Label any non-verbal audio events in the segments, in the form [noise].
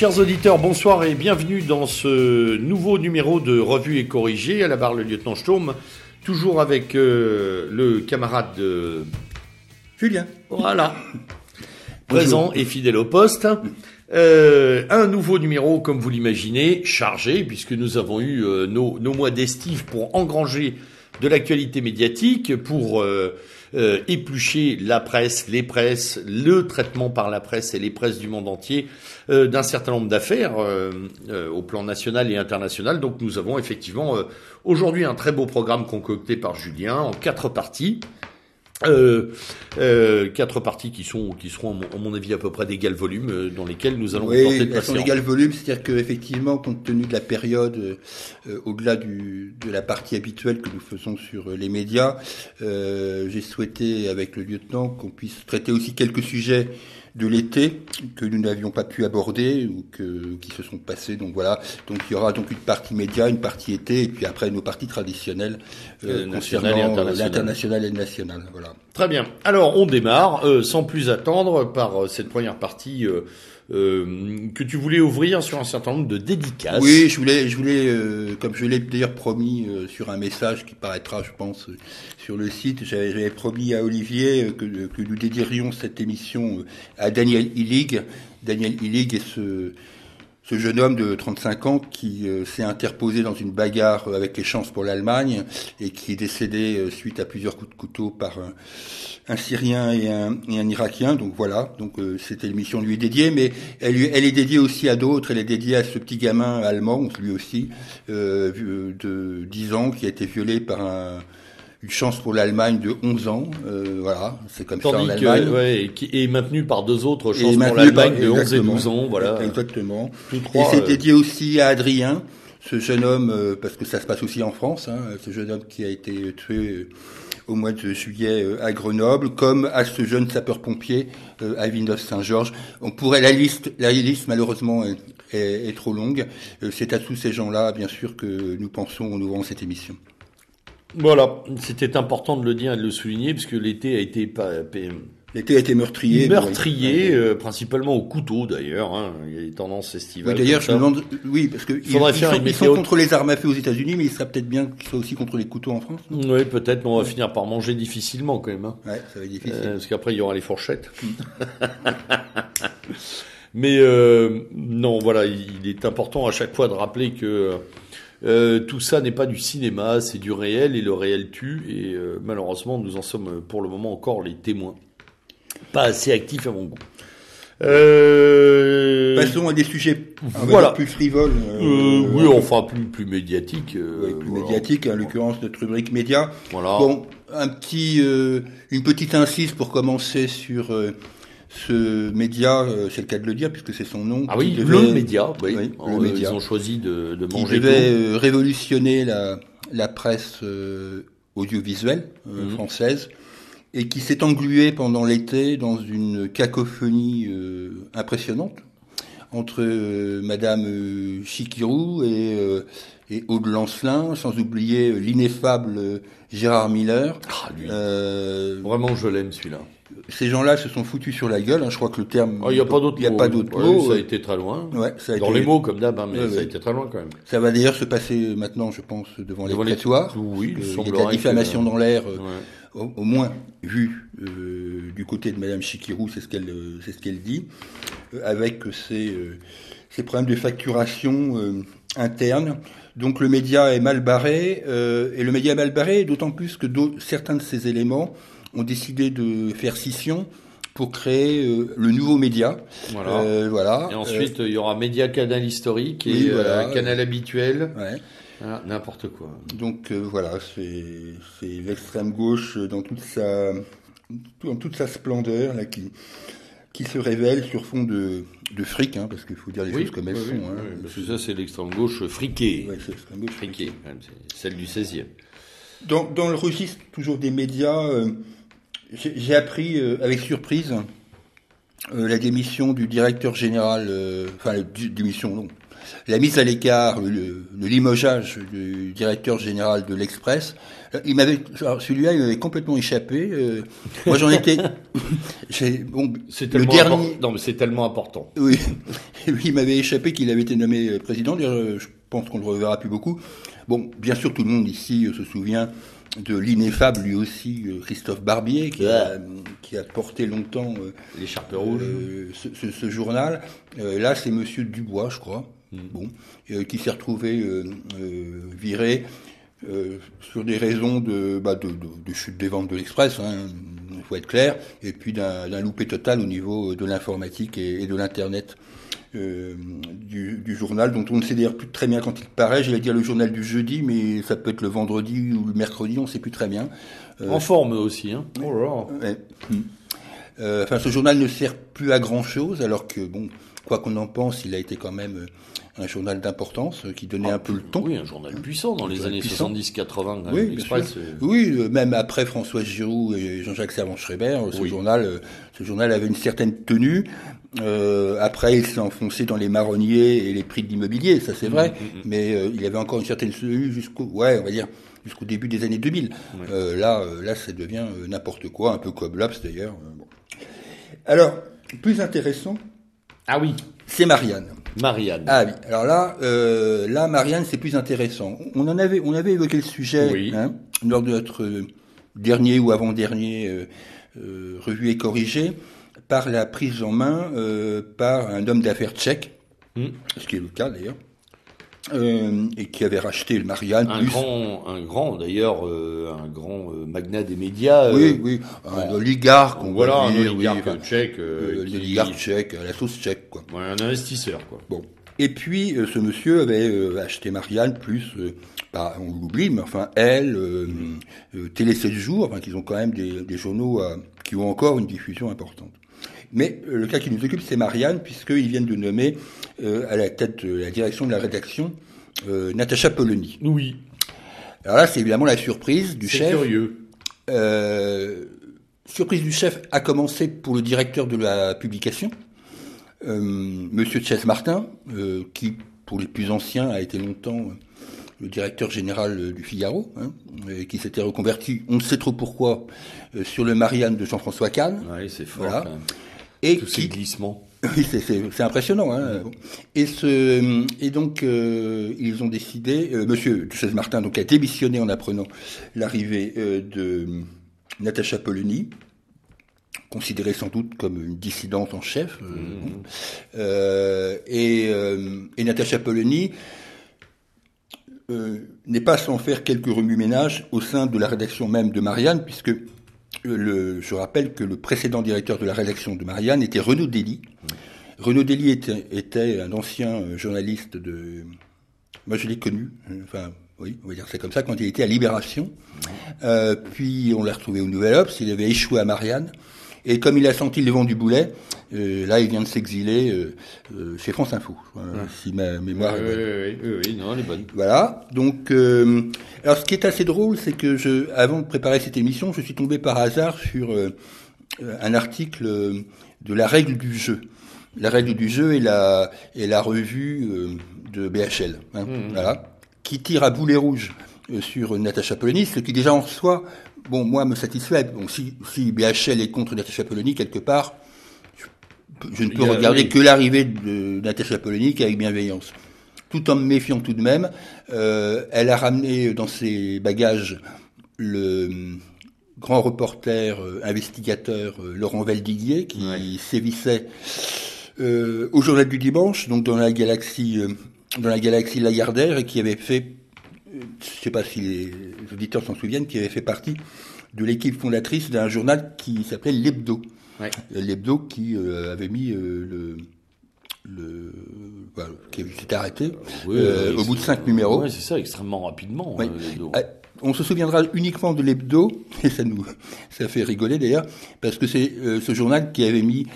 Chers auditeurs, bonsoir et bienvenue dans ce nouveau numéro de Revue et Corrigé. À la barre, le lieutenant Sturm, toujours avec euh, le camarade de... Julien. Voilà. [laughs] Présent et fidèle au poste. Euh, un nouveau numéro, comme vous l'imaginez, chargé, puisque nous avons eu euh, nos, nos mois d'estive pour engranger de l'actualité médiatique, pour euh, euh, éplucher la presse, les presses, le traitement par la presse et les presses du monde entier euh, d'un certain nombre d'affaires euh, euh, au plan national et international. Donc nous avons effectivement aujourd'hui un très beau programme concocté par Julien en quatre parties. Euh, euh, quatre parties qui sont qui seront à mon, avis à peu près d'égal volume euh, dans lesquelles nous allons Oui, porter de patience. d'égal volume, c'est-à-dire qu'effectivement, compte tenu de la période, euh, euh, au-delà du, de la partie habituelle que nous faisons sur euh, les médias, euh, j'ai souhaité, avec le lieutenant, qu'on puisse traiter aussi quelques sujets de l'été que nous n'avions pas pu aborder ou que, qui se sont passés. Donc voilà, donc il y aura donc une partie média, une partie été, et puis après nos parties traditionnelles Euh, euh, concernant internationales. l'international et le national. Voilà. Très bien. Alors on démarre euh, sans plus attendre par euh, cette première partie euh, euh, que tu voulais ouvrir sur un certain nombre de dédicaces. Oui, je voulais, je voulais, euh, comme je l'ai d'ailleurs promis euh, sur un message qui paraîtra, je pense, euh, sur le site, j'avais promis à Olivier euh, que, nous dédierions cette émission euh, à Daniel Illig. Daniel Illig est ce, ce jeune homme de 35 ans qui euh, s'est interposé dans une bagarre euh, avec les chances pour l'Allemagne et qui est décédé euh, suite à plusieurs coups de couteau par un, Syrien et un, Irakien. Donc voilà, donc euh, cette émission lui dédiée, mais elle, elle est dédiée aussi à d'autres. Elle est dédiée à ce petit gamin allemand, lui aussi, de 10 ans, qui a été violé par un, une chance pour l'Allemagne de 11 ans. Euh, voilà, c'est comme ça en Allemagne. que ouais, et qui est maintenu par deux autres chances pour l'Allemagne de 11 et exactement. 12 ans. Voilà. Exactement. Et c'est euh, dédié aussi à Adrien, ce jeune homme, euh, parce que ça se passe aussi en France, hein, ce jeune homme qui a été tué euh, au mois de juillet euh, à Grenoble, comme à ce jeune sapeur-pompier à Villeneuve-Saint-Georges. On pourrait la liste, la liste malheureusement est, est- est trop longue. C'est à tous ces gens-là, bien sûr, que nous pensons en ouvrant cette émission. Voilà, c'était important de le dire et de le souligner puisque l'été a été L'été a été meurtrier. meurtrier, Oui. euh, principalement au couteau d'ailleurs. Hein. Il y a des tendances Oui, estivales. D'ailleurs, comme je me demande, oui, parce que ils, Faudrait ils faire sont, une ils sont contre les armes à feu aux États-Unis, mais il serait peut-être bien qu'ils soient aussi contre les couteaux en France. Oui, peut-être, mais on va finir par manger difficilement quand même. Hein. Ouais, ça va être difficile. Euh, parce qu'après, il y aura les fourchettes. [laughs] Mais euh, non, voilà, il est important à chaque fois de rappeler que euh, tout ça n'est pas du cinéma, c'est du réel, et le réel tue, et euh, malheureusement, nous en sommes euh, pour le moment encore les témoins. Pas assez actifs à mon goût. Euh, Passons à des sujets voilà. plus frivoles. euh, oui, enfin plus plus médiatiques. plus voilà. médiatiques, en l'occurrence notre rubrique média. Voilà. Bon, un petit, une petite incise pour commencer sur ce média, euh, c'est le cas de le dire puisque c'est son nom. Ah oui, devait- le média. Oui. Oui, le Euh, média. Ils ont choisi de, de manger devait tout. euh, révolutionner la, la presse euh, audiovisuelle euh, Mhm. française et qui s'est englué pendant l'été dans une cacophonie euh, impressionnante entre euh, Madame euh, Chikirou et, euh, et Aude Lancelin, sans oublier l'ineffable Gérard Miller. Ah, lui. Vraiment, je l'aime celui-là. ces gens-là se sont foutus sur la gueule. hein, je crois que le terme. Ah, Il n'y a pas d'autre mot. pas Ouais, mot. Ça a été très loin. Ouais, ça a Dans été- les mots, comme d'hab, hein, mais Ouais, ça a été très loin quand même. Ça va d'ailleurs se passer maintenant, je pense, devant, Devant les les-. Oui, il y a la diffamation que- dans l'air, euh. Au, au moins vu euh, du côté de Madame Chikirou, c'est ce qu'elle euh, c'est ce qu'elle dit, euh, avec ces, euh, ces problèmes de facturation interne. Donc le média est mal barré, et le média est mal barré, d'autant plus que certains de ces éléments ont décidé de faire scission pour créer euh, le nouveau média. Voilà. Euh, voilà. Et ensuite, il y aura Média Canal historique et oui, voilà. Canal habituel. Ouais. Ah, N'importe quoi. Donc euh, voilà, c'est l'extrême gauche dans toute sa dans toute sa splendeur là qui qui se révèle sur fond de de fric, hein, parce qu'il faut dire les choses comme elles oui, sont. oui, hein. parce que ça, c'est l'extrême gauche friquée. Ouais, l'extrême gauche. friquée, celle du 16e. Dans, dans le registre toujours des médias, euh, j'ai appris euh, avec surprise euh, la démission du directeur général, enfin la démission non, la mise à l'écart, le, le, limogeage du directeur général de l'Express. Il m'avait, celui-là, il m'avait complètement échappé. Euh, moi, j'en étais. [laughs] bon, c'est le dernier. Non, mais c'est tellement important. Oui, [laughs] il m'avait échappé qu'il avait été nommé président. Je pense qu'on le reverra plus beaucoup. Bon, bien sûr, tout le monde ici se souvient de l'ineffable, lui aussi, euh, Christophe Barbier, qui, a, qui a, porté longtemps euh, l'écharpe rouge. Euh, ce, ce, journal. là, c'est Monsieur Dubois, je crois, mm. bon, qui s'est retrouvé viré sur des raisons de, bah, de, de, de, chute des ventes de l'Express, il hein, faut être clair, et puis d'un loupé total au niveau de l'informatique et, et, de l'Internet. Euh, du, du, journal, dont on ne sait d'ailleurs plus très bien quand il paraît. J'allais dire le journal du jeudi, mais ça peut être le vendredi ou le mercredi, on ne sait plus très bien. Euh, en forme aussi, hein. Oh euh, enfin, ce journal ne sert plus à grand chose, alors que bon, quoi qu'on en pense, il a été quand même un journal d'importance qui donnait ah, un peu le ton. Oui, un journal puissant dans les années 70-80. Oui, oui, même après François Giroud et Jean-Jacques Servan-Schreiber, ce journal, ce journal avait une certaine tenue. Euh, après, il s'est enfoncé dans les marronniers et les prix de l'immobilier, ça c'est vrai, mm, mm, mm. mais euh, il avait encore une certaine tenue jusqu'au, ouais, on va dire jusqu'au début des années 2000. Euh, là, euh, là, ça devient euh, n'importe quoi, un peu comme l'Obs d'ailleurs. Bon. Alors, plus intéressant. Ah oui. C'est Marianne. Marianne. Ah oui. Alors là, là, Marianne, c'est plus intéressant. On en avait, on avait évoqué le sujet hein, lors de notre dernier ou avant-dernier revue et corrigé par la prise en main euh, par un homme d'affaires tchèque, hmm. ce qui est le cas d'ailleurs, euh, et qui avait racheté le Marianne. Un grand, un grand d'ailleurs, euh, un grand euh, magnat des médias. oui, oui, un oligarque. On voilà, un oligarque tchèque. oligarque tchèque, à la sauce tchèque, quoi. Ouais, un investisseur, quoi. Bon. Et puis, ce monsieur avait acheté Marianne plus, bah, on l'oublie, mais enfin, elle, Télé 7 jours, enfin, qu'ils ont quand même des, des journaux qui ont encore une diffusion importante. Mais euh, le cas qui nous occupe, c'est Marianne, puisqu'ils viennent de nommer euh, à la tête de la direction de la rédaction euh, Natacha Polony. Oui. Alors là, c'est évidemment la surprise du chef. curieux. Euh, surprise du chef a commencé pour le directeur de la publication, euh, Monsieur Chess Martin, qui, pour les plus anciens, a été longtemps le directeur général du Figaro, hein, qui s'était reconverti, on ne sait trop pourquoi, sur le Marianne de Jean-François Kahn. Oui, c'est fort. Voilà. Quand même. Et Tous ces glissements. [laughs] Oui, c'est impressionnant. Hein. Et, ce, et donc, euh, ils ont décidé, euh, Monsieur Duchesse Martin donc, a démissionné en apprenant l'arrivée euh, de Natacha Polony, considérée sans doute comme une dissidente en chef. Mmh. et, et Natacha Polony n'est pas sans faire quelques remue-ménages au sein de la rédaction même de Marianne, puisque je rappelle que le précédent directeur de la rédaction de Marianne était Renaud Dely. Renaud Dely était, un ancien journaliste de... Moi, je l'ai connu. Enfin, oui, on va dire c'est comme ça, quand il était à Libération. Euh, puis, on l'a retrouvé au Nouvel Obs. Il avait échoué à Marianne. Et comme il a senti le vent du boulet, euh, là, il vient de s'exiler euh, euh, chez France Info, si ma mémoire est bonne. Oui, oui, oui, non, elle est bonne. Voilà. Donc, alors, ce qui est assez drôle, c'est que je, avant de préparer cette émission, je suis tombé par hasard sur un article de la règle du jeu. La règle du jeu est la, est la revue de BHL, hein, mmh. voilà, qui tire à boulet rouge sur Natacha Polony, ce qui déjà en soi bon, moi, me satisfait. Bon, si, si BHL est contre Natacha Polony, quelque part, je, ne peux regarder que l'arrivée de Natacha Polony avec bienveillance. Tout en me méfiant tout de même, euh, elle a ramené dans ses bagages le grand reporter, euh, investigateur euh, Laurent Valdiguier, qui sévissait euh, au journal du dimanche, donc dans la galaxie, dans la galaxie Lagardère, et qui avait fait je ne sais pas si les auditeurs s'en souviennent, qui avait fait partie de l'équipe fondatrice d'un journal qui s'appelait L'Hebdo. Ouais. L'Hebdo qui euh, avait mis euh, le, qui s'était arrêté euh, au bout de cinq numéros. Oui, c'est ça, extrêmement rapidement. Ah, on se souviendra uniquement de l'hebdo, [laughs] et ça nous, ça fait rigoler d'ailleurs, parce que c'est ce journal qui avait mis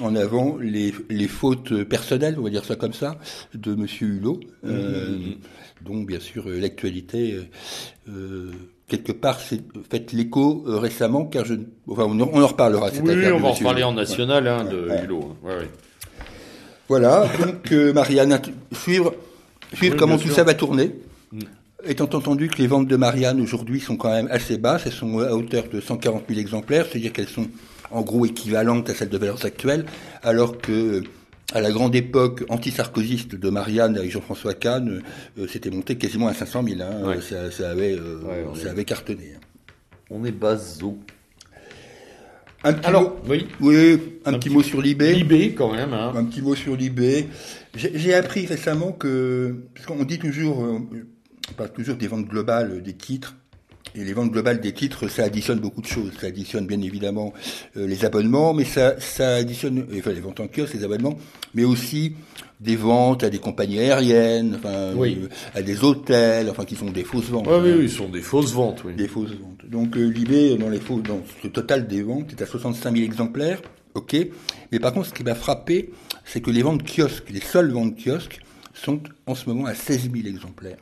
en avant les, les, fautes personnelles, on va dire ça comme ça, de Monsieur Hulot. Mmh, mmh, mmh donc bien sûr euh, l'actualité euh, euh, quelque part c'est fait l'écho récemment car je enfin on, en reparlera cette oui on va en reparler en national hein, de Hulot hein. ouais, ouais. Voilà, donc euh, Marianne, suivre, suivre Oui, comment tout sûr. ça va tourner. Mm. Étant entendu que les ventes de Marianne aujourd'hui sont quand même assez basses, elles sont à hauteur de 140 000 exemplaires, c'est-à-dire qu'elles sont en gros équivalentes à celles de valeurs actuelles, alors que à la grande époque anti-sarkozyste de Marianne avec Jean-François Kahn, euh, c'était monté quasiment à 500 000. hein. Ouais. Ça, ça avait, euh, Ouais, on ça est- avait cartonné. hein. On est baso. Un petit Alors, mot, oui. oui, un, Un petit petit- mot sur. Libé quand même. Hein. Un petit mot sur l'eBay. J'ai appris récemment que, parce qu'on dit toujours, euh, on parle toujours des ventes globales des titres, et les ventes globales des titres, ça additionne beaucoup de choses. Ça additionne bien évidemment euh, les abonnements, mais ça, ça additionne, enfin les ventes en kiosque, les abonnements, mais aussi des ventes à des compagnies aériennes, enfin, Oui. euh, à des hôtels, enfin qui sont des fausses ventes. Hein. oui, oui, ce sont des fausses ventes. Oui. Des fausses ventes. Donc euh, l'eBay, dans, les faux, dans le total des ventes, est à 65 000 exemplaires, ok. Mais par contre, ce qui m'a frappé, c'est que les ventes kiosques, les seules ventes kiosques, sont en ce moment à 16 000 exemplaires.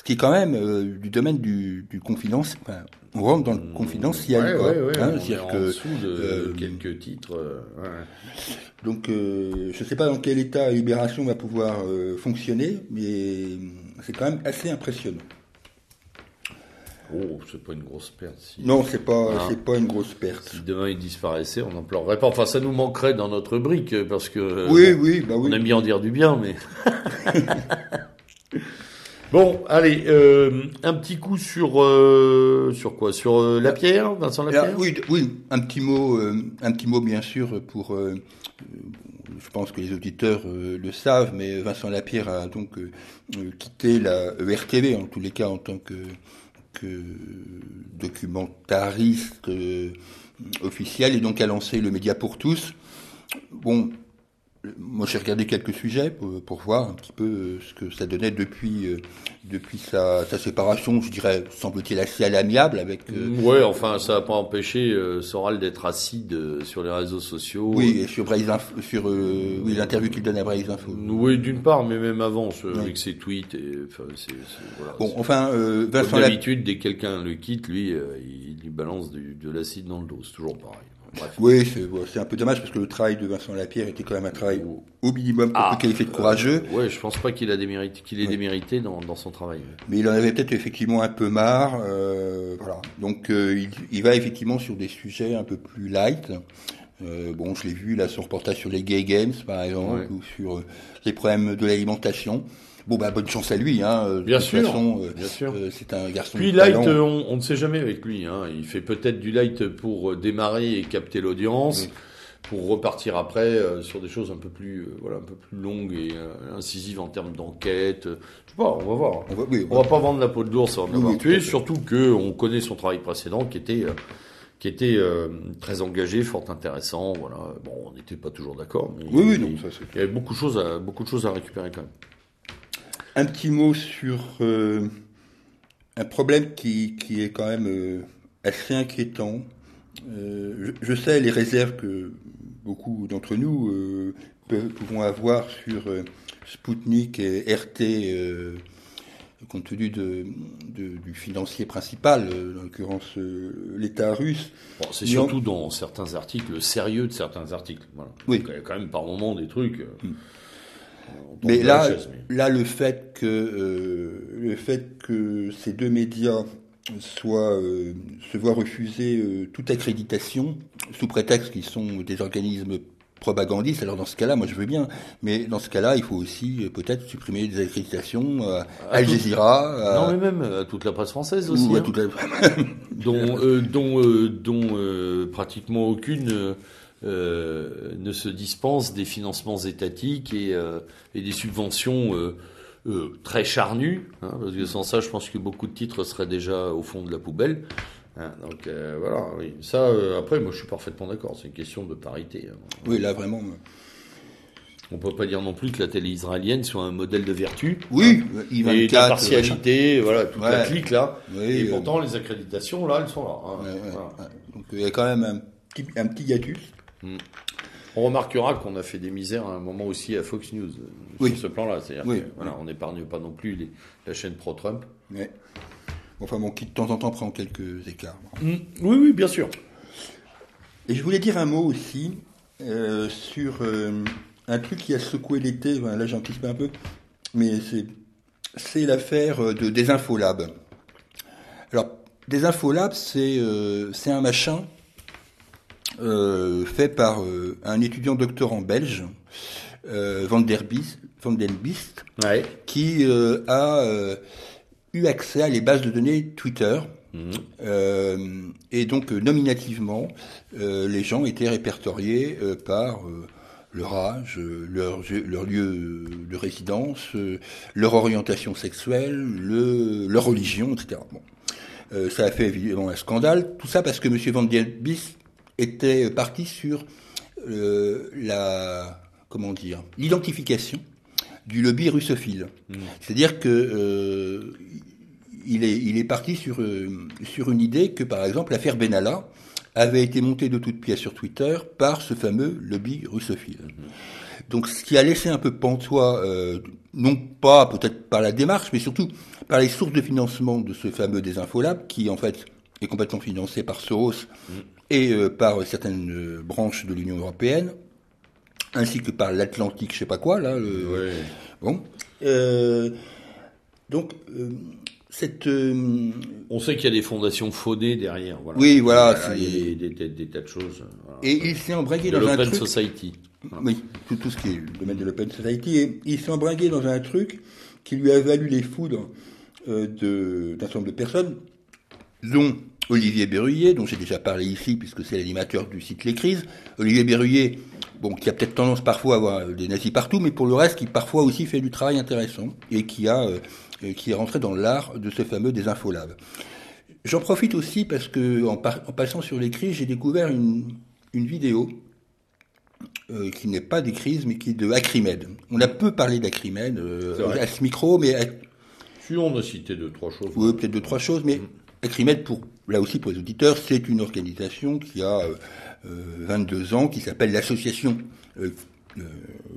Ce qui est quand même euh, du domaine du, du confidence. Enfin, on rentre dans le confidentiel. Ouais, quoi, ouais, ouais, hein, c'est-à-dire en que, dessous de euh, quelques titres. euh, ouais. donc, je ne sais pas dans quel état Libération va pouvoir fonctionner, mais c'est quand même assez impressionnant. Oh, c'est pas une grosse perte. Si, Non, c'est pas, c'est pas une grosse perte. si demain il disparaissait, on n'en pleurerait pas. Enfin, ça nous manquerait dans notre brique parce que. Oui, oui, bah oui. On aime bien en dire du bien, mais. [laughs] bon, allez, euh, un petit coup sur euh, sur quoi? Sur euh, Vincent Lapierre. oui, d- oui, un petit mot, un petit mot bien sûr pour. je pense que les auditeurs le savent, mais Vincent Lapierre a donc quitté la ERTV, en tous les cas en tant que, que documentariste officiel, et donc a lancé le Média pour tous. Bon, moi j'ai regardé quelques sujets pour, pour voir un petit peu euh, ce que ça donnait depuis, euh, depuis sa, sa séparation, je dirais, semble-t-il assez à l'amiable avec. euh, Ouais, enfin, ça n'a pas empêché euh, Soral d'être acide sur les réseaux sociaux. Oui, et sur Braise Info- sur oui, l'interview qu'il donne à Braise Info. Oui, d'une part, mais même avant, ce- avec ses tweets. Et, enfin, c'est, c'est- voilà, Bon, enfin, Comme Vincent Lap- d'habitude, dès que quelqu'un le quitte, lui, il lui balance du- de l'acide dans le dos. C'est toujours pareil. Bref. Oui, c'est un peu dommage parce que le travail de Vincent Lapierre était quand même un travail au, au minimum qu'on Ah, qualifier de courageux, Ouais, je pense pas qu'il a démérité, qu'il ait Ouais. démérité dans, dans son travail. mais il en avait peut-être effectivement un peu marre. euh, voilà. Donc, euh, il, il va effectivement sur des sujets un peu plus light. Euh, bon, je l'ai vu là, son reportage sur les gay games, par exemple, Ouais. ou sur euh, les problèmes de l'alimentation. Bon, bah, bonne chance à lui. Hein, euh, de Bien sûr, façon, euh, bien sûr. euh, c'est un garçon. Puis light, euh, on, on ne sait jamais avec lui. Hein. Il fait peut-être du light pour euh, démarrer et capter l'audience, Oui. pour repartir après euh, sur des choses un peu plus, euh, voilà, un peu plus longues et euh, incisives en termes d'enquête. Je sais pas, on va voir. On va- oui, On va pas vendre la peau de l'ours avant de Oui, tué, surtout que on connaît son travail précédent qui était euh, qui était euh, très engagé, fort intéressant. Voilà. Bon, on n'était pas toujours d'accord, mais Oui, oui, il, non, ça c'est. il y avait beaucoup de choses à beaucoup de choses à récupérer quand même. Un petit mot sur euh, un problème qui, qui est quand même euh, assez inquiétant. Euh, je, je sais les réserves que beaucoup d'entre nous pouvons avoir sur Spoutnik et RT, compte tenu de, de- du financier principal, en l'occurrence euh, l'État russe. Bon, c'est surtout dans certains articles, le sérieux de certains articles. Voilà. Oui. Il y a quand même par moments des trucs. euh, Mm. Tombe Mais là, mais- là, le fait que euh, le fait que ces deux médias soient euh, se voient refuser euh, toute accréditation sous prétexte qu'ils sont des organismes propagandistes. Alors dans ce cas-là, moi je veux bien, mais dans ce cas-là, il faut aussi euh, peut-être supprimer des accréditations à À Al tout- Jazeera, à- Non, mais même à toute la presse française aussi, ou à hein, toute la- [laughs] dont, euh, dont, euh, dont euh, pratiquement aucune euh, euh, ne se dispense des financements étatiques et, euh, et des subventions euh, euh, très charnues. hein, parce que sans ça, je pense que beaucoup de titres seraient déjà au fond de la poubelle. hein, donc euh, voilà, oui. ça. euh, après, moi, je suis parfaitement d'accord. C'est une question de parité. hein. Oui, là vraiment. euh, On peut pas dire non plus que la télé israélienne soit un modèle de vertu. Oui, hein, I24, et d'impartialité, voilà, toute la Ouais. clique là. Oui, et euh, pourtant, les accréditations, là, elles sont là. hein. ouais, ouais, Voilà. ouais. Donc il y a quand même un petit, un petit hiatus. On remarquera qu'on a fait des misères à un moment aussi à Fox News euh, Oui. sur ce plan-là. C'est-à-dire Oui. voilà, on n'épargne pas non plus les- la chaîne pro-Trump. Mais enfin bon, qui de temps en temps prend quelques écarts. Oui, oui, bien sûr. Et je voulais dire un mot aussi euh, sur euh, un truc qui a secoué l'été. là, j'anticipe un peu, mais c'est l'affaire de des Infolab. Alors, des Infolab, c'est euh, c'est un machin euh, fait par euh, un étudiant doctorant belge, Van der Biest, Van den Biest qui a eu accès à les bases de données Twitter. Mhm. et donc nominativement, les gens étaient répertoriés par leur âge, leur, leur, lieu de résidence, leur orientation sexuelle, le, leur religion, etc. Bon. Euh, ça a fait évidemment un scandale. Tout ça parce que M. Van der Bies était parti sur euh, la comment dire l'identification du lobby russophile. Mmh. C'est-à-dire que euh, il, est, il est parti sur, sur une idée que, par exemple, l'affaire Benalla avait été montée de toutes pièces sur Twitter par ce fameux lobby russophile. Mmh. Donc, ce qui a laissé un peu pantois, non pas peut-être par la démarche, mais surtout par les sources de financement de ce fameux Désinfolab, qui en fait est complètement financé par Soros mm. Et euh, par certaines euh, branches de l'Union européenne, ainsi que par l'Atlantique, je sais pas quoi là. Bon. Euh, donc cette. On sait qu'il y a des fondations fondées derrière. Voilà. Oui, voilà. il y a des, des, tas de choses. Et il s'est embringué dans un truc. Society. Oui, tout, tout, ce qui est le domaine de l'open society. Et il s'est embringué dans un truc qui lui a valu les foudres d'un certain nombre de personnes, dont Olivier Berruyer, dont j'ai déjà parlé ici, puisque c'est l'animateur du site Les Crises. Olivier Berruyer, bon, qui a peut-être tendance parfois à avoir des nazis partout, mais pour le reste, qui parfois aussi fait du travail intéressant et qui a, euh, qui est rentré dans l'art de ce fameux des infolabs. J'en profite aussi parce que, en, passant sur les crises, j'ai découvert une, une vidéo euh, qui n'est pas des crises, mais qui est de Acrimed. On a peu parlé d'Acrimed à ce micro, mais on a cité deux, trois choses. Oui, peut-être deux, trois choses, mais Acrimed, pour, là aussi pour les auditeurs, c'est une organisation qui a 22 euh, ans, qui s'appelle l'Association euh, euh,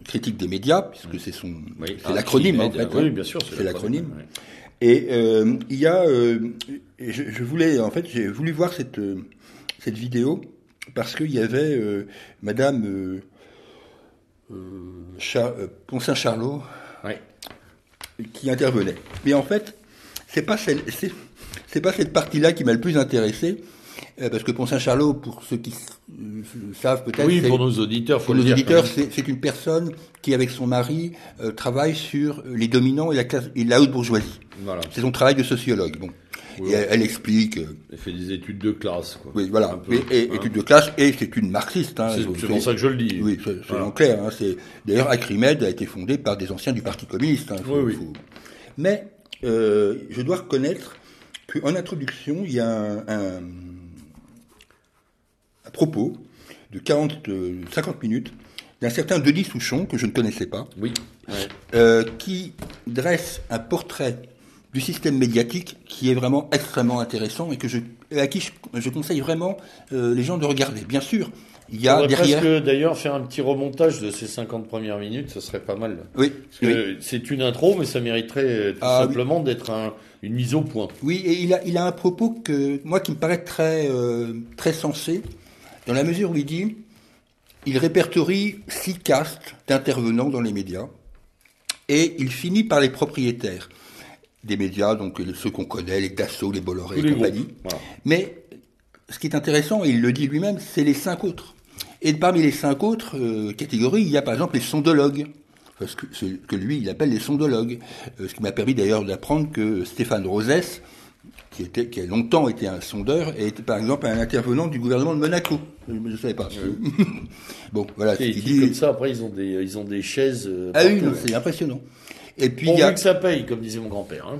critique des médias, puisque c'est son, c'est ah, l'acronyme en fait. Oui, bien sûr, c'est l'acronyme. Et il y a, je, voulais, en fait, j'ai voulu voir cette cette vidéo parce qu'il y avait Madame Char, Poncin Charlot. Qui intervenait. Mais en fait, c'est pas c'est pas cette partie-là qui m'a le plus intéressé. Euh, parce que Pont Saint-Charlot, pour ceux qui savent peut-être, oui, pour nos auditeurs, pour nos auditeurs, c'est une personne qui, avec son mari, euh, travaille sur les dominants et la classe et la haute bourgeoisie. Voilà. C'est son travail de sociologue. Bon, et elle, explique. Euh, elle fait des études de classe. Quoi. Oui, voilà. et, hein. études de classe et c'est une marxiste. Hein, c'est pour ça que je le dis. Oui, c'est en clair. Hein, c'est d'ailleurs Acrimed a été fondé par des anciens du Parti communiste. Hein, oui, oui. Mais euh, je dois reconnaître qu'en introduction, il y a un, un, propos de 40, 50 euh, minutes d'un certain Denis Souchon, que je ne connaissais pas, oui. euh, qui dresse un portrait du système médiatique qui est vraiment extrêmement intéressant et que je, à qui je, conseille vraiment euh, les gens de regarder. Bien sûr, il y a derrière. presque d'ailleurs faire un petit remontage de ces 50 premières minutes, ce serait pas mal. Oui. C'est une intro, mais ça mériterait tout ah, simplement d'être une mise au point. Oui, et il a, il a un propos que moi qui me paraît très euh, très sensé, dans la mesure où il dit, il répertorie six castes d'intervenants dans les médias, et il finit par les propriétaires des médias, donc ceux qu'on connaît, les Dassault, les Bolloré et compagnie. Mais ce qui est intéressant, et il le dit lui-même, c'est les cinq autres. Et parmi les cinq autres euh, catégories, il y a par exemple les sondologues. Parce que, ce que lui, il appelle les sondologues. Euh, ce qui m'a permis d'ailleurs d'apprendre que Stéphane Rosès, qui, était, qui a longtemps été un sondeur, était par exemple un intervenant du gouvernement de Monaco. Je ne savais pas. [laughs] bon, voilà. Et dit, comme ça, après, ils ont des, ils ont des chaises. Euh, ah oui, c'est impressionnant. Et puis il y a... que ça paye, comme disait mon grand-père. Hein.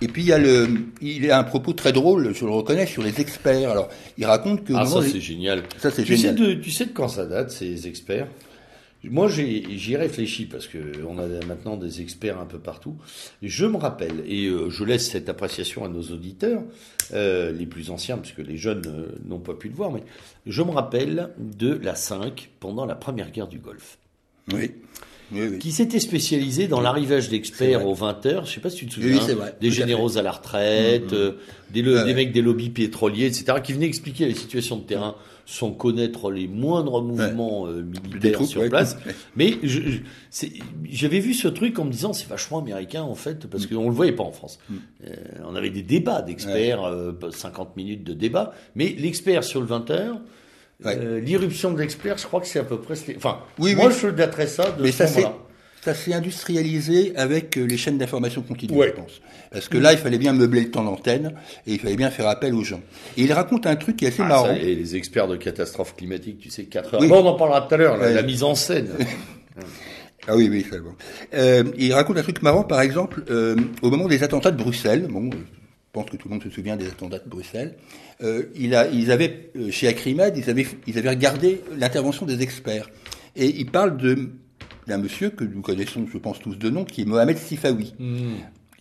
Et puis il y a le, il a un propos très drôle, je le reconnais, sur les experts. Alors, il raconte que ah ça c'est génial. Ça c'est génial. Sais de, tu sais de quand ça date ces experts? Moi j'y réfléchis parce que on a maintenant des experts un peu partout. Je me rappelle et euh, je laisse cette appréciation à nos auditeurs, euh, les plus anciens parce que les jeunes euh, n'ont pas pu le voir, mais je me rappelle de la 5 pendant la première guerre du Golfe. Oui. Qui s'était spécialisé dans l'arrivage d'experts aux 20 heures. Je sais pas si tu te souviens. des généraux à, la retraite, mm, mm. Euh, des, des mecs des lobbies pétroliers, etc., qui venaient expliquer les situations de terrain sans connaître les moindres mouvements euh, militaires sur place. [laughs] Mais j'avais vu ce truc en me disant c'est vachement américain en fait parce mm. qu'on le voyait pas en France. Euh, on avait des débats d'experts, 50 minutes de débat, mais l'expert sur le 20 heures euh, l'irruption de l'expert, je crois que c'est à peu près. Enfin, oui, moi, je daterais ça de Mais ça ça s'est industrialisé avec euh, les chaînes d'information continue, je pense. Parce que là, il fallait bien meubler le temps d'antenne et il fallait bien faire appel aux gens. Et il raconte un truc qui est assez ah, marrant. et les experts de catastrophes climatiques, tu sais, 4 heures. Bon, on en parlera tout à l'heure, la mise en scène. [laughs] ah oui, oui, c'est bon. Euh, il raconte un truc marrant, par exemple, euh, au moment des attentats de Bruxelles, bon, je pense que tout le monde se souvient des attentats de Bruxelles. Euh, il a, ils avaient euh, chez Acrimed, ils avaient, ils avaient regardé l'intervention des experts et il parle de d'un monsieur que nous connaissons, je pense tous de nom, qui est Mohamed Sifawi, hmm.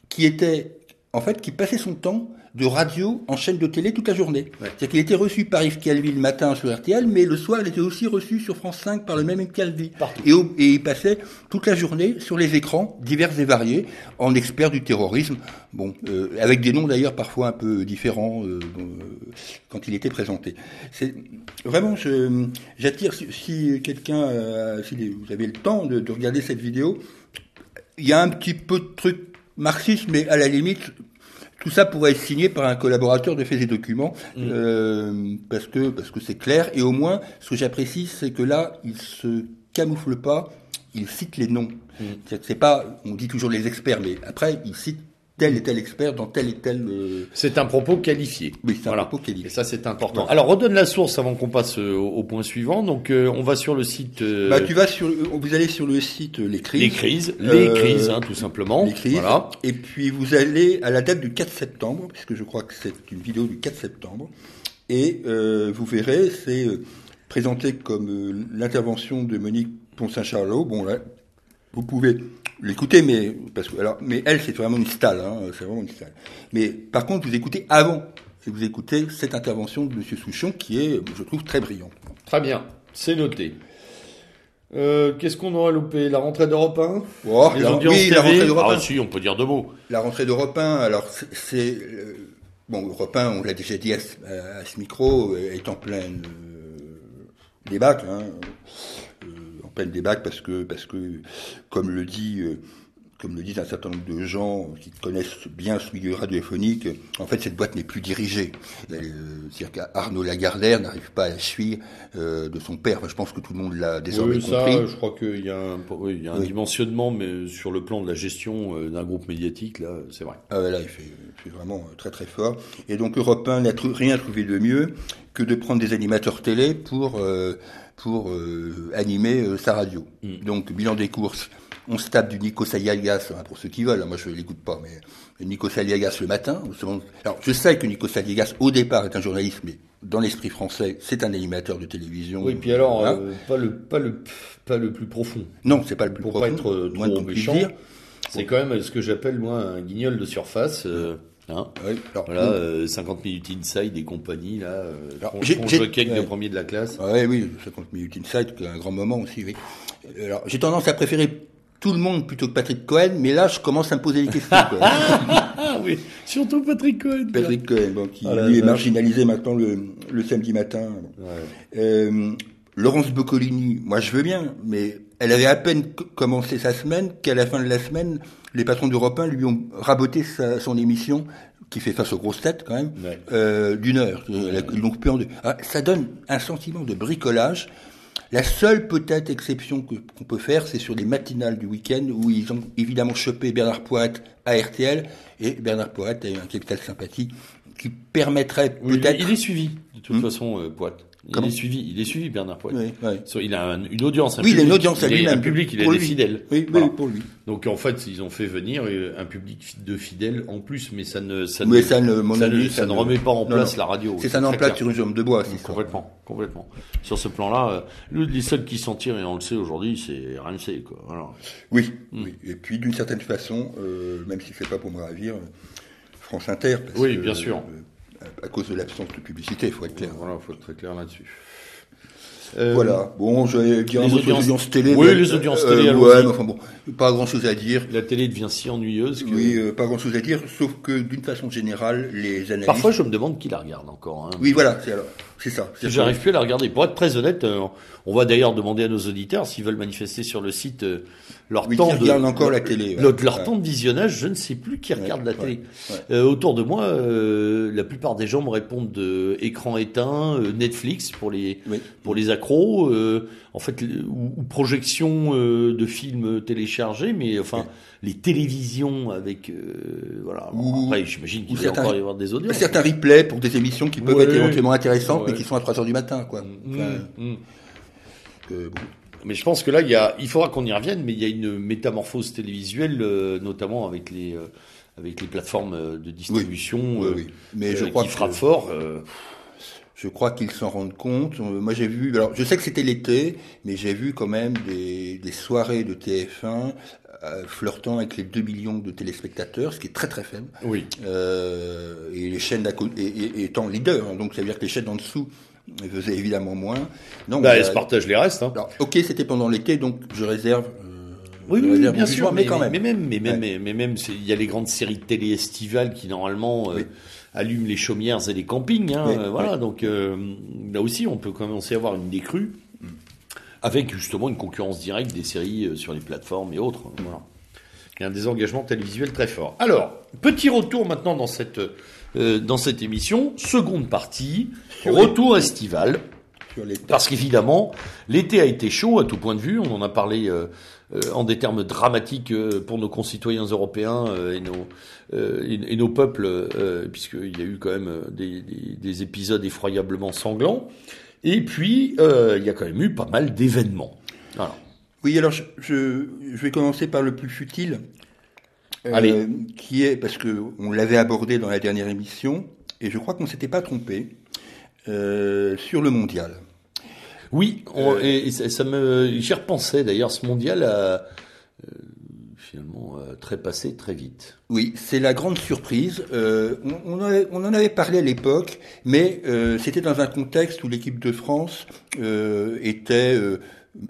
qui était en fait qui passait son temps de radio en chaîne de télé toute la journée. C'est-à-dire qu'il était reçu par Yves Calvi le matin sur RTL, mais le soir, il était aussi reçu sur France 5 par le même Yves Calvi. Et, et, il passait toute la journée sur les écrans, divers et variés, en expert du terrorisme, bon, euh, avec des noms d'ailleurs parfois un peu différents euh, euh, quand il était présenté. C'est vraiment, j'attire si, si quelqu'un, si vous avez le temps de, de regarder cette vidéo, il y a un petit peu de trucs marxistes, mais à la limite, tout ça pourrait être signé par un collaborateur de faits et documents, mm. euh, parce que parce que c'est clair. Et au moins, ce que j'apprécie, c'est que là, il se camoufle pas, il cite les noms. Mm. C'est pas, on dit toujours les experts, mais après, il cite tel et tel expert dans tel et tel. Euh, c'est un propos qualifié. Oui, c'est un propos qualifié. Et ça, c'est important. Alors, redonne la source avant qu'on passe euh, au, point suivant. Donc, euh, on va sur le site. Bah, tu vas sur, vous allez sur le site Les Crises. Les Crises, les Crises, hein, tout simplement. Les Crises. Voilà. Et puis, vous allez à la date du 4 septembre, puisque je crois que c'est une vidéo du 4 septembre, et vous verrez, c'est présenté comme l'intervention de Monique Pont-Saint-Charlot. Bon, là, vous pouvez l'écouter, mais parce que alors, mais elle, c'est vraiment une stalle, hein, c'est vraiment une stalle. Mais par contre, vous écoutez avant, et vous écoutez cette intervention de Monsieur Souchon, qui est, je trouve, très brillant. Très bien, c'est noté. Euh, Qu'est-ce qu'on aura loupé? La rentrée d'Europe 1 oh, la, Oui, la rentrée d'Europe 1. Ah si, on peut dire deux mots. La rentrée d'Europe 1, alors c'est... Euh, bon, Europe 1, on l'a déjà dit à, ce micro, est en pleine euh, débâcle. Hein peine des bacs parce que, parce que comme le dit, euh, comme le disent un certain nombre de gens qui connaissent bien ce milieu radiophonique, en fait, cette boîte n'est plus dirigée. Euh, c'est-à-dire qu'Arnaud Lagardère n'arrive pas à la suivre euh, de son père. je pense que tout le monde l'a désormais oui, ça, Je crois qu'il y a un, il y a un dimensionnement, mais sur le plan de la gestion d'un groupe médiatique, là, c'est vrai. Ah là, il fait, vraiment très très fort. Et donc Europe 1 n'a rien trouvé de mieux que de prendre des animateurs télé pour pour euh, animer euh, sa radio. Mm. Donc, bilan des courses, on se tape du Nico Saliagas, hein, pour ceux qui veulent, hein, moi je ne l'écoute pas, mais Nico Saliagas le matin. Alors, je sais que Nico Saliagas, au départ, est un journaliste, mais dans l'esprit français, c'est un animateur de télévision. Oui, puis alors, euh, pas, le, pas, le, pas le plus profond. Non, c'est pas le plus pour profond. Pour pas être trop méchant, c'est quand même ce que j'appelle, moi, un guignol de surface. Hein voilà, 50 euh, minutes inside et compagnie, là, euh, j'ai de premier de la classe. Ouais, oui, 50 minutes inside, c'est un grand moment aussi, oui. Alors, j'ai tendance à préférer tout le monde plutôt que Patrick Cohen, mais là, je commence à me poser des questions. [laughs] ah oui, surtout Patrick Cohen. Patrick Cohen, bon, qui ah lui est marginalisé maintenant le, le samedi matin. Euh, Laurence Boccolini, moi je veux bien, mais elle avait à peine commencé sa semaine qu'à la fin de la semaine, les patrons d'Europe 1 lui ont raboté sa, son émission qui fait face aux grosses têtes quand même, euh, d'une heure. Ils l'ont coupé en deux. Ah, ça donne un sentiment de bricolage. La seule peut-être exception qu'on peut faire, c'est sur les matinales du week-end où ils ont évidemment chopé Bernard Poirette à RTL et Bernard Poirette a eu un capital sympathie qui permettrait peut-être. il est suivi de toute hmm. façon, euh, Il est suivi, il est suivi Bernard Poitiers. Il a une audience. oui, il a une audience à lui-même. Un public, il des fidèles. Oui, pour lui. Donc en fait, ils ont fait venir euh, un public de fidèles en plus, mais ça ne, ça ne, ça ne, ça, ne, remet pas en place la radio. C'est ça en place sur une jambe de bois. Complètement, complètement. Sur ce plan-là, euh, les seuls qui s'en tirent, et on le sait aujourd'hui, c'est RMC, quoi. Voilà. Oui, mm. oui. Et puis d'une certaine façon, euh, même si c'est pas pour me ravir, France Inter. oui, bien sûr à cause de l'absence de publicité, il faut être clair. Voilà, il faut être très clair là-dessus. Euh, voilà. Bon, dire les audiences, télé. Oui, les audiences télé. Euh, ouais, mais enfin bon, pas grand chose à dire. La télé devient si ennuyeuse que. Oui, euh, pas grand chose à dire, sauf que d'une façon générale, les analyses. Parfois, je me demande qui la regarde encore. Hein. Oui, voilà, c'est alors. C'est ça. J'arrive plus à la regarder. Pour être très honnête, on va d'ailleurs demander à nos auditeurs s'ils veulent manifester sur le site leur temps de encore la télé. Leur, temps de visionnage. Je ne sais plus qui regarde la télé. autour de moi, la plupart des gens me répondent de écran éteint, Netflix pour les pour les accros, euh, en fait, ou, projection euh, de films téléchargés, mais enfin les télévisions avec euh, voilà. après, j'imagine qu'il va encore y avoir des audiences. Certains replays pour des émissions qui peuvent être éventuellement intéressantes, mais qui sont à 3 heures du matin, quoi. Mmh, mmh. Mais je pense que là, il, y a, il faudra qu'on y revienne, mais il y a une métamorphose télévisuelle, notamment avec les, avec les plateformes de distribution Mais je crois qui frappent fort. Je crois qu'ils s'en rendent compte. Euh, moi, j'ai vu. Alors, je sais que c'était l'été, mais j'ai vu quand même des, des soirées de TF1 euh, flirtant avec les 2 millions de téléspectateurs, ce qui est très très faible. Oui. Euh, et les chaînes et, étant leader, hein, donc ça veut dire que les chaînes en dessous faisaient évidemment moins. Non, bah, elles se partagent les restes. Hein. ok, c'était pendant l'été, donc je réserve. Euh, oui, oui, bien sûr, mais, quand même. Mais même, mais même, mais, même, il y a les grandes séries de télé estivales qui normalement allume les chaumières et les campings. Hein, voilà, donc euh, là aussi, on peut commencer à avoir une décrue avec justement une concurrence directe des séries euh, sur les plateformes et autres. Voilà. Il y a un désengagement télévisuel très fort. Alors, petit retour maintenant dans cette, euh, dans cette émission, seconde partie, retour estival. Parce qu'évidemment, l'été a été chaud à tout point de vue. On en a parlé euh, euh, en des termes dramatiques euh, pour nos concitoyens européens et nos et, nos peuples, puisqu'il y a eu quand même des, des, épisodes effroyablement sanglants. Et puis, il y a quand même eu pas mal d'événements. Oui, alors je, je, vais commencer par le plus futile, Allez. qui est parce que on l'avait abordé dans la dernière émission, et je crois qu'on s'était pas trompé. Euh, sur le mondial. Oui, euh, et, ça, me, j'y repensais d'ailleurs. Ce mondial a euh, finalement très passé très vite. Oui, c'est la grande surprise. on, en avait parlé à l'époque, mais c'était dans un contexte où l'équipe de France était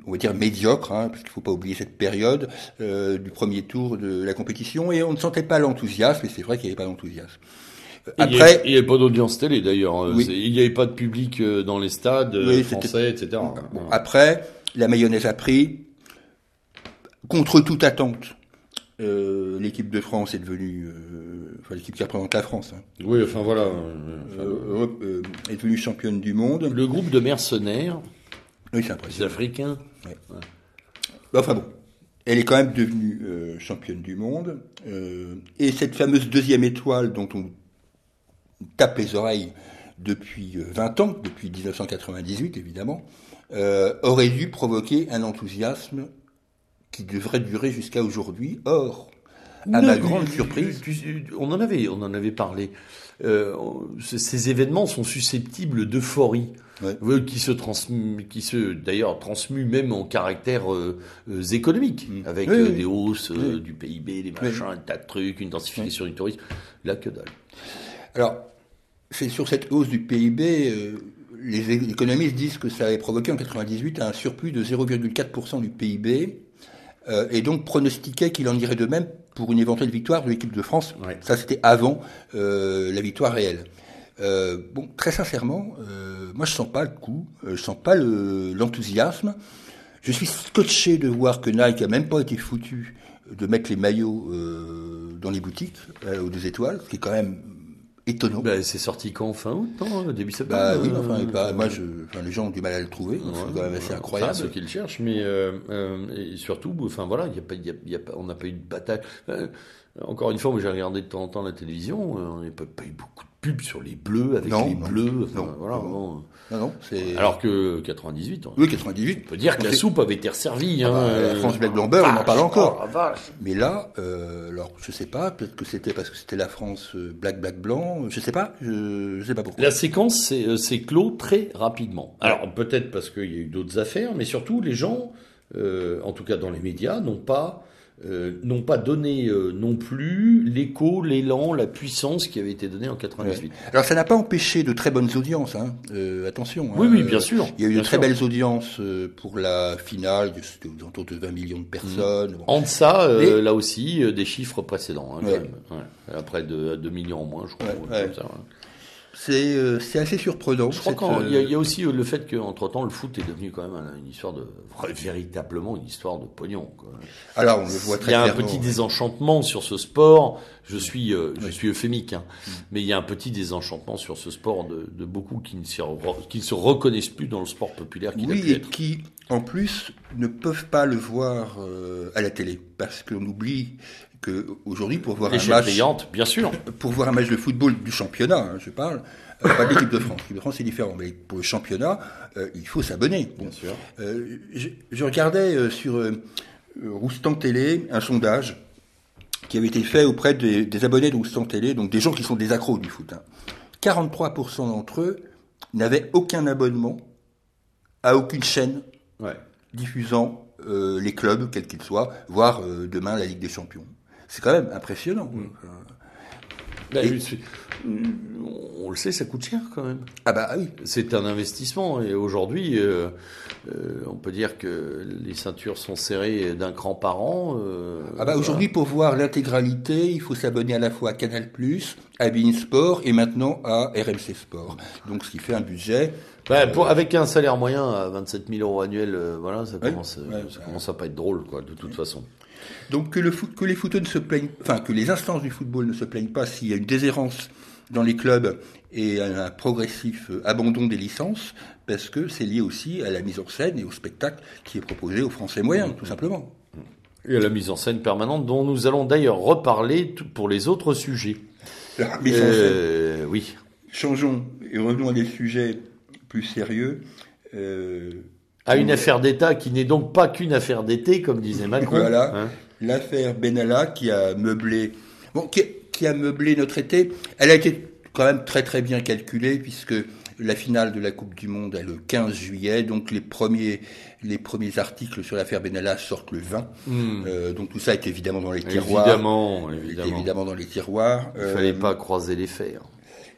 on va dire médiocre, hein, parce qu'il ne faut pas oublier cette période du premier tour de la compétition, et on ne sentait pas l'enthousiasme, et c'est vrai qu'il n'y avait pas d'enthousiasme. Après, il n'y avait, pas d'audience télé d'ailleurs. Il n'y avait pas de public euh, dans les stades euh, français, etc. après, la mayonnaise a pris. Contre toute attente, euh, l'équipe de France est devenue, enfin l'équipe qui représente la France. Hein. Oui, enfin voilà. est devenue championne du monde. Le groupe de mercenaires. Oui, c'est impressionnant. Africains. Enfin bon, elle est quand même devenue championne du monde. et cette fameuse deuxième étoile dont on tape les oreilles depuis 20 euh, ans, depuis 1998 évidemment, euh, aurait dû provoquer un enthousiasme qui devrait durer jusqu'à aujourd'hui. Or, à ma grande surprise, on en avait, on en avait parlé. Euh, ces événements sont susceptibles d'euphorie. Qui se transmue, qui se d'ailleurs transmue même en caractère euh, économique, mm. avec des hausses du PIB, des machins, un tas de trucs, une densification du tourisme. Là, que dalle. Alors, c'est sur cette hausse du PIB, euh, les économistes disent que ça avait provoqué en 98 un surplus de 0,4% du PIB, euh, et donc pronostiquaient qu'il en irait de même pour une éventuelle victoire de l'équipe de France. Ça, c'était avant euh, la victoire réelle. Bon, très sincèrement, moi, je sens pas le coup, je sens pas l'enthousiasme. je suis scotché de voir que Nike a même pas été foutu de mettre les maillots dans les boutiques aux deux étoiles, ce qui est quand même étonnant. Bah, c'est sorti quand? Fin août, non? Début septembre bah, oui, enfin, bah, moi, je, enfin, les gens ont du mal à le trouver, c'est quand même assez incroyable. ceux qui le cherchent, mais euh, euh, et surtout, enfin voilà, y a pas, y a, y a pas, on n'a pas eu de bataille. Euh, encore une fois, j'ai regardé de temps en temps la télévision, euh, on n'a pas, pas eu beaucoup de pubs sur les bleus avec les bleus. Enfin, non, voilà, non. Non. Alors que 98. oui, 98. On peut dire que la soupe avait été resservie. Ah hein, bah, la France Black Blamber, on en parle encore. Oh, Mais là, euh, alors je sais pas, peut-être que c'était parce que c'était la France euh, Black Black Blanc, je sais pas, je, je sais pas pourquoi. La séquence s'est, euh, clos très rapidement. Alors peut-être parce qu'il y a eu d'autres affaires, mais surtout les gens, euh, en tout cas dans les médias, n'ont pas euh, n'ont pas donné euh, non plus l'écho, l'élan, la puissance qui avait été donnée en 98. Alors ça n'a pas empêché de très bonnes audiences, hein. euh, attention. Oui, hein. oui, bien sûr. Il y a eu de très sûr. belles audiences euh, pour la finale, c'était aux alentours de 20 millions de personnes. Bon. En deçà, euh, Mais- là aussi, euh, des chiffres précédents, hein, quand Ouais. même. Ouais. Après de, 2 millions en moins, je crois. Comme ça. C'est euh, assez surprenant. Je crois qu'il y, a- euh, il y a aussi euh, le fait qu'entre temps, le foot est devenu quand même un- une histoire de, véritablement une histoire de pognon. Quoi. Alors on le voit très Il y a un petit désenchantement sur ce sport. Je suis, euh, je suis euphémique, hein, mais il y a un petit désenchantement sur ce sport de, de beaucoup qui ne, qui se reconnaissent plus dans le sport populaire qu'il a Oui, pu et être. qui, en plus, ne peuvent pas le voir euh, à la télé. Parce qu'on oublie que aujourd'hui, pour voir un match, payante, bien sûr. pour voir un match de football du championnat, hein, je parle, euh, pas de l'équipe de France. L'équipe de France, c'est différent. Mais pour le championnat, euh, il faut s'abonner. Bon. Bien sûr. Euh, je, je regardais sur Roustan Télé un sondage qui avait été fait auprès des, des abonnés de Roustan Télé, donc des gens qui sont des accros du foot. hein. 43% d'entre eux n'avaient aucun abonnement à aucune chaîne Ouais. diffusant les clubs, quels qu'ils soient, voire demain la Ligue des Champions. C'est quand même impressionnant. Bah, Et- c'est- on le sait, ça coûte cher quand même. Ah bah oui. C'est un investissement et aujourd'hui, euh, euh, on peut dire que les ceintures sont serrées d'un cran par an. euh, Ah bah aujourd'hui, pour voir l'intégralité, il faut s'abonner à la fois à Canal+, à Sport et maintenant à RMC Sport. Donc ce qui fait un budget. Bah, pour- avec un salaire moyen à 27 000 euros annuels, euh, voilà, ça commence, euh, ouais, ça commence à pas être drôle, quoi, de toute façon. Donc que, le foot, que les footeux ne se plaignent, enfin que les instances du football ne se plaignent pas s'il y a une déshérence dans les clubs et un progressif euh, abandon des licences, parce que c'est lié aussi à la mise en scène et au spectacle qui est proposé aux Français moyens, tout simplement. Et à la mise en scène permanente, dont nous allons d'ailleurs reparler pour les autres sujets. La mise en scène. Euh, oui. Changeons et revenons à des sujets plus sérieux. Euh, À une affaire d'État qui n'est donc pas qu'une affaire d'été, comme disait Macron. Voilà. hein. L'affaire Benalla qui a meublé, bon, qui, qui a meublé notre été, elle a été quand même très très bien calculée puisque la finale de la Coupe du Monde est le 15 juillet, donc les premiers les premiers articles sur l'affaire Benalla sortent le 20. Hmm. Euh, donc tout ça est évidemment dans les tiroirs. Évidemment, évidemment. évidemment dans les tiroirs. Il Euh, fallait pas croiser les fers.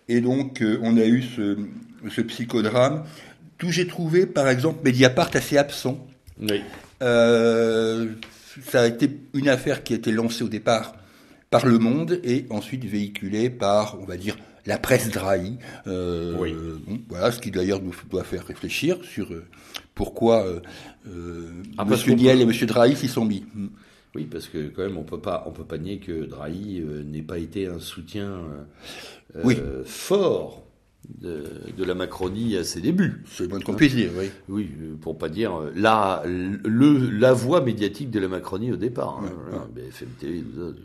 Et donc, euh, on a eu ce, ce psychodrame. Tout j'ai trouvé, par exemple, Mediapart assez absent. Oui. Euh, ça a été une affaire qui a été lancée au départ par Le Monde et ensuite véhiculée par, on va dire, la presse drahi. Euh, Oui. bon, voilà, ce qui d'ailleurs nous doit faire réfléchir sur euh, pourquoi Ah, qu'on Niel peut- et Monsieur Drahi s'y sont mis. Mm. Oui, parce que quand même, on peut pas, on peut pas nier que Drahi n'ait pas été un soutien Oui. fort de, de la Macronie à ses débuts. C'est le moins qu'on puisse dire, oui. Oui, euh, pour pas dire euh, la, le, la voix médiatique de la Macronie au départ. hein, Ouais, BFM TV, tout ça.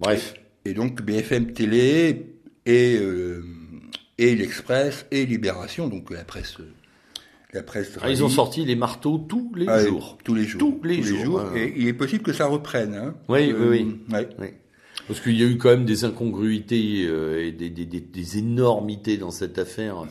Bref. Et donc BFM Télé et, euh, et l'Express et Libération, donc la presse, la presse Ah, ils ont sorti les marteaux tous les Ah, jours. Tous les jours. Tous les jours. Et il est possible que ça reprenne. Hein. Oui, oui, oui. ouais. Oui. Parce qu'il y a eu quand même des incongruités euh, et des, des, énormités dans cette affaire.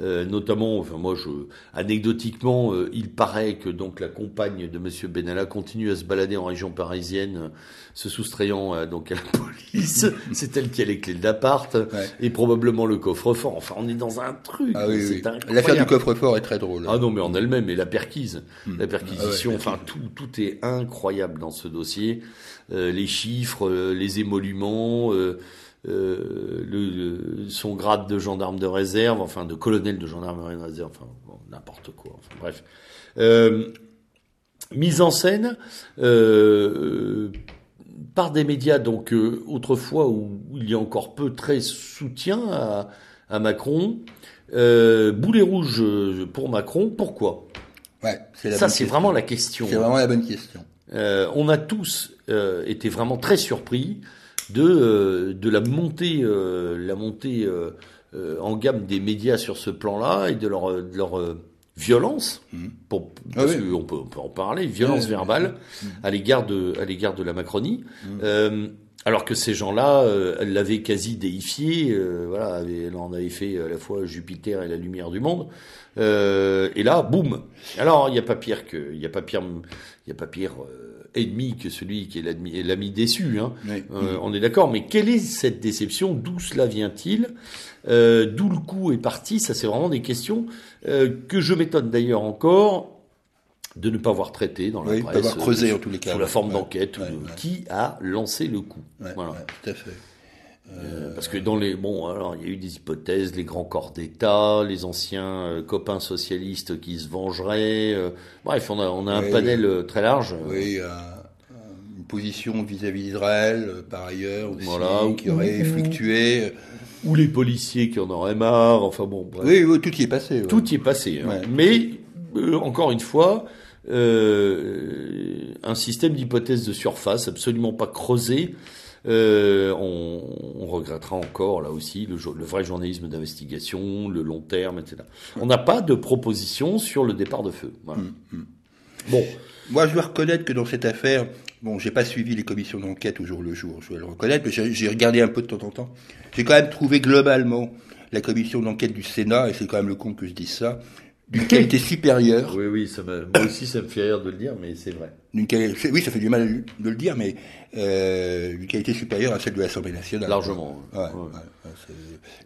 Euh, notamment, enfin moi, je, anecdotiquement, euh, il paraît que donc la compagne de Monsieur Benalla continue à se balader en région parisienne, euh, se soustrayant euh, donc à la [laughs] police. C'est elle qui a les clés de l'appart et probablement le coffre-fort. Enfin, on est dans un truc. Ah oui, oui. L'affaire du coffre-fort est très drôle. Ah non, mais en elle-même, et la perquise, la perquisition, Ah ouais, enfin tout, tout est incroyable dans ce dossier. Euh, les chiffres, euh, les émoluments, euh, euh, le, le- son grade de gendarme de réserve, enfin de colonel de gendarmerie de réserve, enfin bon, n'importe quoi. Enfin bref. Euh, mise en scène euh, par des médias, donc autrefois où il y a encore peu très soutien à, à Macron. Boulet rouge pour Macron, pourquoi? Ouais, c'est la Ça, c'est vraiment la question. C'est vraiment la bonne question. Euh, on a tous été vraiment très surpris de de, de la montée, euh, la montée euh, euh, en gamme des médias sur ce plan-là et de leur, de leur euh, violence, pour, Ah parce oui. qu'on peut, on peut en parler, violence verbale à l'égard de, à l'égard de la Macronie. Euh, alors que ces gens-là, euh, elle l'avaient quasi déifié, euh, voilà, elle en avait fait à la fois Jupiter et la lumière du monde. Euh, et là, boum. Alors, il n'y a pas pire que, il y a pas pire, il y a pas pire, euh, ennemi que celui qui est l'ami déçu. Hein. on est d'accord, mais quelle est cette déception? D'où cela vient-il? D'où le coup est parti? Ça, c'est vraiment des questions que je m'étonne d'ailleurs encore de ne pas avoir traité dans la oui, presse, creusé en tous les cas, sous la forme d'enquête, qui a lancé le coup. Voilà. tout à fait. Euh, parce que dans les bon, alors il y a eu des hypothèses, les grands corps d'État, les anciens euh, copains socialistes qui se vengeraient. Euh, bref, on a, on a un panel très large. Oui, une position vis-à-vis d'Israël, par ailleurs, aussi, voilà, qui aurait fluctué. Ou les policiers qui en auraient marre. Enfin bon. Bref. Oui, oui, tout y est passé. Tout y est passé. Hein. Mais encore une fois, un système d'hypothèses de surface absolument pas creusé euh, on, on, regrettera encore, là aussi, le, le vrai journalisme d'investigation, le long terme, etc. On n'a pas de proposition sur le départ de feu. Voilà. Hum, hum. Bon. Moi, je dois reconnaître que dans cette affaire, bon, j'ai pas suivi les commissions d'enquête au jour le jour, je dois le reconnaître, mais j'ai regardé un peu de temps en temps. J'ai quand même trouvé globalement la commission d'enquête du Sénat, et c'est quand même le con que je dise ça, d'une qualité supérieure. Oui, oui, ça moi aussi ça me fait rire de le dire, mais c'est vrai. oui, ça fait du mal de le dire, mais euh, d'une qualité supérieure à celle de l'Assemblée nationale. Largement. Ouais, ouais.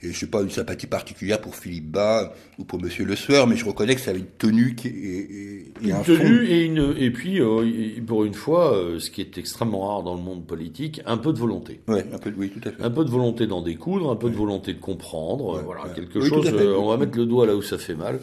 et je n'ai pas une sympathie particulière pour Philippe Bas ou pour Monsieur Le Sueur, mais je reconnais que ça avait une tenue qui, et, et, une tenue et une et puis euh, pour une fois, euh, ce qui est extrêmement rare dans le monde politique, un peu de volonté. Ouais, un peu, oui, tout à fait. Un peu de volonté d'en découdre, un peu de volonté de comprendre, voilà, quelque chose. Euh, on va mettre le doigt là où ça fait mal.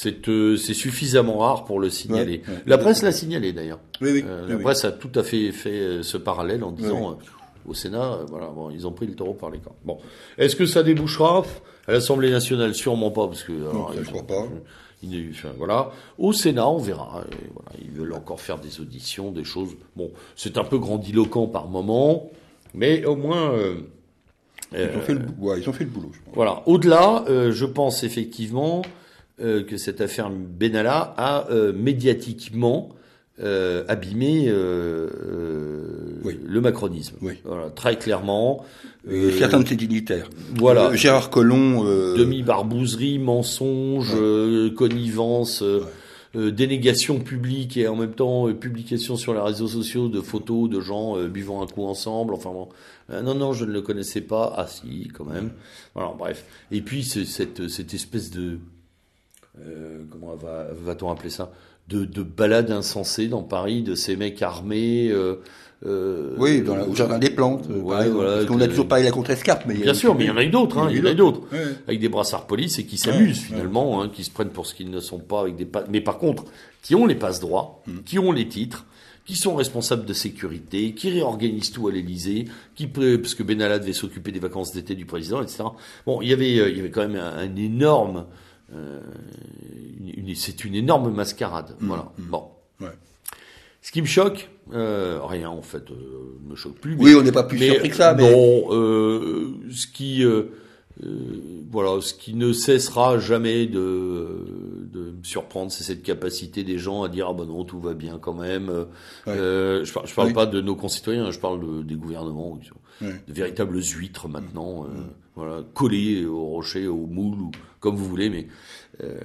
C'est euh, suffisamment rare pour le signaler. la presse l'a signalé d'ailleurs. Oui, oui, euh, la presse a tout à fait fait euh, ce parallèle en disant au Sénat, voilà, bon, ils ont pris le taureau par les cornes. Bon, est-ce que ça débouchera? À l'Assemblée nationale Sûrement pas, parce que alors, non, crois pas. voilà. Au Sénat, on verra. voilà, ils veulent encore faire des auditions, des choses. Bon, c'est un peu grandiloquent par moment, mais au moins. ils, ont fait le, ouais, ils ont fait le boulot. Voilà. Au-delà, je pense effectivement euh, que cette affaire Benalla a euh, médiatiquement euh, abîmé euh, le macronisme. Voilà, très clairement. certains de ses dignitaires. Voilà. Gérard Collomb. Demi-barbouzerie, mensonge, connivence. dénégation publique et en même temps publication sur les réseaux sociaux de photos de gens buvant un coup ensemble. Enfin bon, non non, je ne le connaissais pas. Ah si, quand même. Voilà, bref. Et puis cette cette espèce de euh, comment va, va-t-on appeler ça? De, de balades insensées dans Paris, de ces mecs armés. Euh, euh, oui, dans au jardin des plantes. Ouais, voilà, parce qu'on a toujours pas eu la contre-escarpe, mais bien sûr, mais il y en a eu d'autres, hein, il y en a eu d'autres, avec des brassards police et qui s'amusent finalement, hein, qui se prennent pour ce qu'ils ne sont pas, avec des mais par contre, qui ont les passes droits, mm. qui ont les titres, qui sont responsables de sécurité, qui réorganisent tout à l'Élysée, qui parce que Benalla devait s'occuper des vacances d'été du président, etc. Bon, il y avait, il y avait quand même un, un énorme euh, c'est une énorme mascarade. Mmh, voilà. Mmh. Bon. Ce qui me choque, euh, rien en fait, euh, me choque plus. oui, on n'est pas plus surpris que ça. Mais... Non, euh, ce qui, voilà, ce qui ne cessera jamais de, de me surprendre, c'est cette capacité des gens à dire ah ben non tout va bien quand même. je, je parle pas de nos concitoyens, je parle des gouvernements, de véritables huîtres maintenant, voilà, collés au rocher, au moule ou comme vous voulez, mais euh,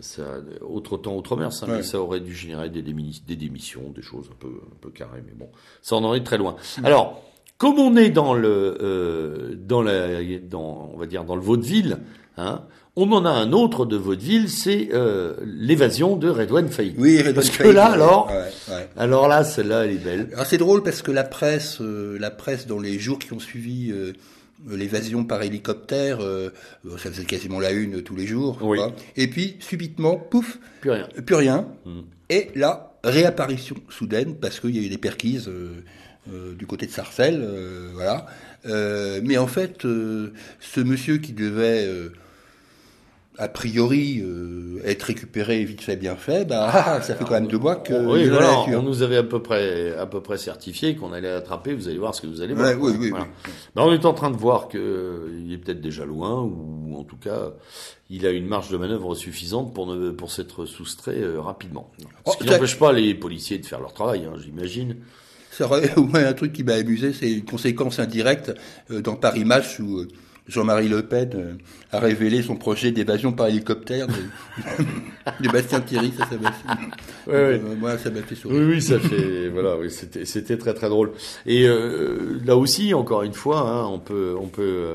ça, autre temps, autre mer, ça, ça aurait dû générer des, des, démissions, des choses un peu, un peu carrées, mais bon, ça en est très loin. Alors, comme on est dans le, euh, dans la, dans, on va dire dans le vaudeville, hein, on en a un autre de vaudeville, c'est euh, l'évasion de Redouane Faïd. Oui, Redouane Parce que là, alors, alors là, celle-là, elle est belle. c'est drôle parce que la presse, euh, la presse dans les jours qui ont suivi euh, l'évasion par hélicoptère, euh, ça faisait quasiment la une tous les jours. Et puis, subitement, pouf, plus rien. Plus rien. Hmm. Et là, réapparition soudaine, parce qu'il y a eu des perquises euh, euh, du côté de Sarcelles, voilà. mais en fait, ce monsieur qui devait a priori euh, être récupéré vite fait bien fait, bah, ah, [laughs] ça fait quand même deux mois que oui, voilà, on nous avait à peu près à peu près certifié qu'on allait attraper. Vous allez voir ce que vous allez voir. oui, oui, ben, on est en train de voir que euh, il est peut-être déjà loin ou en tout cas il a une marge de manœuvre suffisante pour ne, pour s'être soustrait euh, rapidement. Ce oh, qui n'empêche pas les policiers de faire leur travail, hein, j'imagine. C'est [laughs] un truc qui m'a amusé, c'est une conséquence indirecte dans Paris Match où Jean-Marie Le Pen a révélé son projet d'évasion par hélicoptère de, [laughs] de Bastien Thierry, ça, ça m'a fait, Ouais, ouais. moi, ça m'a fait sourire. Oui, oui, ça fait, voilà, oui, c'était, c'était très très drôle. Et euh, là aussi, encore une fois, hein, on peut, on peut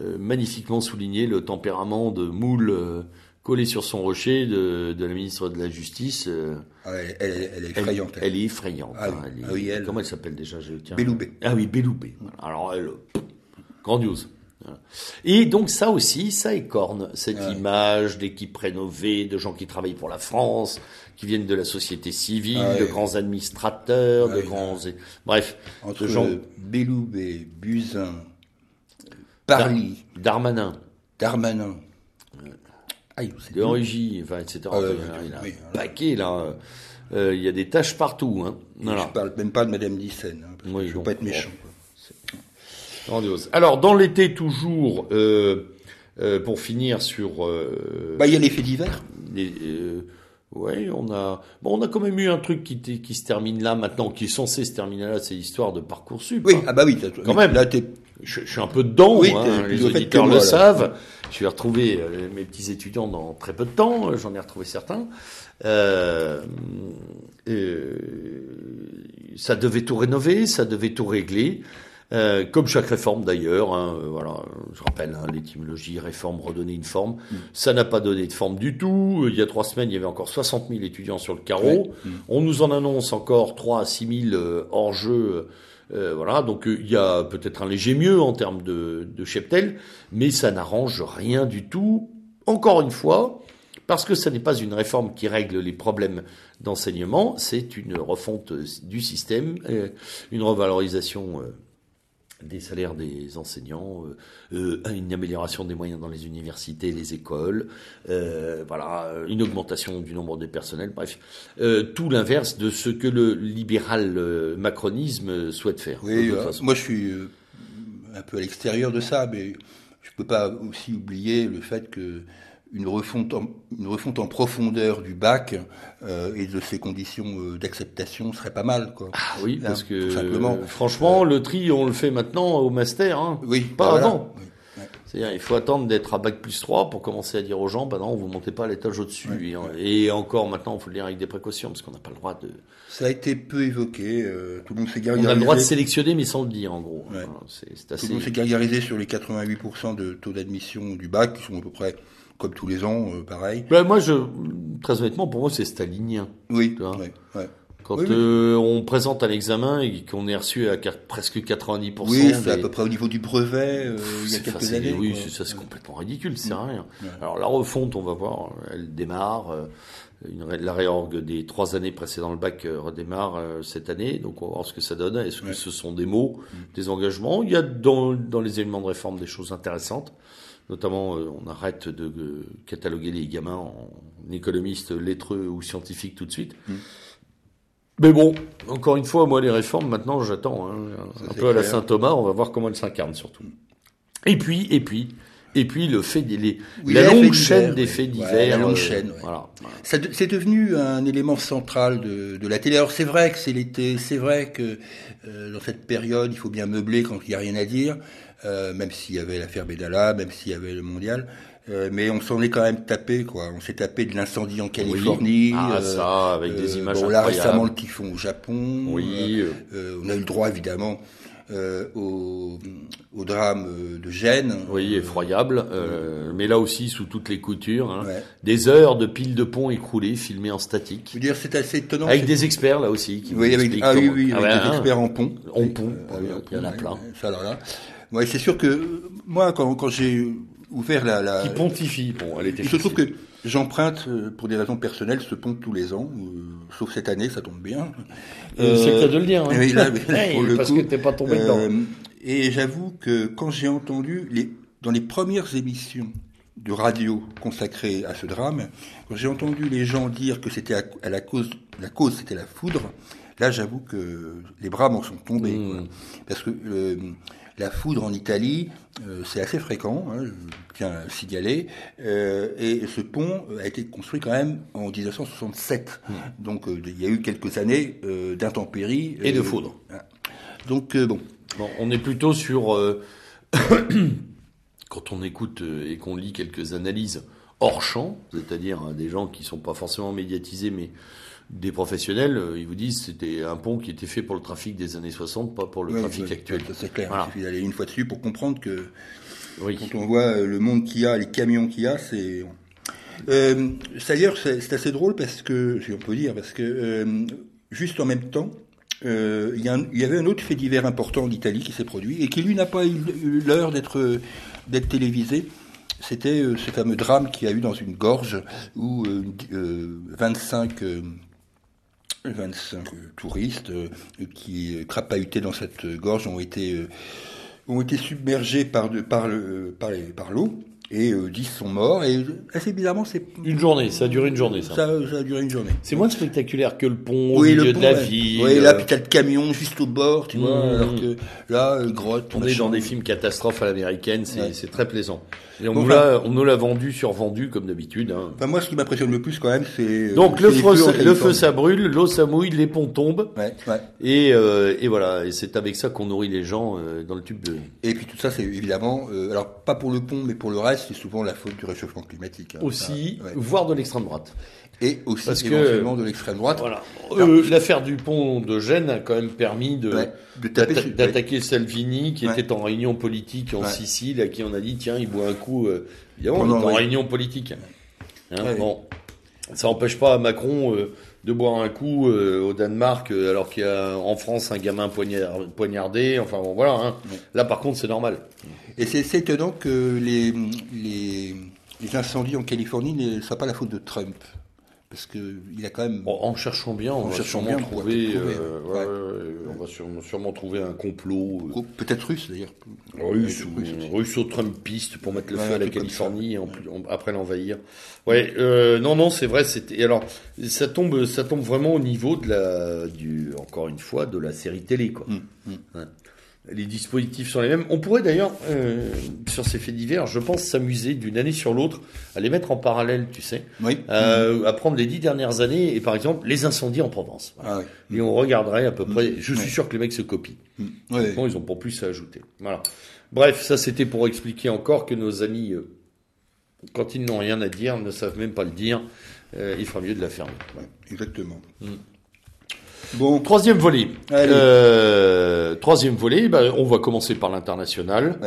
euh, magnifiquement souligner le tempérament de moule euh, collé sur son rocher de, de la ministre de la Justice. euh, Ah, elle, elle- elle est effrayante. elle. elle est effrayante. Ah oui. hein, est- Ah oui, Comment elle s'appelle déjà je, tiens. Belloubet. Ah oui, Belloubet. Voilà. Alors, elle, pff, grandiose. Et donc ça aussi, ça écorne cette Ouais. image d'équipes rénovées, de gens qui travaillent pour la France, qui viennent de la société civile, Ah ouais. de grands administrateurs, Ah de grands... Bref, Entre de gens... Belloubet, Buzyn, Parly, Darmanin, Darmanin. Ah, de Rugy, enfin, etc. Ah il y a- oui, un paquet, là. Euh, Il y a des tâches partout. Hein. Voilà. Je parle même pas de Madame Dyssen, hein, Oui, je veux non. pas être méchant. Grandiose. Alors, dans l'été, toujours, euh, euh, pour finir sur... euh, Bah, il y a les faits divers. les- ouais, on a... Bon, on a quand même eu un truc qui, se termine là, maintenant, qui est censé se terminer là, c'est l'histoire de Parcoursup. Oui, hein. ah bah oui, Quand même. Là, t'es Je, je suis un peu dedans, Oui, hein, les auditeurs le là. savent. Je vais retrouver mes petits étudiants dans très peu de temps, j'en ai retrouvé certains. Euh, euh, ça devait tout rénover, ça devait tout régler. Euh, comme chaque réforme d'ailleurs, hein, euh, voilà, je rappelle hein, l'étymologie réforme, redonner une forme. Mm. Ça n'a pas donné de forme du tout. Il y a trois semaines, il y avait encore 60 000 étudiants sur le carreau. Mm. On nous en annonce encore 3 à 6 000 euh, hors jeu. Euh, voilà, donc euh, il y a peut-être un léger mieux en termes de, de cheptel, mais ça n'arrange rien du tout. Encore une fois, parce que ça n'est pas une réforme qui règle les problèmes d'enseignement, c'est une refonte du système, euh, une revalorisation euh, des salaires des enseignants, euh, euh, une amélioration des moyens dans les universités, les écoles, euh, voilà, une augmentation du nombre des personnels, bref, euh, tout l'inverse de ce que le libéral macronisme souhaite faire. de Oui, moi je suis un peu à l'extérieur de ça, mais je peux pas aussi oublier le fait que une refonte en, une refonte en profondeur du bac euh, et de ses conditions euh, d'acceptation serait pas mal, quoi. Ah oui, Là, parce que tout simplement. euh, franchement, le tri, on le fait maintenant au master, hein. Oui, pas bah voilà. avant. Oui. C'est-à-dire, il faut attendre d'être à bac plus 3 pour commencer à dire aux gens, bah non, vous montez pas à l'étage au-dessus. et, et encore maintenant, il faut le dire avec des précautions, parce qu'on n'a pas le droit de... Ça a été peu évoqué, euh, tout le monde s'est On gargarisé. a le droit de sélectionner, mais sans le dire, en gros. Ouais. Voilà, c'est c'est Tout assez... le monde s'est gargarisé sur les 88% de taux d'admission du bac, qui sont à peu près comme tous les ans, euh, pareil. Ben, moi, je, très honnêtement, pour moi, c'est stalinien. Oui, Tu vois. ouais, ouais. Quand Oui, oui. euh, on présente un examen et qu'on est reçu à presque 90%. Oui, c'est à peu près au niveau du brevet, euh, il y a C'est quelques facile, années. Oui, ça, c'est complètement ridicule, c'est rien. Ouais. Alors la refonte, on va voir, elle démarre. euh, Une, la réorgue des trois années précédant le bac euh, redémarre euh, cette année, donc on va voir ce que ça donne. Est-ce que Ouais. ce sont des mots, des engagements? Il y a dans, dans les éléments de réforme des choses intéressantes. Notamment, euh, on arrête de euh, cataloguer les gamins en économistes lettreux ou scientifiques tout de suite. Mm. Mais bon, encore une fois, moi, les réformes, maintenant, j'attends. hein, un peu à la clair. Saint-Thomas, on va voir comment elles s'incarnent surtout. Et puis, et puis, et puis, le fait des, les- Oui, la longue chaîne des faits Ouais, divers. la longue euh, chaîne, ouais. Voilà. De- C'est devenu un élément central de, de la télé. Alors c'est vrai que c'est l'été, c'est vrai que euh, dans cette période, il faut bien meubler quand il n'y a rien à dire, euh, même s'il y avait l'affaire Bédala, même s'il y avait le mondial. Euh, mais on s'en est quand même tapé, quoi. On s'est tapé de l'incendie en Californie. Ah, euh, ça, avec des images bon, là récemment le typhon au Japon. Oui, on a eu le droit évidemment euh, au, au drame de Gênes. Oui, effroyable. euh, mais là aussi, sous toutes les coutures. hein. Ouais. Des heures de piles de pont écroulées, filmées en Je statique. veux dire, c'est assez étonnant. Avec des experts, là aussi. Qui Oui, avec, ah oui, oui, Ah avec des hein. experts en pont. En pont, Euh, oui, il y en a plein. Ça, alors là. Ouais, c'est sûr que euh, moi, quand, quand j'ai ouvert la, la Qui pontifie. Bon, elle était il se trouve que j'emprunte euh, pour des raisons personnelles ce pont tous les ans, euh, sauf cette année, ça tombe bien. Euh, c'est le cas de le dire. Hein. oui, là, mais [laughs] Hey, pour le parce coup, que t'es pas tombé dedans. euh, Et j'avoue que quand j'ai entendu les, dans les premières émissions de radio consacrées à ce drame, quand j'ai entendu les gens dire que c'était à, à la cause, la cause c'était la foudre, là j'avoue que les bras m'en sont tombés. Mmh. Parce que euh, la foudre en Italie, euh, c'est assez fréquent, hein, je tiens à signaler, euh, et ce pont a été construit quand même en 1967. Donc euh, il y a eu quelques années euh, d'intempéries. Et de euh, foudre. Donc euh, bon, Bon, on est plutôt sur euh, [coughs] quand on écoute et qu'on lit quelques analyses hors champ, c'est-à-dire hein, des gens qui sont pas forcément médiatisés, mais des professionnels, ils vous disent c'était un pont qui était fait pour le trafic des années 60, pas pour le trafic actuel. C'est clair. Il suffit d'aller une fois dessus pour comprendre que quand on voit le monde qu'il y a, les camions qu'il y a, c'est euh, D'ailleurs, c'est assez drôle parce que, si on peut dire, parce que euh, juste en même temps, euh, il, y, avait un autre fait divers important en Italie qui s'est produit et qui lui n'a pas eu l'heure d'être d'être télévisé. C'était euh, ce fameux drame qui a eu dans une gorge où 25 25 touristes qui crapahutés dans cette gorge ont été ont été submergés par par le par par et 10 euh, sont morts. Et assez bizarrement, c'est. Une journée, ça a duré une journée, ça. Ça, a duré une journée. C'est moins spectaculaire que le pont au milieu de la ville. Oui, là, puis t'as le camion juste au bord, tu vois. Mmh. Alors que là, grotte. On est dans des films catastrophes à l'américaine, c'est très plaisant. Et on, nous l'a, on nous l'a vendu, survendu comme d'habitude. Hein. Enfin, moi, ce qui m'impressionne le plus quand même, c'est euh, donc le feu, le feu, ça brûle, l'eau ça mouille, les ponts tombent. Ouais, ouais. Et, euh, et voilà, et c'est avec ça qu'on nourrit les gens euh, dans le tube de. Et puis tout ça, c'est évidemment, euh, alors pas pour le pont, mais pour le reste, c'est souvent la faute du réchauffement climatique. Hein. Aussi, voire de l'extrême droite et aussi Parce éventuellement de l'extrême droite. Voilà. Euh, L'affaire du pont de Gênes a quand même permis de d'attaquer Salvini, qui était en réunion politique en Sicile, à qui on a dit tiens, il boit un coup. Euh, évidemment, il est en réunion politique. Hein, bon, ça n'empêche pas Macron euh, de boire un coup euh, au Danemark, euh, alors qu'il y a en France un gamin poignardé. Enfin bon, voilà. Hein. Là, par contre, c'est normal. Et c'est étonnant que les, les, les incendies en Californie ne soient pas la faute de Trump parce que il a quand même. en cherchant bien, on va sûrement trouver. Euh, on va sûrement, trouver un complot. Euh, peut-être russe d'ailleurs. Russe ou russe, trumpiste pour mettre le feu à la Californie après l'envahir. Ouais, euh, non, non, c'est vrai. C'était alors ça tombe, ça tombe vraiment au niveau de la, du, encore une fois, de la série télé quoi. Hum, hum les dispositifs sont les mêmes. On pourrait d'ailleurs, euh, sur ces faits divers, je pense, s'amuser d'une année sur l'autre à les mettre en parallèle, tu sais. Oui. Euh, à prendre les dix dernières années et par exemple les incendies en Provence. Ah oui. Et on regarderait à peu près. Je suis sûr que les mecs se copient. Oui. Bon, ils ont pas plus à ajouter. Voilà. Bref, ça c'était pour expliquer encore que nos amis, euh, quand ils n'ont rien à dire, ne savent même pas le dire. Il fera mieux de la fermer. exactement. Mm. Bon. Troisième volet. Euh, troisième volet, bah, on va commencer par l'international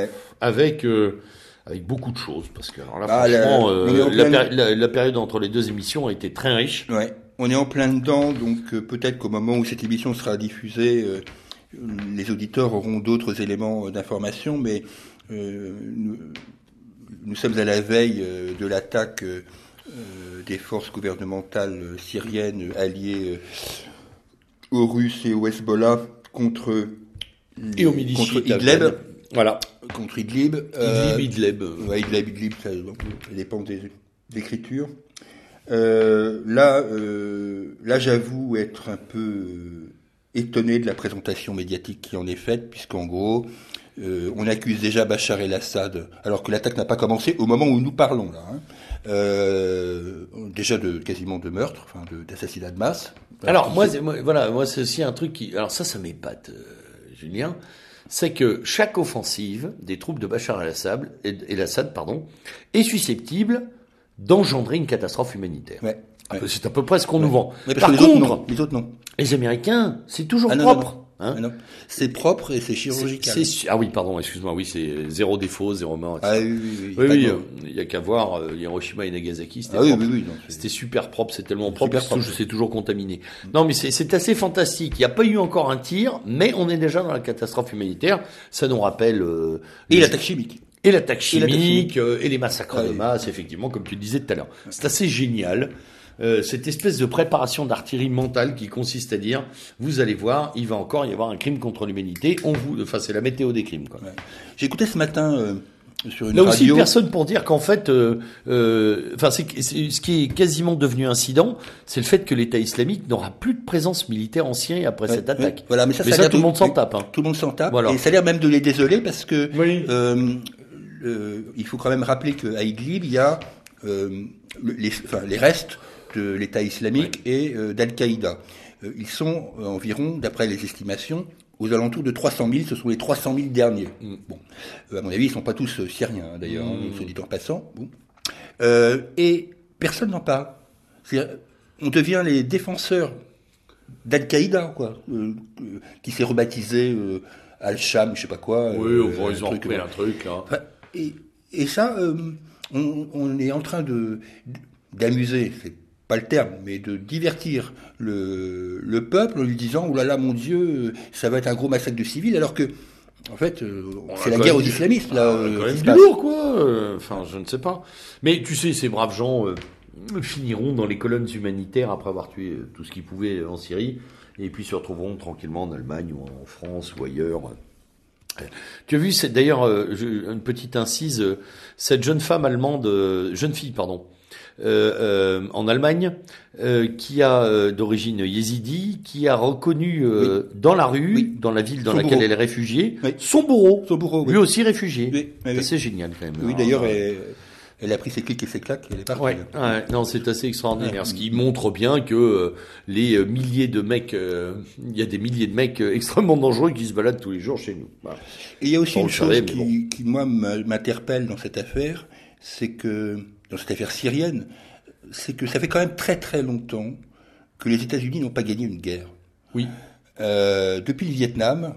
avec euh, avec beaucoup de choses parce que alors là, ah, franchement, euh, la, période entre les deux émissions a été très riche. Ouais. On est en plein dedans, donc peut-être qu'au moment où cette émission sera diffusée, les auditeurs auront d'autres éléments d'information, mais nous, nous, sommes à la veille de l'attaque des forces gouvernementales syriennes alliées aux Russes et au Hezbollah contre, et au contre Idlib. Voilà. Contre Idlib. Euh, Idlib, Idlib. Ouais, Idlib, Idlib, ça, dépend des écritures. Euh, là, euh, là, j'avoue être un peu étonné de la présentation médiatique qui en est faite, puisqu'en gros, euh, on accuse déjà Bachar el-Assad, alors que l'attaque n'a pas commencé au moment où nous parlons là. Hein. Euh, déjà de quasiment de meurtre, enfin d'assassinat de, masse. Alors moi, voilà, moi c'est aussi un truc qui, alors ça, ça m'épate, euh, Julien, c'est que chaque offensive des troupes de Bachar el-Assad, pardon, est susceptible d'engendrer une catastrophe humanitaire. Ouais. C'est à peu près ce qu'on nous vend. Par contre, les autres non. Les Américains, c'est toujours ah propre. Hein c'est propre et c'est chirurgical. ah oui, pardon, excuse-moi, oui, c'est zéro défaut, zéro mort. Ah oui, oui, oui. oui, il y a qu'à voir euh, Hiroshima et Nagasaki, c'était ah, oui, C'était super propre, c'est tellement propre, c'est toujours contaminé. Non, mais c'est assez fantastique. Il n'y a pas eu encore un tir, mais on est déjà dans la catastrophe humanitaire. Ça nous rappelle... Euh, et l'attaque chimique. Et l'attaque chimique, euh, et, les massacres de masse, effectivement, comme tu le disais tout à l'heure. C'est assez génial. Euh, cette espèce de préparation d'artillerie mentale qui consiste à dire, vous allez voir, il va encore y avoir un crime contre l'humanité. On vous, enfin, c'est la météo des crimes. Quoi. J'ai écouté ce matin. Euh, sur une Là radio. aussi, personne pour dire qu'en fait, euh, euh enfin, c'est, ce qui est quasiment devenu incident, c'est le fait que l'État islamique n'aura plus de présence militaire ancienne après cette attaque. Voilà, mais ça, ça, tout, le monde s'en tape. Hein. Tout le monde s'en tape. Voilà. Et ça a l'air même de les désoler parce que euh, il faut quand même rappeler qu'à Idlib, il y a les, enfin, les restes de l'État islamique et euh, d'Al-Qaïda. ils sont environ, d'après les estimations, aux alentours de 300 000, ce sont les 300 000 derniers. Mm. Bon, à mon avis, ils ne sont pas tous syriens, hein, d'ailleurs, mmh. se dit en passant. Bon. et personne n'en parle. On devient les défenseurs d'Al-Qaïda, quoi, qui s'est rebaptisé Al-Sham, je sais pas quoi. Oui, euh, ils ont repris un truc. Là. et, et, ça, euh, on, on, est en train de d'amuser, pas le terme, mais de divertir le, le peuple en lui disant oh là là mon Dieu, ça va être un gros massacre de civils, alors que en fait, euh, c'est la guerre aux islamistes là. Ah, quand même du lourd quoi. Enfin, je ne sais pas. Mais tu sais, ces braves gens finiront dans les colonnes humanitaires après avoir tué tout ce qu'ils pouvaient en Syrie et puis se retrouveront tranquillement en Allemagne ou en France ou ailleurs. Tu as vu, c'est d'ailleurs euh, une petite incise, euh, cette jeune femme allemande, euh, jeune fille, pardon, euh, en Allemagne, qui a d'origine yézidi, qui a reconnu dans la rue, dans la ville dans laquelle elle est réfugiée, son bourreau, son bourreau lui aussi réfugié. C'est génial quand même. Oui, d'ailleurs, elle a pris ses clics et ses claques, elle est partie. Ouais, ouais non, c'est assez extraordinaire. Ce qui montre bien que euh, les euh, milliers de mecs, euh, il y a des milliers de mecs extrêmement dangereux qui se baladent tous les jours chez nous. Et il y a aussi une chose qui, qui, moi, m'interpelle dans cette affaire, c'est que, dans cette affaire syrienne, c'est que ça fait quand même très très longtemps que les États-Unis n'ont pas gagné une guerre. Oui. depuis le Vietnam,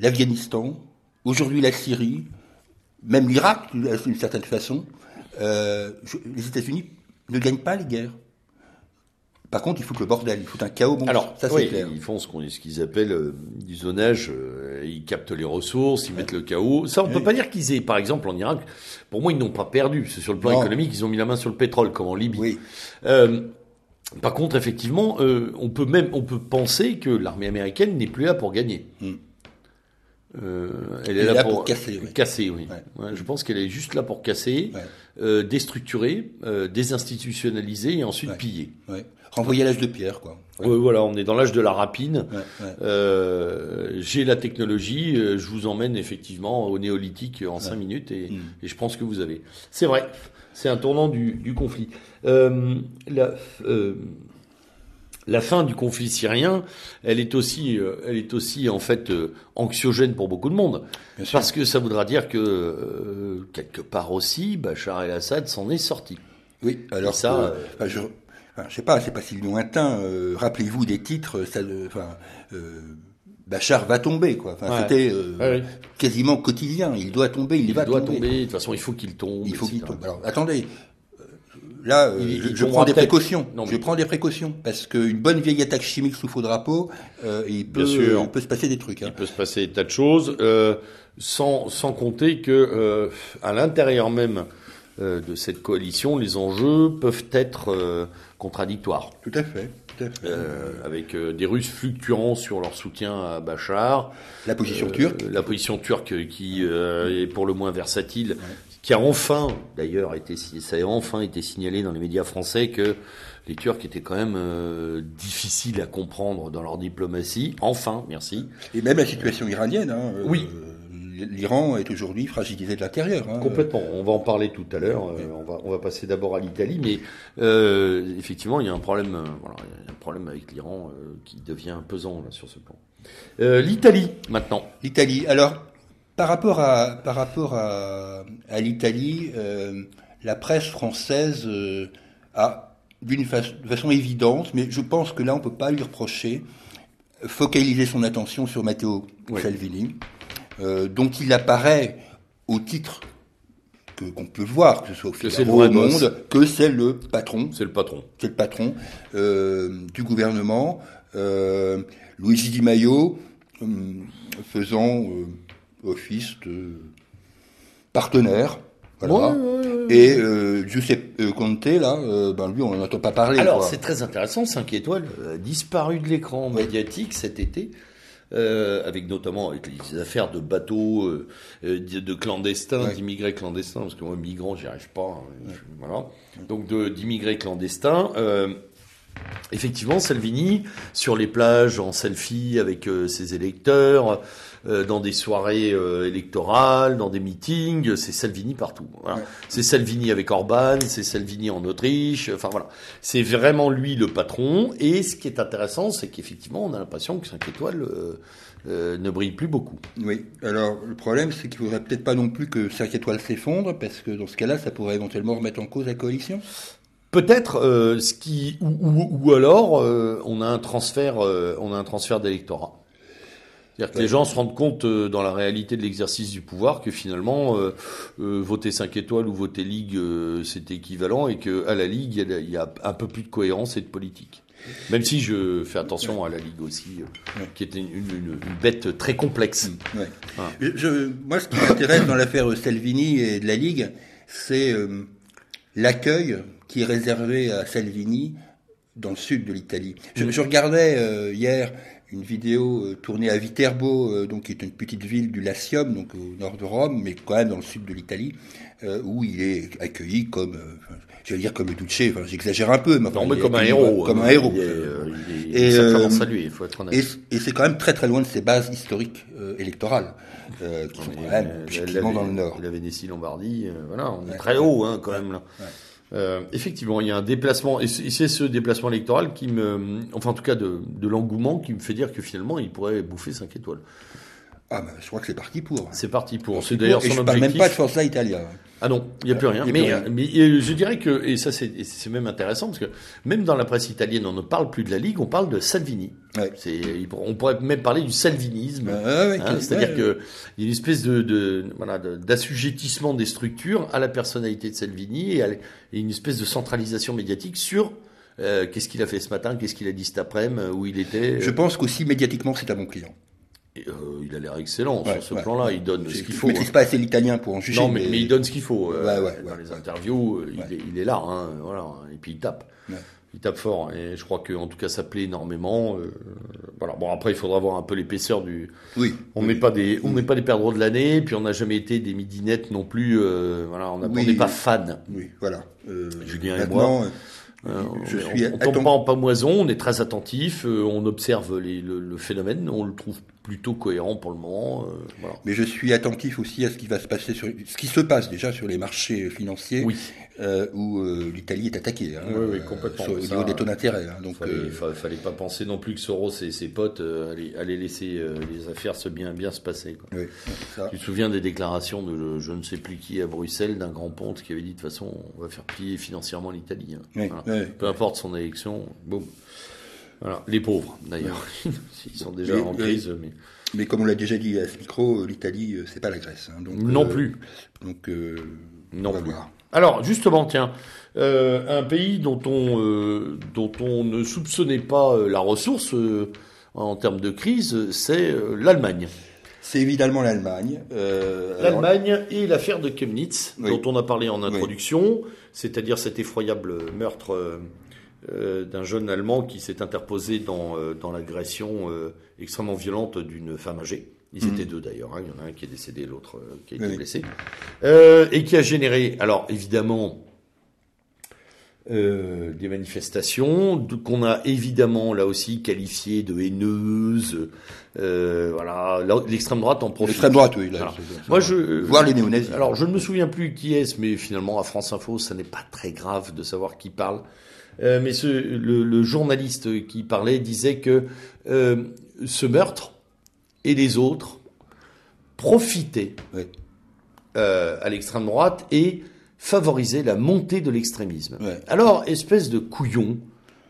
l'Afghanistan, aujourd'hui la Syrie, même l'Irak, d'une certaine façon, euh, les États-Unis ne gagnent pas les guerres. Par contre, il faut que le bordel, il faut un chaos. Bon, Alors, ça c'est clair. Ils font ce qu'ils appellent euh, du zonage. Euh, ils captent les ressources, ils mettent le chaos. Ça, on ne peut pas dire qu'ils aient, par exemple, en Irak. Pour moi, ils n'ont pas perdu. C'est sur le plan économique, ils ont mis la main sur le pétrole, comme en Libye. Oui. par contre, effectivement, on peut même, on peut penser que l'armée américaine n'est plus là pour gagner. Hmm. Euh, elle est là, pour, casser. Oui. Casser, oui. je pense qu'elle est juste là pour casser, euh, déstructurer, euh, désinstitutionnaliser et ensuite piller. Renvoyer l'âge de pierre, quoi. voilà, on est dans l'âge de la rapine. J'ai la technologie, je vous emmène effectivement au néolithique en cinq minutes et, mm. et, je pense que vous avez. C'est vrai, c'est un tournant du, du conflit. La, la fin du conflit syrien, elle est aussi, euh, elle est aussi en fait euh, anxiogène pour beaucoup de monde, parce que ça voudra dire que euh, quelque part aussi, Bachar el-Assad s'en est sorti. Oui, alors ça, je, enfin, sais pas, c'est pas si lointain. Rappelez-vous des titres, ça, enfin. Bachar va tomber, quoi. Enfin, C'était quasiment quotidien. Il doit tomber, il, il va doit tomber. De toute façon, il faut qu'il tombe. Il faut qu'il tombe. Alors, attendez, Là, euh, je, prends des précautions. je prends des précautions parce qu'une bonne vieille attaque chimique sous faux drapeau, euh, il peut, il peut se passer des trucs. Hein. Il peut se passer des tas de choses, euh, sans sans compter que euh, à l'intérieur même euh, de cette coalition, les enjeux peuvent être contradictoires. Tout à fait. Tout à fait. avec des Russes fluctuant sur leur soutien à Bachar. La position turque. La position turque qui est pour le moins versatile, qui a enfin, d'ailleurs, été, ça a enfin été signalé dans les médias français que les Turcs étaient quand même euh, difficiles à comprendre dans leur diplomatie. Enfin, merci. Et même la situation iranienne. Hein, euh, oui. L'Iran est aujourd'hui fragilisé de l'intérieur. Hein. Complètement. On va en parler tout à l'heure. Euh, on, va, on va passer d'abord à l'Italie, mais euh, effectivement, il y a un problème. voilà, il y a un problème avec l'Iran qui devient pesant là, sur ce plan. L'Italie maintenant. L'Italie. Alors, par rapport à, par rapport à, à l'Italie, euh, la presse française euh, a, d'une façon évidente, mais je pense que là on peut pas lui reprocher, focaliser son attention sur Matteo Salvini, euh, dont il apparaît au titre que qu'on peut voir, que ce soit au Figaro, au Monde, que c'est le patron. C'est le patron. C'est le patron euh, du gouvernement. Euh, Luigi Di Maio faisant office de partenaire. Voilà. Et euh, Giuseppe euh, Conte, là, euh, ben lui, on n'en entend pas parler. Alors, c'est très intéressant, 5 étoiles, euh, disparu de l'écran médiatique cet été, avec notamment avec les affaires de bateaux, de clandestins, d'immigrés clandestins, parce que moi, migrant, j'y arrive pas. Hein, voilà. Donc, d'immigrés clandestins. effectivement, Salvini, sur les plages, en selfie avec euh, ses électeurs, euh, dans des soirées euh, électorales, dans des meetings, c'est Salvini partout. Voilà. C'est Salvini avec Orban, c'est Salvini en Autriche, enfin voilà. C'est vraiment lui le patron. Et ce qui est intéressant, c'est qu'effectivement, on a l'impression que 5 étoiles ne brille plus beaucoup. Oui, alors le problème, c'est qu'il faudrait peut-être pas non plus que 5 étoiles s'effondre, parce que dans ce cas-là, ça pourrait éventuellement remettre en cause la coalition. Peut-être euh, ce qui ou, ou, ou alors euh, on a un transfert euh, on a un transfert d'électorat. C'est-à-dire que les gens se rendent compte dans la réalité de l'exercice du pouvoir que finalement voter 5 étoiles ou voter Ligue c'est équivalent et que à la Ligue il y, a, un peu plus de cohérence et de politique. Même si je fais attention à la Ligue aussi, qui est une, une, bête très complexe. Ouais. Je, moi, ce qui m'intéresse dans l'affaire Salvini et de la Ligue, c'est l'accueil qui est réservé à Salvini dans le sud de l'Italie. Je, regardais euh, hier une vidéo euh, tournée à Viterbo, euh, donc qui est une petite ville du Latium, donc au nord de Rome, mais quand même dans le sud de l'Italie, où il est accueilli comme, je vais dire comme le Duce, enfin j'exagère un peu, mais, non, mais comme un héros, comme un héros. Il et c'est quand même très très loin de ses bases historiques électorales. qui sont quand même dans le nord. La Vénétie, Lombardie, voilà, on est très haut hein, quand même là. Euh, effectivement, il y a un déplacement, et c'est ce déplacement électoral qui me, enfin en tout cas de, de l'engouement qui me fait dire que finalement il pourrait bouffer 5 étoiles. Ah ben, je crois que c'est parti pour. C'est parti pour. C'est d'ailleurs son objectif. Je parle même pas de Forza Italia. Ah non, il n'y a plus rien. Mais, mais je dirais que, et ça c'est même intéressant, parce que même dans la presse italienne, on ne parle plus de la Ligue, on parle de Salvini. Ouais. On pourrait même parler du salvinisme. hein, C'est-à-dire qu'il y a une espèce de, de voilà d'assujettissement des structures à la personnalité de Salvini et, à, et une espèce de centralisation médiatique sur euh, qu'est-ce qu'il a fait ce matin, qu'est-ce qu'il a dit cet après-midi, où il était. Je pense qu'aussi médiatiquement c'est un bon client. Euh, il a l'air excellent sur ce plan-là. Il donne ce qu'il faut. Je maîtrise hein. pas assez l'italien pour en juger. Non, mais, mais, il donne ce qu'il faut. Euh, dans les interviews, euh, il est, il, est, là. Hein, voilà. Et puis il tape. Il tape fort. Et je crois que, en tout cas, ça plaît énormément. Euh, voilà. Bon, après, il faudra voir un peu l'épaisseur du. Oui. On n'est pas des, on n'est pas des perdreaux de l'année. Puis on n'a jamais été des midinettes non plus. voilà. On n'est pas fan. Oui. Voilà. Julien et moi. Euh, je on, suis on, tombe pas en pamoison, on est très attentif, euh, on observe les, le, le, phénomène, on le trouve plutôt cohérent pour le moment. Euh, voilà. Mais je suis attentif aussi à ce qui va se passer sur ce qui se passe déjà sur les marchés financiers, oui. euh, où euh, l'Italie est attaquée. Hein, oui, oui, complètement. Sur, au niveau des taux d'intérêt. Hein, donc, fallait, fallait, fallait, pas penser non plus que Soros et ses potes allaient, allaient, laisser les affaires se bien bien se passer. Quoi. Oui, ça. Tu te souviens des déclarations de je ne sais plus qui à Bruxelles d'un grand ponte qui avait dit de toute façon on va faire plier financièrement l'Italie. Hein. Voilà. Peu importe son élection, boum. Voilà. Les pauvres, d'ailleurs. [laughs] Ils sont déjà mais, en crise. Mais... mais comme on l'a déjà dit à ce micro, l'Italie, c'est pas la Grèce. Hein, donc, non euh, plus. Donc, euh, non plus. Voir. Alors, justement, tiens, euh, un pays dont on, euh, dont on ne soupçonnait pas la ressource en termes de crise, c'est l'Allemagne. C'est évidemment l'Allemagne. L'Allemagne alors... et l'affaire de Chemnitz, oui. dont on a parlé en introduction, oui. c'est-à-dire cet effroyable meurtre euh, d'un jeune Allemand qui s'est interposé dans, euh, dans l'agression euh, extrêmement violente d'une femme âgée. Ils mmh. étaient deux d'ailleurs, hein. il y en a un qui est décédé, l'autre qui a été oui. blessé, et qui a généré, alors évidemment, euh, des manifestations qu'on a évidemment là aussi qualifiées de haineuses. Euh, voilà, l'extrême droite en profite. L'extrême droite, oui. Là, alors, moi, je voir les néo-nazis. Alors, je ne me souviens plus qui est-ce, mais finalement à France Info, ça n'est pas très grave de savoir qui parle. Euh, mais ce, le, le, journaliste qui parlait disait que euh, ce meurtre et les autres profitaient euh, à l'extrême droite et favorisaient la montée de l'extrémisme. Ouais. Alors, espèce de couillon,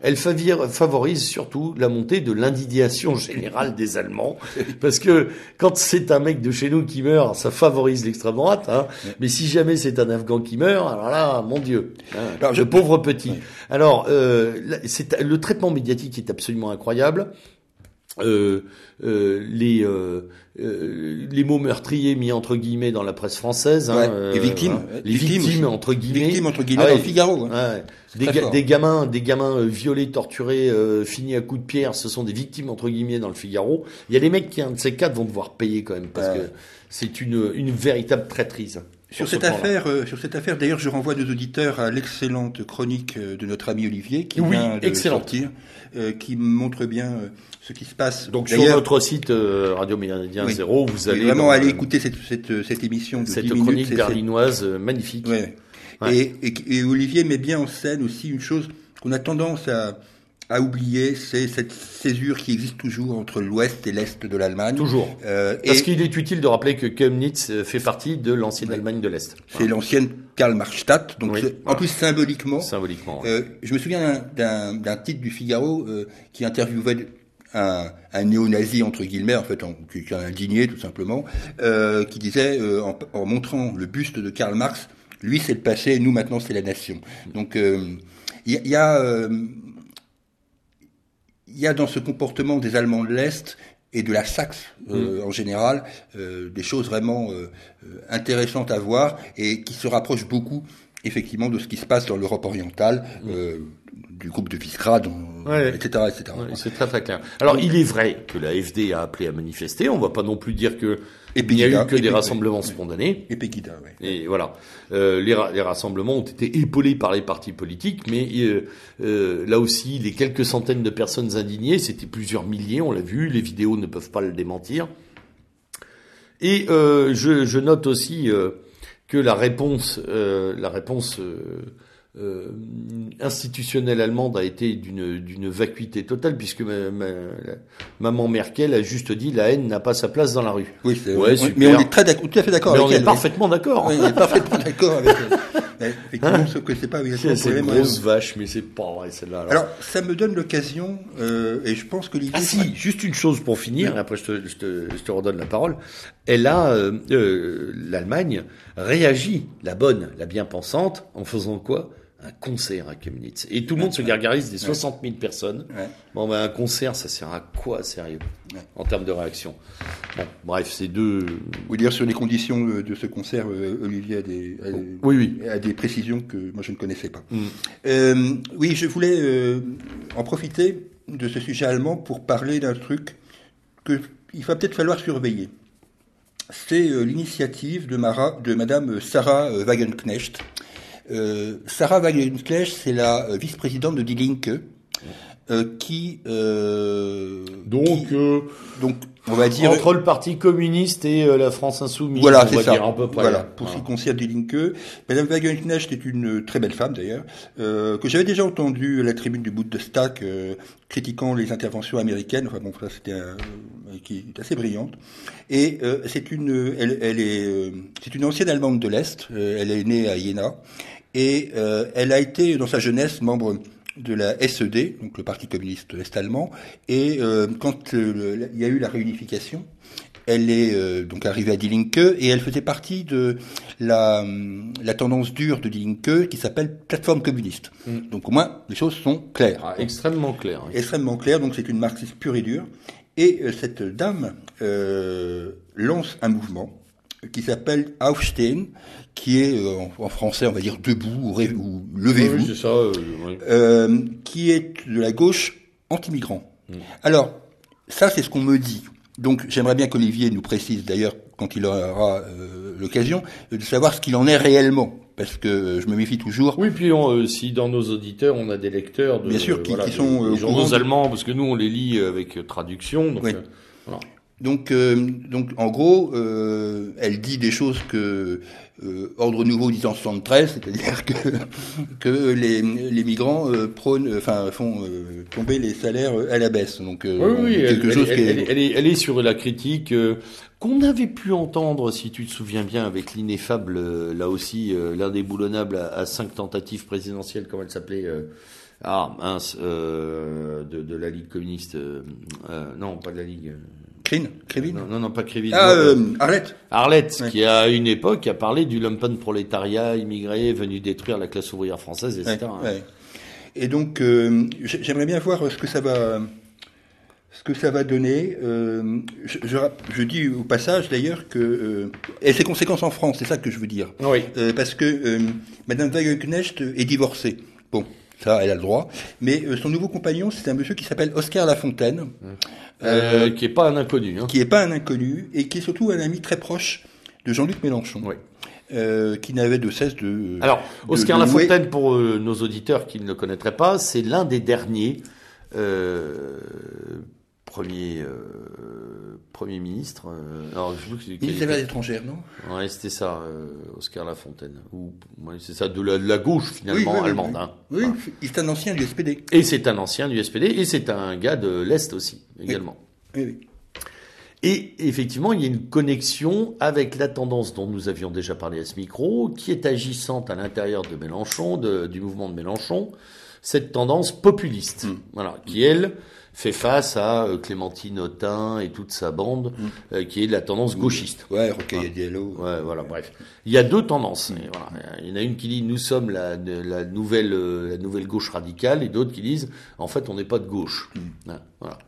elle favorise surtout la montée de l'indignation générale des Allemands, parce que quand c'est un mec de chez nous qui meurt, ça favorise l'extrême droite, hein. mais si jamais c'est un Afghan qui meurt, alors là, mon Dieu, hein, alors, je... le pauvre petit. Ouais. Alors, euh, le traitement médiatique est absolument incroyable. Euh, euh, les euh, les mots meurtriers mis entre guillemets dans la presse française, hein, ouais, les victimes, les victimes, victimes entre guillemets, victimes entre guillemets ah, dans le Figaro. Ouais. Des, ga des, gamins, des gamins violés, torturés, finis à coups de pierre, ce sont des victimes entre guillemets dans le Figaro. Il y a des mecs qui un de ces quatre vont devoir payer quand même parce que c'est une une véritable traîtrise. Sur cette, affaire, euh, sur cette affaire, d'ailleurs, je renvoie nos auditeurs à l'excellente chronique euh, de notre ami Olivier qui vient de sortir, euh, qui montre bien ce qui se passe. Donc sur notre site Radio Méridien Zéro, vous allez vraiment aller écouter cette, cette, cette émission de cette 10 chronique berlinoise magnifique. Ouais. Et, et, et Olivier met bien en scène aussi une chose qu'on a tendance à à oublier, c'est cette césure qui existe toujours entre l'Ouest et l'Est de l'Allemagne. Toujours. Euh, Parce qu'il est utile de rappeler que Chemnitz euh, fait partie de l'ancienne Allemagne de l'Est. C'est l'ancienne Karl-Marxstadt. Donc, en plus symboliquement. Symboliquement. Euh, je me souviens d'un titre du Figaro euh, qui interviewait un, un néo-nazi entre guillemets, en fait, en, qui est indigné tout simplement, qui disait en, en, montrant le buste de Karl Marx, lui c'est le passé, nous maintenant c'est la nation. Donc il y, y, a il y a dans ce comportement des Allemands de l'Est et de la Saxe euh, mm. en général euh, des choses vraiment euh, intéressantes à voir et qui se rapprochent beaucoup effectivement de ce qui se passe dans l'Europe orientale, mm. du groupe de Visegrad, etc. etc. c'est très très clair. Alors il est vrai que la FD a appelé à manifester, on va pas non plus dire que et il n'y a eu que des rassemblements spontanés. Et Pegida, oui. Et voilà. Euh, les, les, rassemblements ont été épaulés par les partis politiques, mais euh, euh, là aussi, les quelques centaines de personnes indignées, c'était plusieurs milliers, on l'a vu, les vidéos ne peuvent pas le démentir. Et euh, je, je, note aussi euh, que la réponse, la réponse euh, institutionnelle allemande a été d'une d'une vacuité totale puisque maman Merkel a juste dit la haine n'a pas sa place dans la rue. Oui, c'est ouais, mais on est très tout à fait d'accord avec on est parfaitement d'accord. Oui, on est parfaitement [laughs] d'accord avec elle. Effectivement, sauf que c'est pas oui, c'est une grosse vache, mais c'est pas vrai celle-là. Alors. alors. ça me donne l'occasion, euh, et je pense que Ah si, juste une chose pour finir, et après je te, je, te, je te, redonne la parole. Elle a, euh, euh, l'Allemagne réagit, la bonne, la bien pensante, en faisant quoi? Un concert à Chemnitz. Et tout le monde se gargarise des 60 000 personnes. Bon, ben, un concert, ça sert à quoi, sérieux, en termes de réaction? Bon, Bref, c'est deux... Vous dire sur les conditions de ce concert, euh, Olivier a des, a, oui, oui. a des précisions que moi je ne connaissais pas. Mm. Euh, oui, je voulais euh, en profiter de ce sujet allemand pour parler d'un truc que il va peut-être falloir surveiller. C'est euh, l'initiative de, Mara, de Madame Sarah Wagenknecht, euh, Sarah Wagenknecht, c'est la euh, vice-présidente de Die Linke, euh, qui euh, donc euh, donc on va dire entre le Parti communiste et euh, la France insoumise. Voilà, c'est ça. Dire, à peu près. Voilà, pour ce qui concerne Die Linke, Madame Wagenknecht est une très belle femme d'ailleurs que j'avais déjà entendu à la tribune du Bundestag critiquant les interventions américaines. Enfin bon, ça c'était qui est assez brillante. Et c'est une elle, elle est c'est une ancienne allemande de l'est. elle est née à Jena et euh, elle a été dans sa jeunesse membre de la SED, donc le Parti communiste est-allemand, et euh, quand euh, il y a eu la réunification, elle est euh, donc arrivée à Die Linke et elle faisait partie de la, la tendance dure de Die Linke qui s'appelle plateforme communiste. Mm. Donc au moins les choses sont claires. Ah, extrêmement claires. Extrêmement claires, donc c'est une marxiste pure et dure. Et cette dame lance un mouvement qui s'appelle Aufstehen, qui est euh, en, français, on va dire debout ou, ou levez-vous, oui, euh, oui. euh, qui est de la gauche anti-migrant. Mm. Alors, ça, c'est ce qu'on me dit. Donc, j'aimerais bien qu'Olivier nous précise, d'ailleurs, quand il aura l'occasion, de savoir ce qu'il en est réellement. Parce que je me méfie toujours. Oui, puis on, si dans nos auditeurs on a des lecteurs, de, bien sûr, qui, voilà, qui sont des journaux allemands, parce que nous on les lit avec traduction. Donc, oui. voilà. Donc, euh, donc en gros, euh, elle dit des choses que euh, Ordre Nouveau dit en 73, c'est-à-dire que, [laughs] que les, les migrants euh, prônent, enfin font euh, tomber les salaires à la baisse. Donc, oui, oui, quelque elle, chose elle, elle, est... elle, est... elle, est... sur la critique qu'on avait pu entendre, si tu te souviens bien, avec l'ineffable, là aussi, l'indéboulonnable à, à, cinq tentatives présidentielles, comment elle s'appelait ah mince, de, de, la Ligue communiste, non pas de la Ligue. Crine Crévin non, non, non, pas Crévin. Ah, euh, Arlette. Arlette, ouais. qui à une époque a parlé du lumpen prolétariat immigré venu détruire la classe ouvrière française, etc. Ouais, ouais. Et donc, euh, j'aimerais bien voir ce que ça va, ce que ça va donner. Euh, je, je, je, dis au passage d'ailleurs que et ses conséquences en France, c'est ça que je veux dire. Oui. Parce que Madame Wagenknecht est divorcée. Bon, ça, elle a le droit. Mais son nouveau compagnon, c'est un monsieur qui s'appelle Oscar Lafontaine. Mmh. Euh, qui est pas un inconnu. Hein. Qui est pas un inconnu et qui est surtout un ami très proche de Jean-Luc Mélenchon. Oui. qui n'avait de cesse de. Alors, Oscar Lafontaine, pour nos auditeurs qui ne le connaîtraient pas, c'est l'un des derniers premier premier ministre. alors, je des Affaires étrangères, non? Ouais, c'était ça, Oscar Lafontaine. Ou c'est ça de la, gauche finalement allemande. Oui, hein. c'est un ancien du SPD. Et c'est un ancien du SPD et c'est un gars de l'est aussi également. Oui, oui. Et effectivement, il y a une connexion avec la tendance dont nous avions déjà parlé à ce micro, qui est agissante à l'intérieur de Mélenchon, du mouvement de Mélenchon, cette tendance populiste, mm. voilà, qui elle fait face à euh, Clémentine Autain et toute sa bande, mm. euh, qui est de la tendance gauchiste. Ouais, Rocaille Diallo. Ouais, voilà, bref. Il y a deux tendances. Voilà. Il y en a une qui dit nous sommes la, la nouvelle, euh, la nouvelle gauche radicale, et d'autres qui disent en fait on n'est pas de gauche. Mm. Voilà.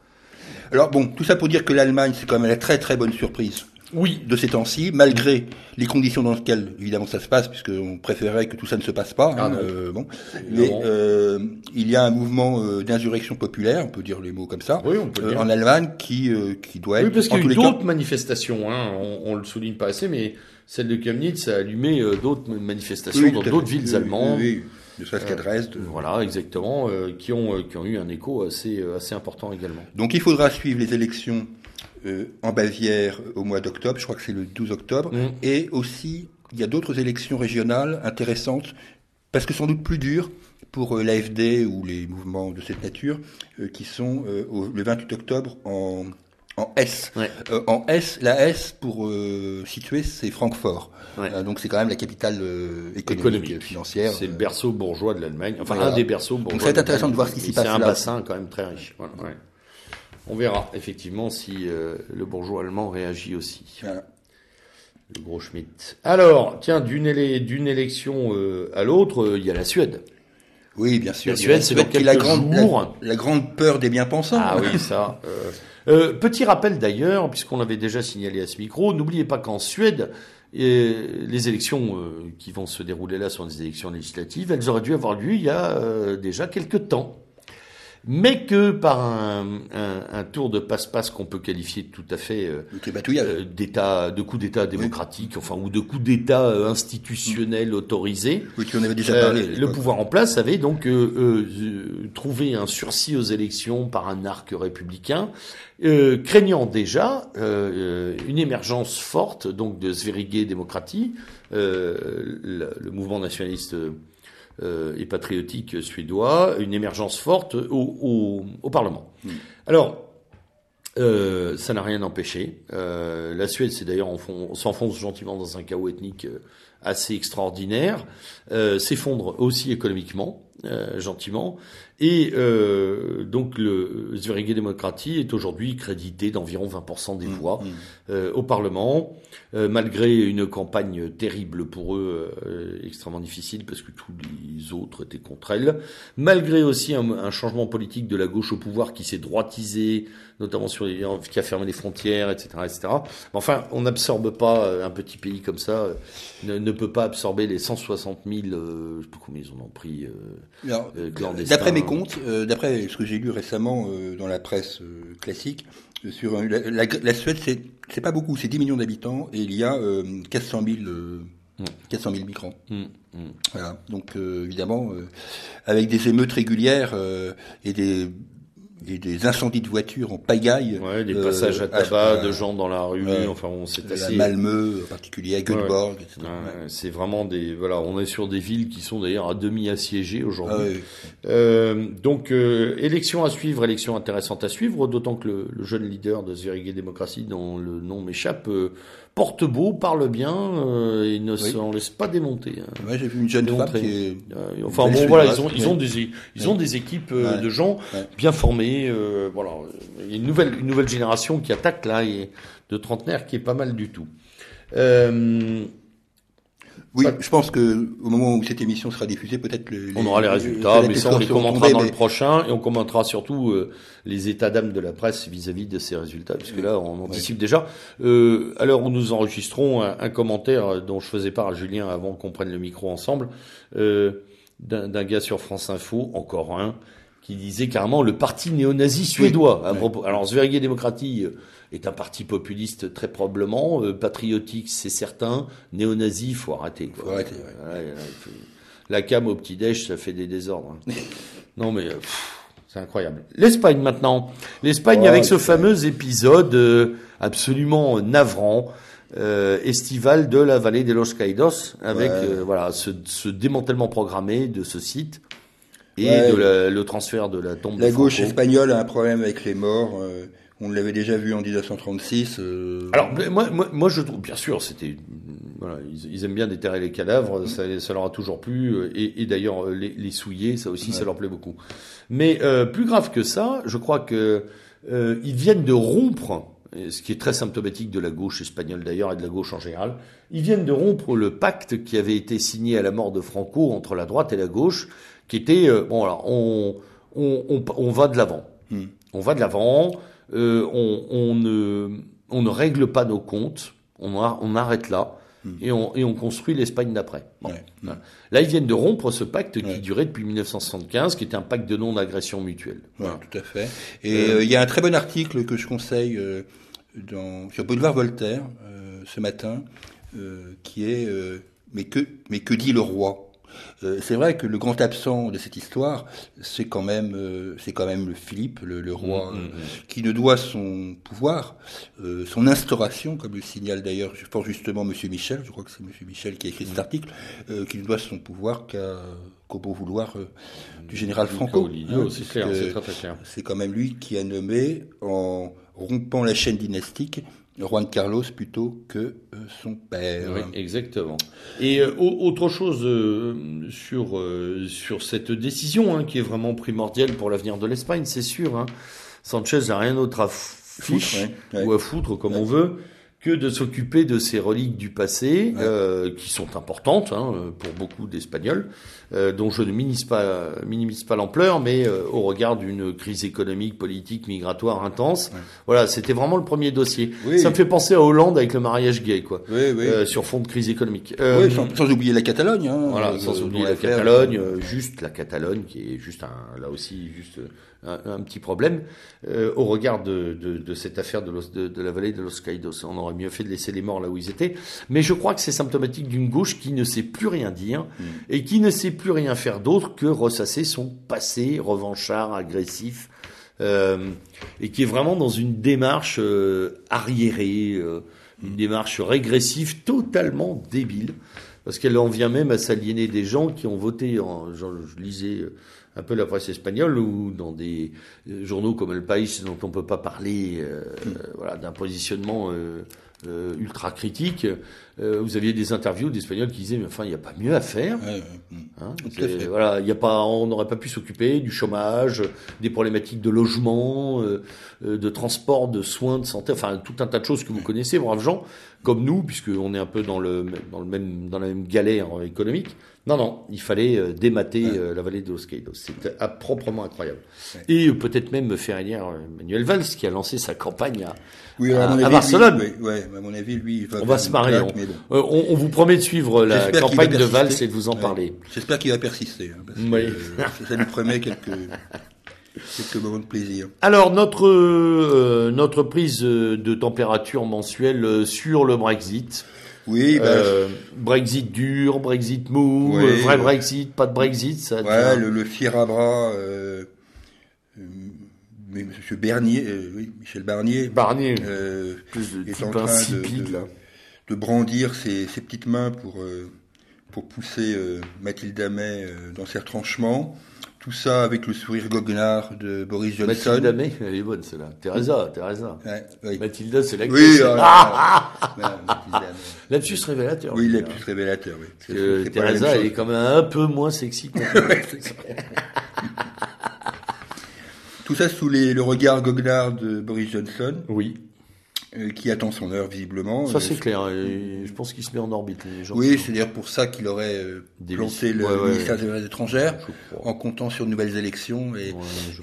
Alors bon, tout ça pour dire que l'Allemagne, c'est quand même la très très bonne surprise. Oui. De ces temps-ci, malgré les conditions dans lesquelles évidemment ça se passe, puisqu'on préférerait que tout ça ne se passe pas. Hein, ah euh, bon, mais euh, il y a un mouvement euh, d'insurrection populaire, on peut dire les mots comme ça, oui, on peut dire. en Allemagne qui qui doit être. Oui, parce qu'il y a eu d'autres manifestations. Hein, on, on le souligne pas assez, mais celle de Chemnitz a allumé d'autres manifestations dans d'autres villes allemandes. Oui, ne serait-ce qu'à Dresde. voilà, exactement, qui ont qui ont eu un écho assez assez important également. Donc il faudra suivre les élections euh, en Bavière au mois d'octobre, je crois que c'est le 12 octobre, mm. et aussi il y a d'autres élections régionales intéressantes, parce que sans doute plus dures pour euh, l'AFD ou les mouvements de cette nature, euh, qui sont le 28 octobre en, en S. en S, la S, pour situer, c'est Francfort. donc c'est quand même la capitale économique, et financière. C'est le berceau bourgeois de l'Allemagne, enfin un des berceaux bourgeois. Donc c'est intéressant de, voir ce qui s'y passe là. C'est un bassin quand même très riche. Voilà, on verra effectivement si euh, le bourgeois allemand réagit aussi. Le gros Schmitt. Alors, tiens, d'une élection euh, à l'autre, euh, il y a la Suède. Oui, bien sûr. La Suède, c'est dans la grande, La, grande peur des bien-pensants. Ah oui, ça. petit rappel d'ailleurs, puisqu'on l'avait déjà signalé à ce micro, n'oubliez pas qu'en Suède, les élections qui vont se dérouler là sont des élections législatives. Elles auraient dû avoir lieu il y a déjà quelques temps mais que par un, un, un tour de passe-passe qu'on peut qualifier tout à fait euh, euh d'état, de coup d'État démocratique, enfin ou de coup d'État euh, institutionnel autorisé. Oui, on avait déjà parlé. Euh, le pouvoir en place avait donc trouvé un sursis aux élections par un arc républicain, craignant déjà une émergence forte donc de Sverige Demokrati, le, le, mouvement nationaliste euh, et patriotique suédois, une émergence forte au, au, Parlement. Hmm. Alors, euh, ça n'a rien empêché. Euh, la Suède, c'est d'ailleurs, s'enfonce gentiment dans un chaos ethnique euh, assez extraordinaire, euh, s'effondre aussi économiquement, euh, gentiment, et euh, donc le Sverige Démocratie est aujourd'hui crédité d'environ 20% des mmh, voix mmh. au Parlement, malgré une campagne terrible pour eux, extrêmement difficile parce que tous les autres étaient contre elle, malgré aussi un, un changement politique de la gauche au pouvoir qui s'est droitisé, notamment sur les, qui a fermé les frontières, etc., etc. Enfin, on n'absorbe pas un petit pays comme ça. Ne, ne peut pas absorber les 160 000, euh, je sais pas combien ils en ont pris, euh, euh D'après mes comptes, euh, d'après ce que j'ai lu récemment dans la presse classique, sur la, la, la Suède, c'est pas beaucoup, c'est 10 millions d'habitants et il y a 400 000 400 000 migrants. Mmh, mmh. Voilà. Donc évidemment, avec des émeutes régulières et des et des incendies de voitures en pagaille. Ouais, des passages à euh, tabac de gens dans la rue. enfin, on s'est assez. Malmö, en particulier, à Göteborg, etc. c'est vraiment des. Voilà, on est sur des villes qui sont d'ailleurs à demi assiégées aujourd'hui. Ah euh, donc, euh, élection à suivre, élection intéressante à suivre, d'autant que le, le, jeune leader de Zverige Démocratie, dont le nom m'échappe, euh, porte beau, parle bien euh, et ne s'en laisse pas démonter. Hein. j'ai vu une jeune femme qui est... Euh, enfin bon, voilà, ils ont, ils ont des, ils ont des équipes euh, de gens bien formés. voilà, il y a une nouvelle, une nouvelle génération qui attaque là et de trentenaires qui est pas mal du tout. Oui, je pense que au moment où cette émission sera diffusée, peut-être on aura les résultats, mais ça on les commentera dans le prochain et on commentera surtout euh, les états d'âme de la presse vis-à-vis de ces résultats, puisque là on anticipe déjà. Euh, à l'heure où nous enregistrons, un, commentaire dont je faisais part à Julien avant qu'on prenne le micro ensemble, euh, d'un gars sur France Info, encore un, qui disait carrément le parti néo-nazi suédois. à propos. Alors Sverige Demokrati est un parti populiste très probablement, patriotique c'est certain, néo-nazi faut arrêter. Faut arrêter. La cam au petit-déj, ça fait des désordres. Hein. [laughs] non mais... C'est incroyable. L'Espagne maintenant. L'Espagne avec ce fameux épisode euh, absolument navrant, euh, estival de la vallée de Los Caídos, avec euh, voilà ce, ce, démantèlement programmé de ce site et de le transfert de la tombe. La gauche espagnole a un problème avec les morts. Euh, on l'avait déjà vu en 1936. Euh... Alors moi, moi, moi, je trouve, bien sûr, c'était, voilà, ils, aiment bien déterrer les cadavres, ça, ça, leur a toujours plu, euh, et, et d'ailleurs euh, les, les, souiller, ça aussi, ça leur plaît beaucoup. Mais euh, plus grave que ça, je crois que euh, ils viennent de rompre, ce qui est très symptomatique de la gauche espagnole d'ailleurs et de la gauche en général, ils viennent de rompre le pacte qui avait été signé à la mort de Franco entre la droite et la gauche, qui était bon alors on on, on, on va de l'avant, hmm. on va de l'avant. Euh, on, on, ne, on ne règle pas nos comptes, on, on arrête là. Hmm. Et, on, et on construit l'Espagne d'après. Là, ils viennent de rompre ce pacte qui durait depuis 1975, qui était un pacte de non-agression mutuelle. tout à fait. Et euh, euh, il y a un très bon article que je conseille euh, dans, sur Boulevard Voltaire euh, ce matin, qui est mais que mais que dit le roi? Euh, c'est vrai que le grand absent de cette histoire, c'est quand même, euh, c'est quand même le Philippe, le, roi, mm, mm, mm. qui ne doit son pouvoir, euh, son instauration, comme le signale d'ailleurs fort justement Monsieur Michel, je crois que c'est Monsieur Michel qui a écrit cet article, qui ne doit son pouvoir qu'au beau vouloir du général Franco. Hein, c'est quand même lui qui a nommé en rompant la chaîne dynastique Juan Carlos plutôt que euh, son père. Oui, exactement. Et euh, autre chose euh, sur sur cette décision hein, qui est vraiment primordiale pour l'avenir de l'Espagne, c'est sûr. Hein. Sanchez n'a rien d'autre à fiche ou à foutre comme on veut que de s'occuper de ces reliques du passé, euh, qui sont importantes hein, pour beaucoup d'Espagnols, euh, dont je ne minimise pas, minimise pas l'ampleur, mais euh, au regard d'une crise économique, politique, migratoire intense. Voilà, c'était vraiment le premier dossier. Ça me fait penser à Hollande avec le mariage gay, quoi, euh, sur fond de crise économique. Euh, sans, sans, oublier la Catalogne. Hein, voilà, sans oublier la Catalogne, juste la Catalogne, qui est juste un, là aussi juste un, petit problème euh, au regard de, de, de, cette affaire de, la vallée de Los Caídos. On aurait mieux fait de laisser les morts là où ils étaient. Mais je crois que c'est symptomatique d'une gauche qui ne sait plus rien dire mm. et qui ne sait plus rien faire d'autre que ressasser son passé revanchard, agressif, euh, et qui est vraiment dans une démarche euh, arriérée, une démarche régressive totalement débile parce qu'elle en vient même à s'aliéner des gens qui ont voté. En, je lisais un peu la presse espagnole ou dans des euh, journaux comme El País dont on peut pas parler euh, hmm. voilà, d'un positionnement euh, ultra critique. Euh, vous aviez des interviews d'Espagnols qui disaient mais enfin il n'y a pas mieux à faire. Hein, voilà, il a pas, on n'aurait pas pu s'occuper du chômage, des problématiques de logement, de transport, de soins, de santé, enfin tout un tas de choses que vous connaissez, braves gens comme nous, puisqu'on est un peu dans le dans le même dans la même galère économique. Non, non, il fallait euh, démater euh, la vallée de Los Caídos. C'était proprement incroyable. Et peut-être même faire élire Manuel Valls, qui a lancé sa campagne à, oui, à, à, Barcelone. oui, à mon avis, lui, il va on va se marier. On, euh, on, on, vous promet de suivre la campagne de Valls et de vous en parler. J'espère qu'il va persister. Hein, parce oui. que, ça nous promet quelques [laughs] quelques moments de plaisir. Alors notre euh, notre prise de température mensuelle sur le Brexit. Oui, bah, euh, Brexit dur, Brexit mou, euh, vrai Brexit, pas de Brexit, ça. Ouais, le, le fier à bras. Euh, mais Monsieur Bernier, oui, Michel Barnier. Barnier. plus de est en train insipide, de, de, de, brandir ses, ses, petites mains pour pour pousser Mathilde Amet dans ses retranchements. Tout ça avec le sourire goguenard de Boris Johnson. Mathilde Amé, elle est bonne celle-là. Teresa, Teresa. Ouais, oui. Mathilda, c'est l'actrice. Oui, [laughs] Lapsus révélateur. Oui, lapsus révélateur, oui. Que Teresa, elle est quand même un peu moins sexy. [laughs] Tout ça sous les, le regard goguenard de Boris Johnson. Oui. Euh, qui attend son heure visiblement. Ça c'est clair. je pense qu'il se met en orbite. Les gens oui, c'est d'ailleurs pour ça qu'il aurait euh, planté le ouais, ministère des Affaires étrangères en comptant sur de nouvelles élections. Et,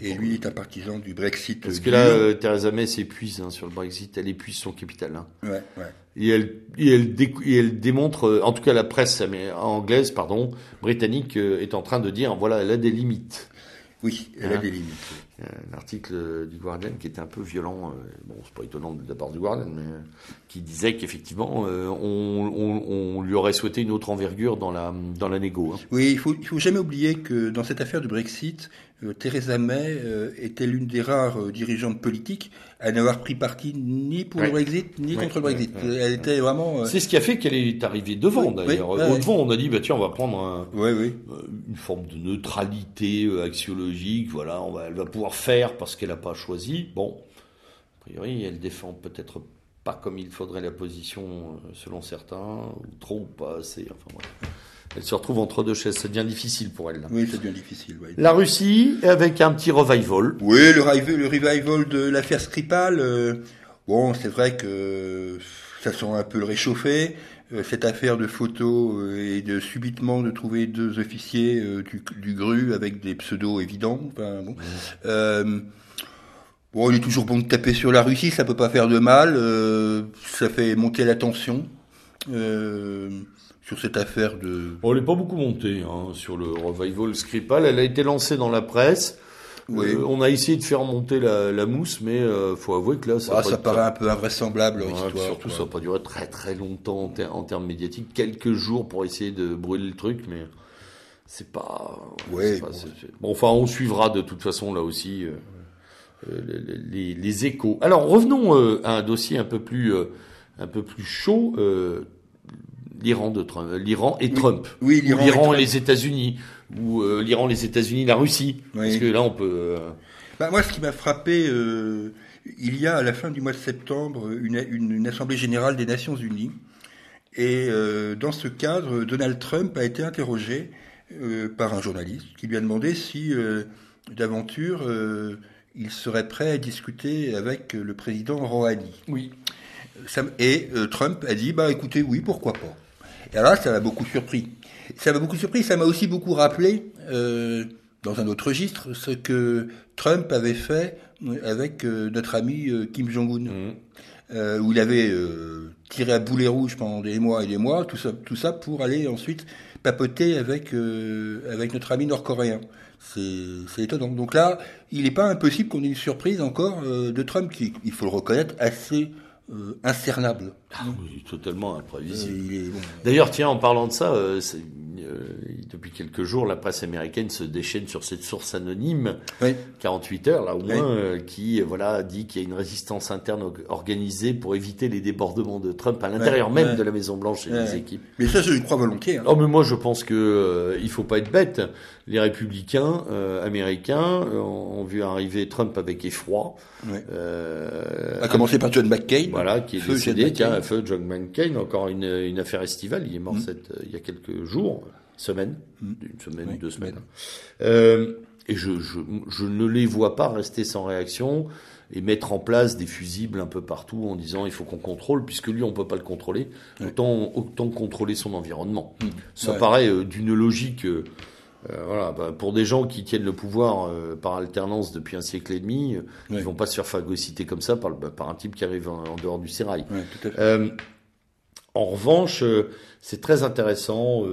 et lui est un partisan du Brexit. Parce que là, euh, Theresa May s'épuise hein, sur le Brexit. Elle épuise son capital. Hein. Ouais, ouais. Et elle, et elle, et elle démontre, en tout cas la presse anglaise, pardon, britannique, est en train de dire voilà, elle a des limites. Oui, elle a Hein des limites. Un article du Guardian qui était un peu violent, euh, bon c'est pas étonnant de la part du Guardian, mais euh, qui disait qu'effectivement euh, on, lui aurait souhaité une autre envergure dans la dans négo. hein. Oui, il faut, il faut jamais oublier que dans cette affaire du Brexit, Theresa May euh, était l'une des rares euh, dirigeantes politiques à n'avoir pris parti ni pour le Brexit ni contre le Brexit. Elle était vraiment. euh, C'est ce qui a fait qu'elle est arrivée devant d'ailleurs. Au devant, on a dit bah tiens on va prendre un- euh, une forme de neutralité euh, axiologique. Voilà, on va, elle va pouvoir faire parce qu'elle n'a pas choisi. Bon, a priori, elle défend peut-être pas comme il faudrait la position euh, selon certains, ou trop ou pas assez. Enfin voilà. Elle se retrouve entre deux chaises. Ça devient difficile pour elle. là. Oui, ça devient difficile. ouais. La Russie avec un petit revival. Oui, le, revival- le revival de l'affaire Skripal, euh, bon, c'est vrai que ça sent un peu le réchauffé. Euh, cette affaire de photos euh, et de subitement de trouver deux officiers euh, du, du GRU avec des pseudos évidents. Enfin, bon. Euh, bon, il est toujours bon de taper sur la Russie, ça peut pas faire de mal. euh, ça fait monter la tension euh, sur cette affaire de. Bon, elle n'est pas beaucoup montée hein, sur le revival Skripal. Elle a été lancée dans la presse. Oui. Euh, on a essayé de faire monter la, la mousse, mais euh, faut avouer que là, ça, Ah, ça paraît un peu invraisemblable leur Ouais, histoire. surtout, quoi. ça n'a pas duré très très longtemps en, ter- en termes médiatiques. Quelques jours pour essayer de brûler le truc, mais c'est pas. Ouais, pas- bon. enfin, on suivra de toute façon là aussi euh, euh, les, les- les échos. Alors revenons euh, à un dossier un peu plus euh, un peu plus chaud. L'Iran de Trump, euh, l'Iran et Trump, Oui, Ou l'Iran et l'Iran Trump. et les États-Unis, ou euh, l'Iran, les États-Unis, la Russie, Oui. parce que là on peut. euh, Bah, moi, ce qui m'a frappé, euh, il y a à la fin du mois de septembre une, une- une assemblée générale des Nations Unies, et euh, dans ce cadre, Donald Trump a été interrogé euh, par un journaliste qui lui a demandé si, euh, d'aventure, euh, il serait prêt à discuter avec le président Rouhani. Oui. Et euh, Trump a dit bah écoutez oui pourquoi pas. Et alors là ça m'a beaucoup surpris. Ça m'a beaucoup surpris. Ça m'a aussi beaucoup rappelé euh, dans un autre registre ce que Trump avait fait avec euh, notre ami euh, Kim Jong-un, Mhm. euh, où il avait euh, tiré à boulet rouge pendant des mois et des mois, tout ça, tout ça pour aller ensuite papoter avec euh, avec notre ami nord-coréen. C'est c'est étonnant. Donc là, il n'est pas impossible qu'on ait une surprise encore de Trump qui, il faut le reconnaître, assez euh, incernable. Ah oui, totalement Euh, imprévisible. bon, D'ailleurs, tiens, en parlant de ça, euh, euh, depuis quelques jours, la presse américaine se déchaîne sur cette source anonyme, oui, 48 heures là au Oui. moins, euh, qui euh, voilà dit qu'il y a une résistance interne or- organisée pour éviter les débordements de Trump à l'intérieur Ouais, même ouais. de la Maison Blanche et Ouais. des équipes. mais ça je le crois volontiers. hein. Oh, mais moi je pense que euh, il faut pas être bête. Les républicains euh, américains euh, ont vu arriver Trump avec effroi. Euh, À commencer par John McCain. Voilà, qui est Feu décédé, tiens. Feu John McCain, encore une, une affaire estivale, il est mort Mm. cette, euh, il y a quelques jours, semaines, Mm. une semaine, Oui, deux semaines. semaine. Euh, et je, je, je ne les vois pas rester sans réaction et mettre en place des fusibles un peu partout en disant il faut qu'on contrôle, puisque lui on peut pas le contrôler, Ouais. autant, autant contrôler son environnement. Mm. Ça Ouais. paraît euh, d'une logique... euh, euh, voilà, bah, pour des gens qui tiennent le pouvoir euh, par alternance depuis un siècle et demi, euh, Ouais. ils vont pas se faire phagocyter comme ça par, par un type qui arrive en, en dehors du sérail. Ouais. Euh, en revanche, c'est très intéressant.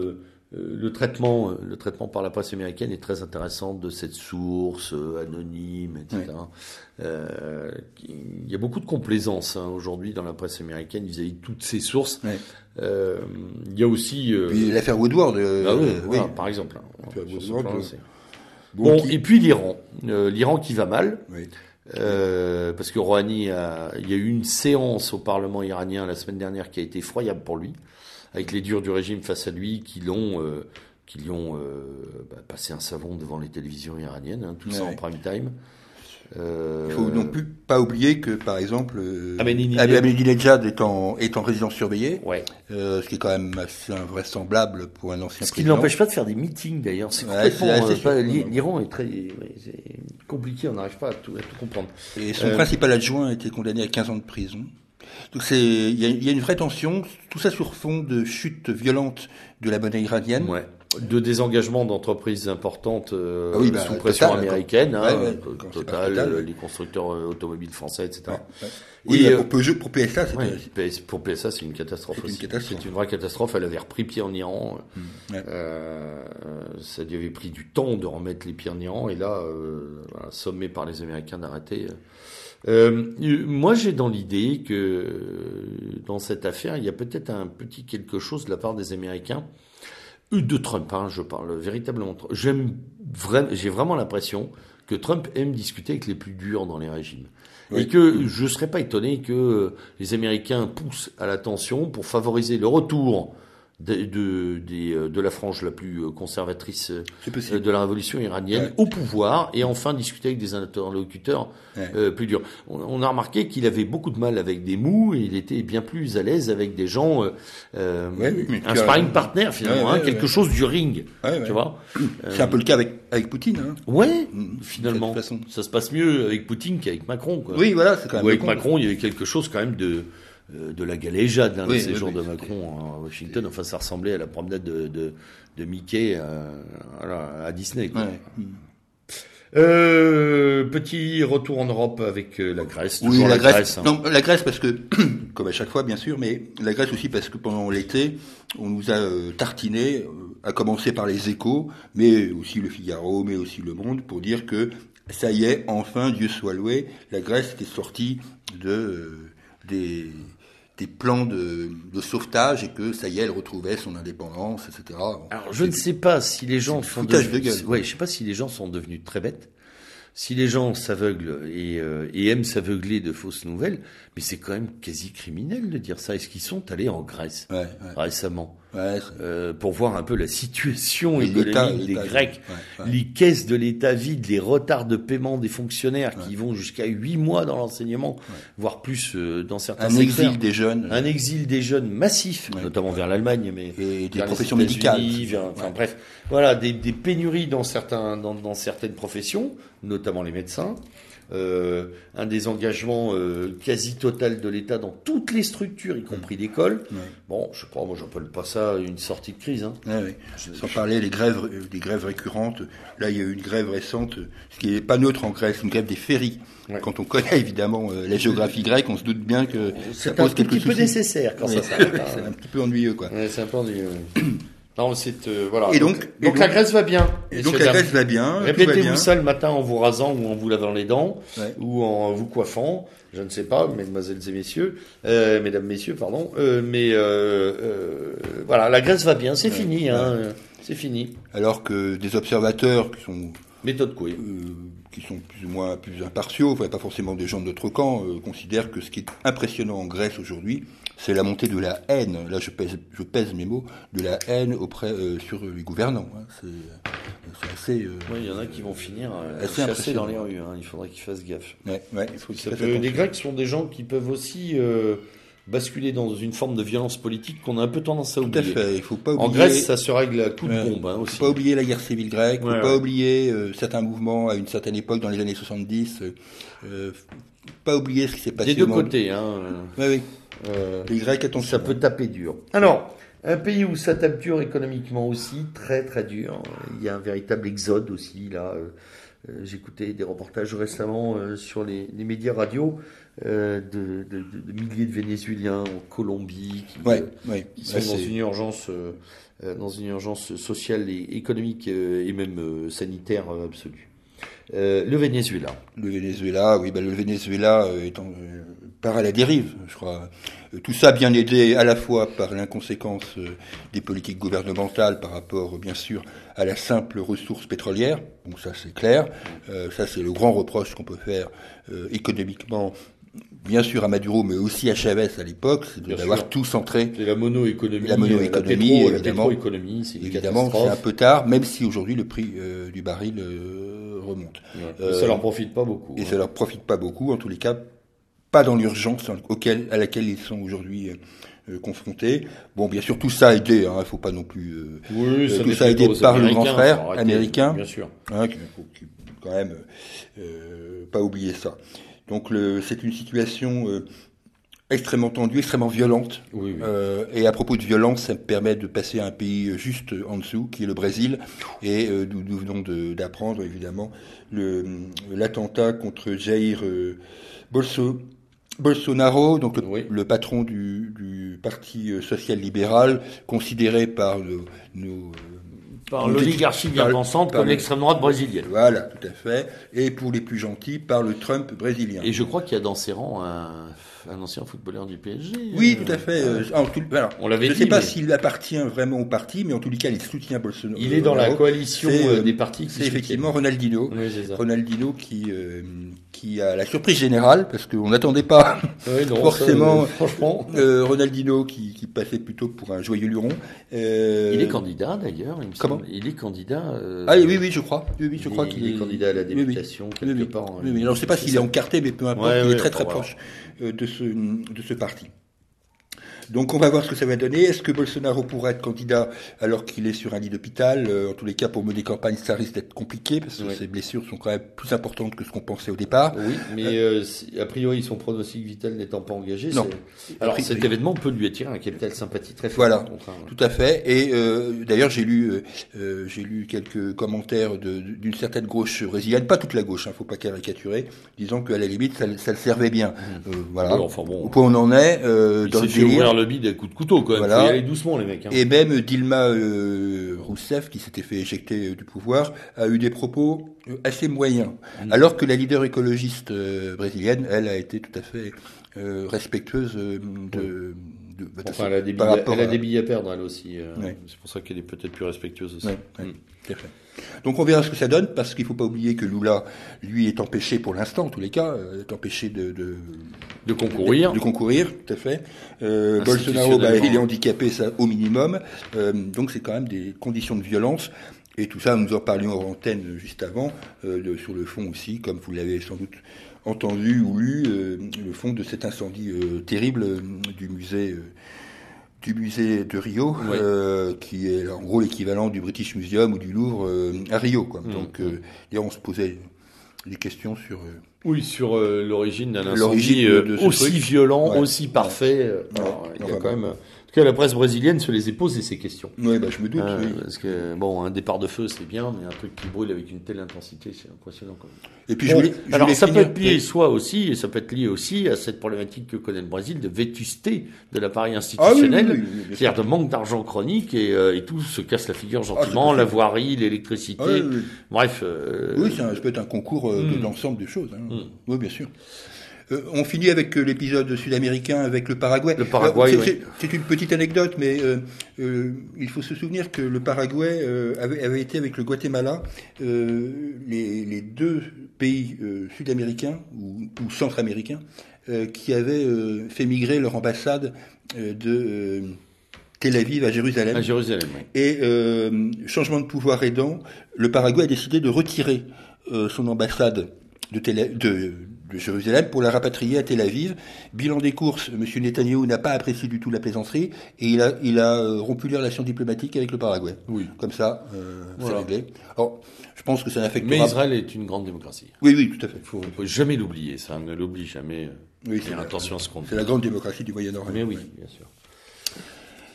Euh, le traitement, euh, le traitement par la presse américaine est très intéressant de cette source euh, anonyme, etc. Euh, il y a beaucoup de complaisance hein, aujourd'hui dans la presse américaine vis-à-vis de toutes ces sources. Euh, il y a aussi, euh, Puis l'affaire Woodward. ah oui, voilà, par exemple. hein. Puis, Woodward, bon, Bon, qui- et puis l'Iran, l'Iran qui va mal. Euh, parce que Rouhani a, il y a eu une séance au Parlement iranien la semaine dernière qui a été effroyable pour lui, avec les durs du régime face à lui qui l'ont, euh, qui lui ont euh, bah, passé un savon devant les télévisions iraniennes, hein, tout ça en prime time. Euh, Il faut non plus pas oublier que, par exemple, euh, Ahmadinejad. Ahmadinejad est en, est en résidence surveillée, Ouais. euh, ce qui est quand même assez invraisemblable pour un ancien Ce qui ne président. l'empêche pas de faire des meetings d'ailleurs. C'est Ouais, euh. L'Iran est très, c'est compliqué. On n'arrive pas à tout, à tout comprendre. Et son Euh, principal adjoint a été condamné à 15 ans de prison. Donc c'est, il y, a- il y a une vraie tension, tout ça sur fond de chute violente de la monnaie iranienne. Ouais. de désengagement d'entreprises importantes ah oui, bah, sous pression américaine, hein, Total, les constructeurs automobiles français, etc. Oui, pour, Peugeot, pour PSA, c'est pour PSA, c'est une catastrophe C'est une vraie catastrophe. Elle avait repris pied en Iran. Mmh, euh, ça lui avait pris du temps de remettre les pieds en Iran, et là, euh, voilà, sommé par les Américains d'arrêter. Euh, moi, j'ai dans l'idée que dans cette affaire, il y a peut-être un petit quelque chose de la part des Américains, de Trump, hein, je parle véritablement. J'aime vraiment, j'ai vraiment l'impression que Trump aime discuter avec les plus durs dans les régimes. Et que je ne serais pas étonné que les Américains poussent à la tension pour favoriser le retour de, de, euh, de, la frange la plus euh, conservatrice euh, de la révolution iranienne au pouvoir et enfin discuter avec des interlocuteurs plus durs. On, a remarqué qu'il avait beaucoup de mal avec des mous et il était bien plus à l'aise avec des gens, euh, un sparring partner finalement, hein, quelque chose du ring. Tu vois [clears throat] C'est un peu le cas avec, avec Poutine. Hein. Ouais, mm, finalement. Ça se passe mieux avec Poutine qu'avec Macron. Quoi. Oui, voilà, c'est quand même. Ou avec Macron, il y avait quelque chose quand même de de la galéjade, hein, ces jours de Macron à Washington. Enfin, ça ressemblait à la promenade de, de, Mickey à, à Disney. Euh, petit retour en Europe avec euh, la Grèce. Oui, la, Grèce. Hein. Non, la Grèce parce que, [clears throat] comme à chaque fois bien sûr, mais la Grèce aussi parce que pendant l'été, on nous a tartiné, à commencer par les Échos, mais aussi le Figaro, mais aussi le Monde, pour dire que ça y est, enfin, Dieu soit loué, la Grèce était sortie de des des plans de, sauvetage et que ça y est, elle retrouvait son indépendance, etc. Alors je ne sais pas si les gens sont devenus, ouais, je sais pas si les gens sont devenus très bêtes, si les gens s'aveuglent et, euh, et, aiment s'aveugler de fausses nouvelles, mais c'est quand même quasi criminel de dire ça. Est-ce qu'ils sont allés en Grèce récemment euh, pour voir un peu la situation économique des Grecs, les caisses de l'État vides, les retards de paiement des fonctionnaires qui vont jusqu'à huit mois dans l'enseignement, voire plus euh, dans certains un exil des jeunes, un exil des jeunes massif, notamment vers l'Allemagne, mais et des professions médicales. enfin bref, voilà des, des pénuries dans certains dans, dans certaines professions, notamment les médecins euh, un désengagement euh, quasi total de l'État dans toutes les structures, y compris l'école. Bon, je crois, moi, j'appelle pas ça une sortie de crise. Hein. Sans parler des grèves, des grèves récurrentes. Là, il y a eu une grève récente, ce qui n'est pas neutre en Grèce, une grève des ferries. Quand on connaît évidemment euh, la géographie grecque, on se doute bien que pose un petit peu nécessaire quand ça s'arrête. [laughs] c'est un petit peu ennuyeux, quoi. c'est un peu ennuyeux. [clears throat] Non, c'est euh, voilà. Et donc, donc, la Grèce va bien. Et donc la Grèce va bien. Répétez-vous ça le matin en vous rasant ou en vous lavant les dents ou en vous coiffant. Je ne sais pas, mesdemoiselles et messieurs, euh, mesdames, messieurs, pardon. Euh, mais euh, euh voilà, la Grèce va bien. C'est fini, hein. C'est fini. Alors que des observateurs qui sont méthode quoi qui sont plus ou moins plus impartiaux, enfin, pas forcément des gens de notre camp, considèrent que ce qui est impressionnant en Grèce aujourd'hui, c'est la montée de la haine, là je pèse, je pèse mes mots, de la haine auprès euh, sur les gouvernants. Hein. C'est assez. Euh, oui, il y en a qui vont finir euh, assez dans les rues. Hein. Il faudrait qu'ils fassent gaffe. Ouais, ouais, il faut les Grecs sont des gens qui peuvent aussi basculer dans une forme de violence politique qu'on a un peu tendance à oublier. Tout à fait. Il faut pas oublier... En Grèce, ça se règle à coup de bombe. Hein, aussi. Faut pas oublier la guerre civile grecque. Faut pas oublier certains mouvements à une certaine époque dans les années 70. Euh, pas oublier ce qui s'est passé. Des deux côtés. Hein. Oui. Euh, les Grecs, Ça peut taper dur. Alors, un pays où ça tape dur économiquement aussi, très très dur. Il y a un véritable exode aussi là. Euh, euh, j'écoutais des reportages récemment sur les, médias radio de, milliers de Vénézuéliens en Colombie qui, sont dans une urgence, dans une urgence sociale et économique et même sanitaire absolue. le Venezuela. Le Venezuela, oui, ben le Venezuela étant part à la dérive, je crois. Euh, tout ça bien aidé à la fois par l'inconséquence euh, des politiques gouvernementales par rapport, bien sûr, à la simple ressource pétrolière. Donc ça, c'est clair. Euh, ça, c'est le grand reproche qu'on peut faire économiquement bien sûr à Maduro, mais aussi à Chavez à l'époque, c'est d'avoir tout centré. C'est la mono-économie. La mono-économie, évidemment. c'est évidemment, c'est un peu tard, même si aujourd'hui le prix du baril remonte. Ouais. ça leur profite pas beaucoup. Et ça leur profite pas beaucoup, en tous les cas, pas dans l'urgence à laquelle ils sont aujourd'hui euh, confrontés. Bon, bien sûr, tout ça a aidé, hein, il ne faut pas non plus... Euh, oui, ça tout ça a aidé par le grand frère américain. Bien sûr. Hein, il faut quand même euh, pas oublier ça. Donc c'est une situation extrêmement tendue, extrêmement violente. Oui, oui. Euh, et à propos de violence, ça me permet de passer à un pays juste en dessous, qui est le Brésil, et euh, nous, nous venons d'apprendre évidemment l'attentat contre Jair euh, Bolso- Bolsonaro, donc le, Oui. le patron du, du parti euh, social-libéral, considéré par le- nos Par nos l'oligarchie bien par- pensante par comme le- l'extrême droite brésilienne. Voilà, tout à fait. Et pour les plus gentils, par le Trump brésilien. Et je crois qu'il y a dans ses rangs un, un ancien footballeur du PSG. Oui, euh, tout à fait. euh, en tout- alors, On l'avait je ne sais pas mais- s'il appartient vraiment au parti, mais en tous les cas, il soutient Bolsonaro. Il est dans la coalition euh, euh, des partis C'est effectivement Ronaldinho. Oui. Ronaldinho qui, euh, qui a la surprise générale, parce qu'on n'attendait pas Oui, non, forcément, ça, euh, franchement. euh, Ronaldinho qui, qui passait plutôt pour un joyeux luron. Euh, Il est candidat d'ailleurs, il me Comment semble. Il est candidat. euh, Ah oui, oui, je crois. Oui, oui, je crois qu'il il est candidat à la oui. députation Oui, quelque part. Oui, oui. Alors, je ne sais pas s'il est encarté, mais peu importe, Ouais, il ouais, est très très proche euh, de ce, de ce parti. Donc on va voir ce que ça va donner. Est-ce que Bolsonaro pourra être candidat alors qu'il est sur un lit d'hôpital? Euh, En tous les cas, pour mener campagne, ça risque d'être compliqué parce que Ouais. ses blessures sont quand même plus importantes que ce qu'on pensait au départ. Oui, mais euh, si- a priori, son pronostic vital n'étant pas engagé, Non. alors priori- cet événement peut lui attirer un capital sympathie très fort. Voilà. un- Tout à fait. Et euh, d'ailleurs, j'ai lu, euh, euh, j'ai lu quelques commentaires d'une certaine gauche brésilienne, pas toute la gauche, hein, faut pas caricaturer, disant qu'à la limite, ça, ça le servait bien. Euh, voilà. Ouais, enfin bon. Au point où on en est euh, dans le délire. Le bide à coups de couteau quand même. Voilà. Faut y aller doucement les mecs. hein. Et même Dilma euh, Rousseff, qui s'était fait éjecter euh, du pouvoir, a eu des propos euh, assez moyens. Mm. Alors que la leader écologiste euh, brésilienne, elle, a été tout à fait euh, respectueuse euh, de... de- bah, Enfin, elle a des billets, elle a à- des billets à perdre elle aussi. euh, Ouais. C'est pour ça qu'elle est peut-être plus respectueuse aussi. Ouais, ouais, Mm. Donc on verra ce que ça donne, parce qu'il faut pas oublier que Lula, lui, est empêché pour l'instant, en tous les cas, euh, est empêché de, de, De concourir. de concourir, tout à fait. Euh, Bolsonaro, bah, il est handicapé, ça, au minimum. Euh, donc c'est quand même des conditions de violence. Et tout ça, nous en parlions en antenne juste avant, de- sur le fond aussi, comme vous l'avez sans doute entendu ou lu, euh, le fond de cet incendie euh, terrible euh, du musée. du musée de Rio, Ouais. qui est en gros l'équivalent du British Museum ou du Louvre à Rio. Quoi. Mm. Donc, on se posait des questions sur Oui, sur l'origine d'un incendie de- de ce aussi truc. violent, Ouais. aussi parfait. Ouais. alors, il y a quand même. Tout cas, la presse brésilienne se les est posé ces questions. Ouais, bah, je me doute. Euh, oui. Parce que bon, un départ de feu c'est bien, mais un truc qui brûle avec une telle intensité, c'est impressionnant. Quand même. Et puis je Bon, voulais, je alors ça finir- peut être lié soit aussi, et ça peut être lié aussi à cette problématique que connaît le Brésil de vétusté de l'appareil Ah oui, institutionnel, oui, oui, oui, c'est-à-dire de manque d'argent chronique et, euh, et tout se casse la figure Ah, gentiment, la voirie, l'électricité, Ah oui, oui. bref. euh, Oui, ça peut être un concours de l'ensemble des choses. hein. Mm. Oui, bien sûr. Euh, on finit avec euh, l'épisode sud-américain avec le Paraguay. Le Paraguay, c'est- oui. c'est- C'est une petite anecdote, mais euh, il faut se souvenir que le Paraguay avait, avait été avec le Guatemala les, les deux pays sud-américains ou, ou centra-américains euh, qui avaient fait migrer leur ambassade de Tel Aviv à Jérusalem. à Jérusalem. oui. Et changement de pouvoir aidant, le Paraguay a décidé de retirer son ambassade de, Tel- de, de Jérusalem pour la rapatrier à Tel Aviv. Bilan des courses, M. Netanyahu n'a pas apprécié du tout la plaisanterie et il a, il a euh, rompu les relations diplomatiques avec le Paraguay. Oui. Comme ça, euh, Voilà. c'est réglé. Alors, je pense que ça n'affectera Mais pas. Israël est une grande démocratie. Oui, oui, tout à fait. Il faut, faut jamais l'oublier, ça ne l'oublie jamais. Oui, Faire la- attention à ce qu'on dit. C'est la grande démocratie du Moyen-Orient. Mais oui, bien sûr.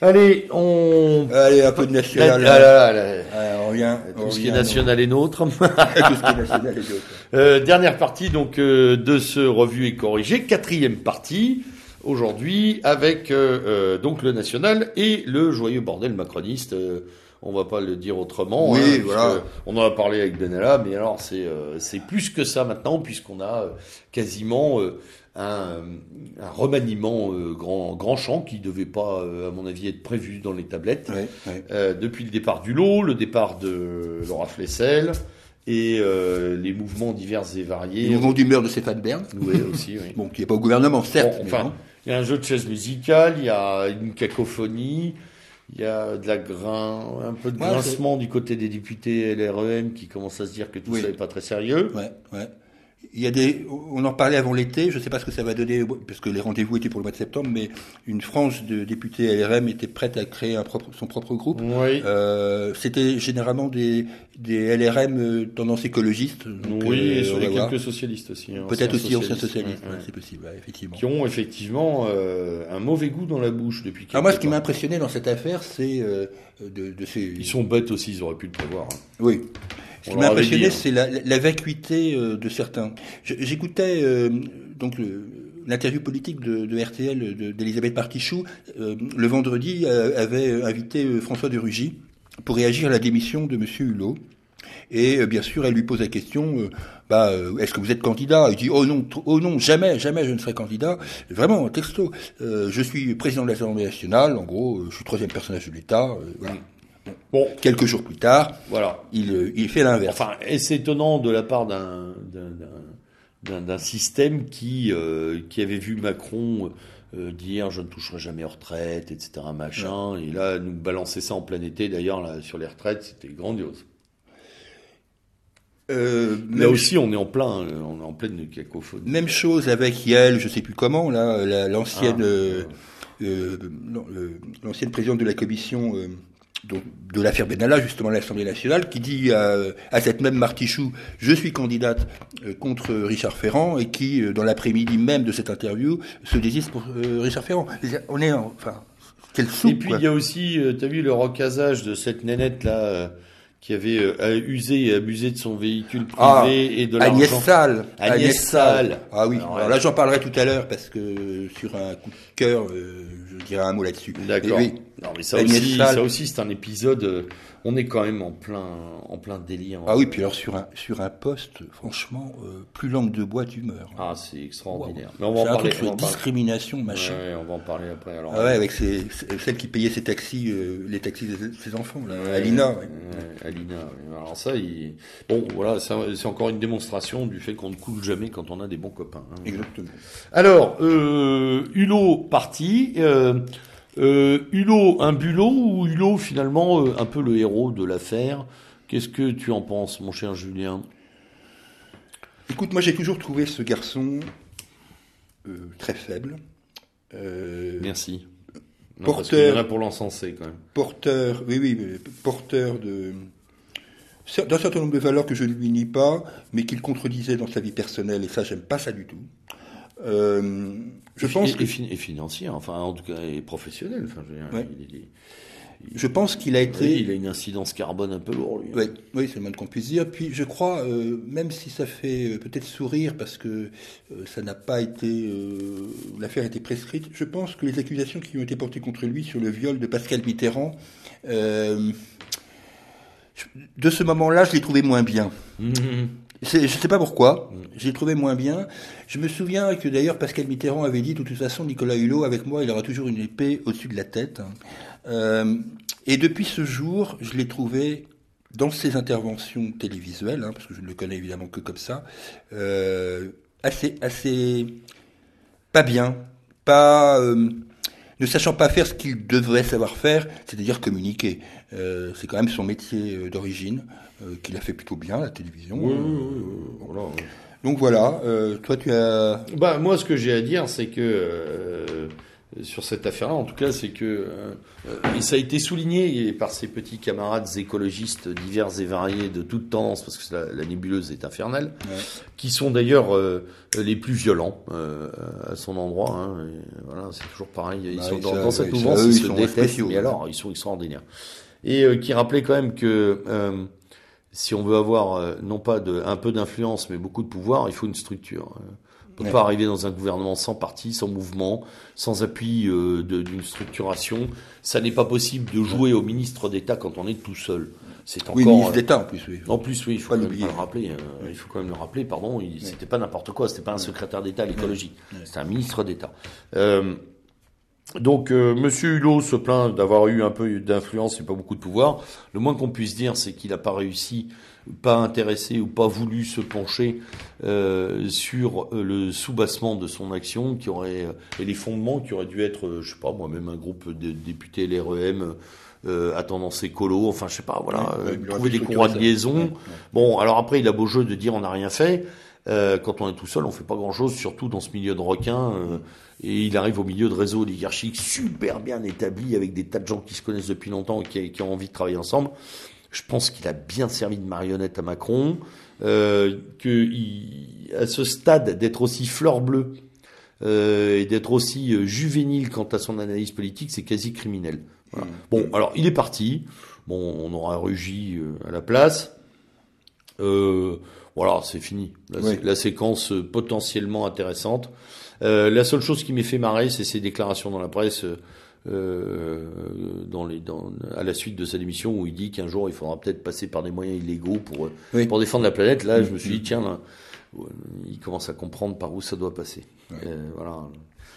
Allez, on. Allez, un peu de Là, national. là, là, là, Ah, on revient. on tout ce qui est revient, national est nôtre. [laughs] Tout ce qui est national et d'autres. Euh, dernière partie donc euh, de ce revue et corrigé, quatrième partie aujourd'hui avec euh, euh, donc le national et le joyeux bordel macroniste. euh, on va pas le dire autrement. Oui, hein, voilà. On en a parlé avec Benalla, mais alors c'est euh, c'est plus que ça maintenant puisqu'on a euh, quasiment euh, un, un remaniement euh, grand grand champ qui devait pas, euh, à mon avis, être prévu dans les tablettes. Ouais, ouais. Euh, depuis le départ du lot, le départ de Laura Flessel et les mouvements divers et variés. Le mouvement d'humeur de Stéphane Bern. Oui, aussi, oui. [laughs] Bon, qui n'est pas au gouvernement, certes. Bon, enfin, il y a un jeu de chaises musicales, il y a une cacophonie, il y a de la grain, un peu de Ouais, grincement du côté des députés LREM qui commencent à se dire que tout Oui. ça n'est pas très sérieux. Ouais, ouais. Il y a des, on en parlait avant l'été, je ne sais pas ce que ça va donner, parce que les rendez-vous étaient pour le mois de septembre, mais une frange de députés LRM était prête à créer un propre, son propre groupe. Oui. Euh, C'était généralement des, des LRM euh, tendance écologiste. Donc, oui, euh, et sur les quelques socialistes aussi. Hein, Peut-être aussi anciens socialistes, ouais, ouais. c'est possible, ouais, effectivement. Qui ont effectivement euh, un mauvais goût dans la bouche depuis quelques Alors moi, ce qui m'a impressionné dans cette affaire, c'est euh, de, de, ces... Ils sont bêtes aussi, ils auraient pu le prévoir. Hein. Oui. Ce qui m'a impressionné, c'est la, la, vacuité euh, de certains. J'écoutais euh, donc l'interview politique de, de RTL d'Elisabeth Partichou. Euh, le vendredi, euh, avait invité François de Rugy pour réagir à la démission de Monsieur Hulot. Et bien sûr, elle lui pose la question bah, est-ce que vous êtes candidat? Il dit oh non, oh non, jamais, jamais je ne serai candidat. Vraiment, texto. je suis président de l'Assemblée nationale. En gros, je suis troisième personnage de l'État. voilà. Bon, quelques jours plus tard, voilà, il, il fait l'inverse. Enfin, c'est étonnant de la part d'un d'un système qui euh, qui avait vu Macron euh, dire je ne toucherai jamais aux retraites, etc. machin, ouais. et là nous balancer ça en plein été. D'ailleurs sur les retraites, c'était grandiose. Euh, là aussi, on est en plein, on est en pleine cacophonie. Même chose avec Yael, je sais plus comment, là, l'ancienne, ah, euh, l'ancienne présidente de la commission donc, de l'affaire Benalla, justement, à l'Assemblée nationale, qui dit à, cette même Martichou, je suis candidate euh, contre Richard Ferrand, et qui, euh, dans l'après-midi même de cette interview, se désiste pour euh, Richard Ferrand. On est, en, enfin, quelle soupe, Et puis, il y a aussi, tu as vu le recasage de cette nénette, là, qui avait euh, usé et abusé de son véhicule privé ah, et de l'argent. Agnès Salle. Agnès, Agnès Salle. Ah oui. Alors, Alors là, j'en parlerai tout à l'heure parce que sur un coup de cœur, euh, je dirai un mot là-dessus. D'accord. Oui, non, mais ça Agnès aussi, Salle. ça aussi, c'est un épisode. On est quand même en plein, en plein délire. Ah oui, puis alors sur un sur un poste, franchement, euh, plus langue de bois tu meurs. Ah, c'est extraordinaire. Wow. Mais on va en parler. Sur discrimination, machin. Ouais, on va en parler après. Alors, ah ouais, avec celle qui payait ses taxis, euh, les taxis de ses enfants, là, ouais, Alina. Ouais. Alina. Alors ça, il... bon, voilà, c'est encore une démonstration du fait qu'on ne coule jamais quand on a des bons copains. Hein. Exactement. Alors, euh, Hulot parti. Euh, euh, Hulot, un bulot ou Hulot finalement euh, un peu le héros de l'affaire? Qu'est-ce que tu en penses, mon cher Julien? Écoute, moi j'ai toujours trouvé ce garçon euh, très faible. Merci. Non, porteur pour l'encenser quand même. Porteur, oui, oui, porteur de d'un certain nombre de valeurs que je ne lui nie pas, mais qu'il contredisait dans sa vie personnelle, et ça j'aime pas ça du tout. Je et, pense et, que... et financier, enfin en tout cas et professionnel. Enfin, je, veux dire, Ouais. il, il, je pense qu'il a été. oui, il a une incidence carbone un peu lourde. Lui. Oui, oui c'est le moins qu'on puisse dire. Puis je crois, euh, même si ça fait euh, peut-être sourire parce que euh, ça n'a pas été, l'affaire a été prescrite, je pense que les accusations qui ont été portées contre lui sur le viol de Pascal Mitterrand, de ce moment-là, je l'ai trouvé moins bien. Mmh. Je ne sais pas pourquoi, j'ai trouvé moins bien. Je me souviens que d'ailleurs Pascal Mitterrand avait dit, de toute façon, Nicolas Hulot, avec moi, il aura toujours une épée au-dessus de la tête. Euh, et depuis ce jour, je l'ai trouvé dans ses interventions télévisuelles, hein, parce que je ne le connais évidemment que comme ça, euh, assez, assez pas bien, pas euh, ne sachant pas faire ce qu'il devrait savoir faire, c'est-à-dire communiquer. Euh, c'est quand même son métier d'origine, euh, qu'il a fait plutôt bien, la télévision. Oui, oui, oui, voilà. Donc voilà, euh, toi tu as... Bah, moi ce que j'ai à dire, c'est que euh, sur cette affaire-là, en tout cas, c'est que euh, et ça a été souligné par ses petits camarades écologistes divers et variés de toutes tendances, parce que la, la, nébuleuse est infernale, Ouais. qui sont d'ailleurs euh, les plus violents euh, à son endroit. Hein, voilà, c'est toujours pareil. Ils Bah, sont dans, ça, dans cette mouvance, ils ils se sont détestent, mais alors ils sont extraordinaires. Et euh, qui rappelait quand même que euh, si on veut avoir euh, non pas de, un peu d'influence, mais beaucoup de pouvoir, il faut une structure. On ne peut Ouais. pas arriver dans un gouvernement sans parti, sans mouvement, sans appui euh, d'une structuration. Ça n'est pas possible de jouer au ministre d'État quand on est tout seul. C'est encore. Oui, ministre d'État en plus, oui. en plus, oui, il faut quand même le rappeler. euh, Il faut quand même le rappeler. Pardon, il, c'était pas n'importe quoi. C'était pas un secrétaire d'État à l'écologie. C'était un ministre d'État. Euh, donc, euh, Monsieur Hulot se plaint d'avoir eu un peu d'influence et pas beaucoup de pouvoir. Le moins qu'on puisse dire, c'est qu'il n'a pas réussi, pas intéressé ou pas voulu se pencher euh, sur euh, le soubassement de son action, qui aurait euh, et les fondements qui auraient dû être, euh, je sais pas, moi-même un groupe de députés LREM euh, à tendance écolo. Enfin, je sais pas, voilà, Ouais, euh, trouver des courroies de liaison. Ouais, ouais. Bon, alors après, il a beau jeu de dire on n'a rien fait. Euh, quand on est tout seul, on fait pas grand-chose, surtout dans ce milieu de requins. Euh, et il arrive au milieu de réseaux oligarchiques super bien établis, avec des tas de gens qui se connaissent depuis longtemps et qui, qui ont envie de travailler ensemble. Je pense qu'il a bien servi de marionnette à Macron, euh, que à ce stade d'être aussi fleur bleue euh, et d'être aussi euh, juvénile quant à son analyse politique, c'est quasi criminel. Voilà. Mmh. Bon, alors il est parti. Bon, on aura Rugy euh, à la place. Euh, voilà, c'est fini. La, Oui. la séquence potentiellement intéressante. Euh, la seule chose qui m'est fait marrer, c'est ses déclarations dans la presse euh, dans les, dans, à la suite de sa démission où il dit qu'un jour il faudra peut-être passer par des moyens illégaux pour, Oui. pour défendre la planète. Là, je me suis dit, tiens, là, euh, il commence à comprendre par où ça doit passer. Euh, voilà.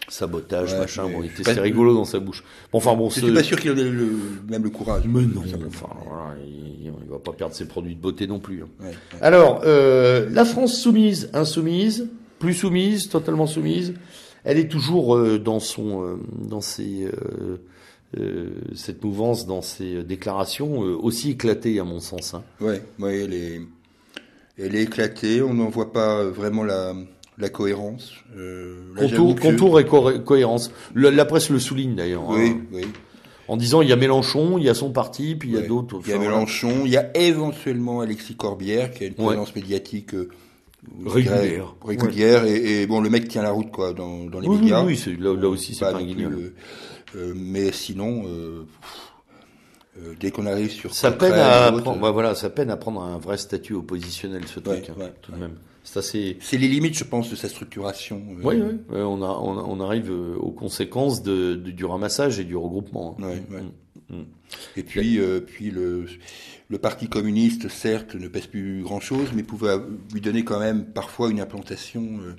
Sabotage, Ouais, machin, bon, il je était suis pas- c'est rigolo dans sa bouche. Bon, enfin bon, Je suis pas sûr qu'il ait le, même le courage. mais non, tout simplement. enfin, voilà, il, il va pas perdre ses produits de beauté non plus. hein. Ouais. Alors, euh, la France soumise, insoumise, plus soumise, totalement soumise, elle est toujours euh, dans son, euh, dans ses, euh, cette mouvance, dans ses déclarations aussi éclatées à mon sens. hein. Ouais, ouais, elle est, elle est éclatée. On n'en voit pas vraiment la, la cohérence. Euh, Contour, et co- cohérence. Le- la presse le souligne d'ailleurs, Oui, hein, oui. en disant il y a Mélenchon, il y a son parti, puis il y a d'autres. Il y a. Mélenchon, il y a éventuellement Alexis Corbière qui a une présence médiatique euh, Régulière. régulière et, et bon, le mec tient la route quoi dans, dans les Oui, oui, médias. oui, c'est- là, là aussi c'est Pas pas un guignol. euh, euh, mais sinon, euh, euh, dès qu'on arrive sur Ça peine à prendre, voilà, ça peine à prendre un vrai statut oppositionnel ce truc, Ouais, hein, ouais, tout de même. C'est assez. c'est les limites, je pense, de sa structuration. Oui, oui. on, a, on, a- on arrive aux conséquences de, de- du ramassage et du regroupement. hein. Ouais. Mm, mm. Et puis, puis le, le Parti communiste, certes, ne pèse plus grand-chose, mais pouvait lui donner quand même parfois une implantation euh,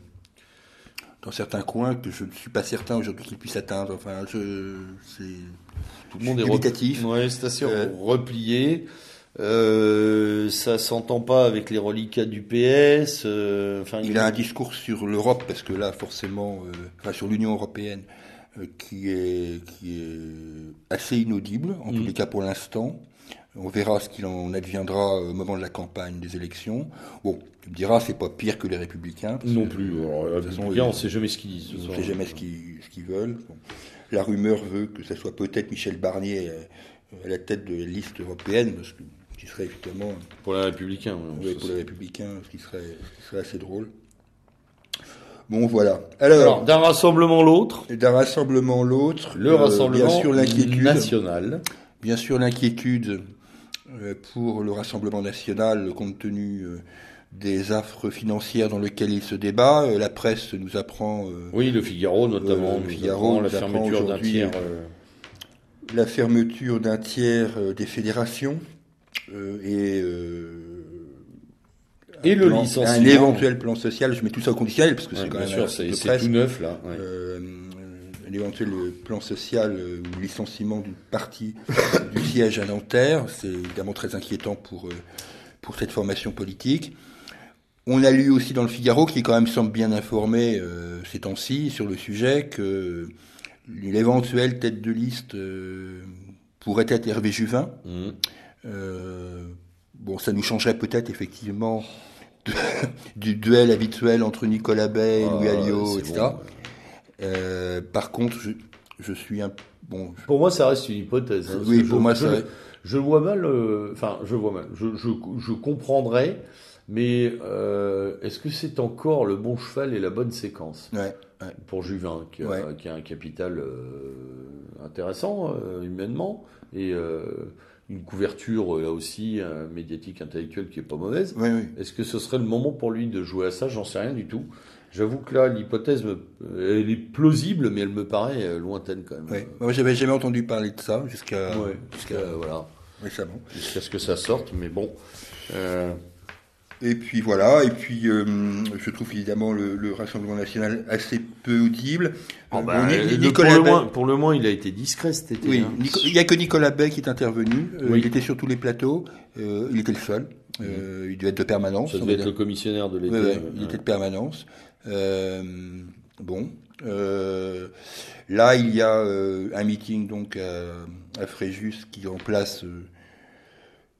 dans certains coins que je ne suis pas certain aujourd'hui qu'il puisse atteindre. Enfin, je, c'est Tout le monde est dubitatif. Ouais, c'est assez Euh, replié. Euh, ça s'entend pas avec les reliquats du PS. euh, Enfin, Il a un discours sur l'Europe, parce que là, forcément, enfin, sur l'Union européenne, qui, est, qui est assez inaudible, en tous Mm. les cas pour l'instant. On verra ce qu'il en adviendra au moment de la campagne des élections. Bon, tu me diras, c'est pas pire que les Républicains. non que, plus. Alors, on sait jamais ce qu'ils disent. ce On ne sait jamais ce qu'ils ce veulent. Bon. La rumeur veut que ça soit peut-être Michel Barnier euh, à la tête de la liste européenne, parce que, ce qui serait évidemment Pour les républicains. oui, ça, pour les républicains, ce qui serait, ce qui serait assez drôle. Bon, voilà. Alors, Alors, d'un rassemblement l'autre, d'un rassemblement l'autre, le euh, rassemblement bien sûr l'inquiétude, national. bien sûr l'inquiétude pour le rassemblement national compte tenu euh, des affres financières dans lesquelles il se débat. Euh, La presse nous apprend euh, Oui, le Figaro notamment. Euh, le Figaro la fermeture d'un tiers. euh, euh, la fermeture d'un tiers euh, des fédérations euh, et euh, Et le plan- licenciement. un éventuel plan social. Je mets tout ça au conditionnel parce que ouais, c'est quand bien même sûr, un c'est tout neuf là. ouais. Euh, un éventuel plan social euh, ou licenciement d'une partie du siège à Nanterre, c'est évidemment très inquiétant pour euh, pour cette formation politique. On a lu aussi dans le Figaro, qui quand même semble bien informé euh, ces temps-ci sur le sujet, que l'éventuelle tête de liste euh, pourrait être Hervé Juvin. Euh, bon, ça nous changerait peut-être effectivement de- du duel habituel entre Nicolas Bay, Louis Ah, Alliot, c'est etc. bon. Euh, par contre, je, je suis un bon. Pour moi, ça reste une hypothèse. hein, Oui, pour je- moi, ça- Je vois mal, euh, enfin, je vois mal. Je, comprendrais, mais euh, est-ce que c'est encore le bon cheval et la bonne séquence Ouais, ouais. pour Juvin, qui Ouais. qui a un capital intéressant humainement et une couverture là aussi médiatique intellectuelle qui est pas mauvaise. Oui, oui. Est-ce que ce serait le moment pour lui de jouer à ça? J'en sais rien du tout. J'avoue que là, l'hypothèse, elle est plausible, mais elle me paraît euh, lointaine quand même. Ouais. Moi, j'avais jamais entendu parler de ça jusqu'à Ouais, jusqu'à voilà, récemment. jusqu'à ce que ça sorte, mais bon. euh, Et puis voilà, et puis euh, je trouve évidemment le, le Rassemblement national assez peu audible. oh, Euh, bah, Nicolas pour, le moins, pour le moins, il a été discret cet été. Oui, hein. Il n'y a que Nicolas Bay qui est intervenu. Euh, Oui. Il était sur tous les plateaux. Euh, il était le seul. Il devait être de permanence. Ça devait va être dire. le commissionnaire de l'été. Ouais, ouais, il était de permanence. Euh, bon. Euh, là, il y a euh, un meeting donc à, à Fréjus qui remplace, euh,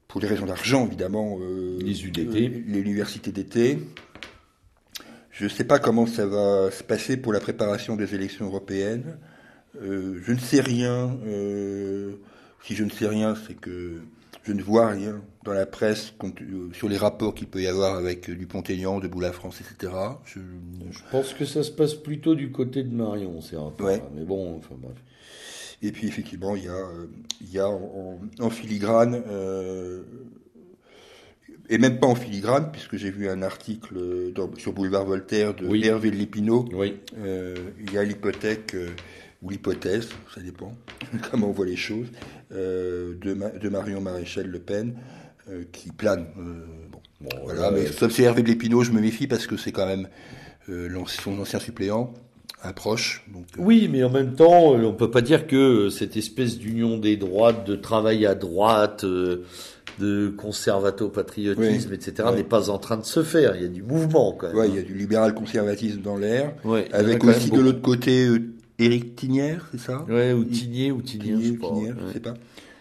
pour des raisons d'argent évidemment, euh, Les UDT. l'université d'été. Je ne sais pas comment ça va se passer pour la préparation des élections européennes. Euh, je ne sais rien. Euh, si je ne sais rien, c'est que je ne vois rien dans la presse euh, sur les rapports qu'il peut y avoir avec Dupont-Aignan, Debout la France, etc. Je... je... pense que ça se passe plutôt du côté de Marion, ces rapports. Ouais. Mais bon, enfin bref. Et puis effectivement, il y a, il y a en, en filigrane, euh, et même pas en filigrane, puisque j'ai vu un article dans, sur Boulevard Voltaire de oui. Hervé de Lépinaud. Oui. Euh, il y a l'hypothèque, euh, ou l'hypothèse, ça dépend [laughs] comment on voit les choses, euh, de, de, Marion Maréchal Le Pen, euh, qui plane. Euh, bon, bon, voilà, mais sauf c'est Hervé de Lépinaud, je me méfie parce que c'est quand même son ancien suppléant approche. Donc, euh... Oui, mais en même temps, on peut pas dire que cette espèce d'union des droites, de travail à droite, euh, de conservato-patriotisme, oui, etc., ouais. n'est pas en train de se faire. Il y a du mouvement quand même. Ouais, il y a du libéral-conservatisme dans l'air. Ouais, avec aussi de l'autre côté euh, Éric Tinière, c'est ça? Ouais, ou Tinier, ou Tinier, Tinier, je. Tinière, ouais. je sais pas.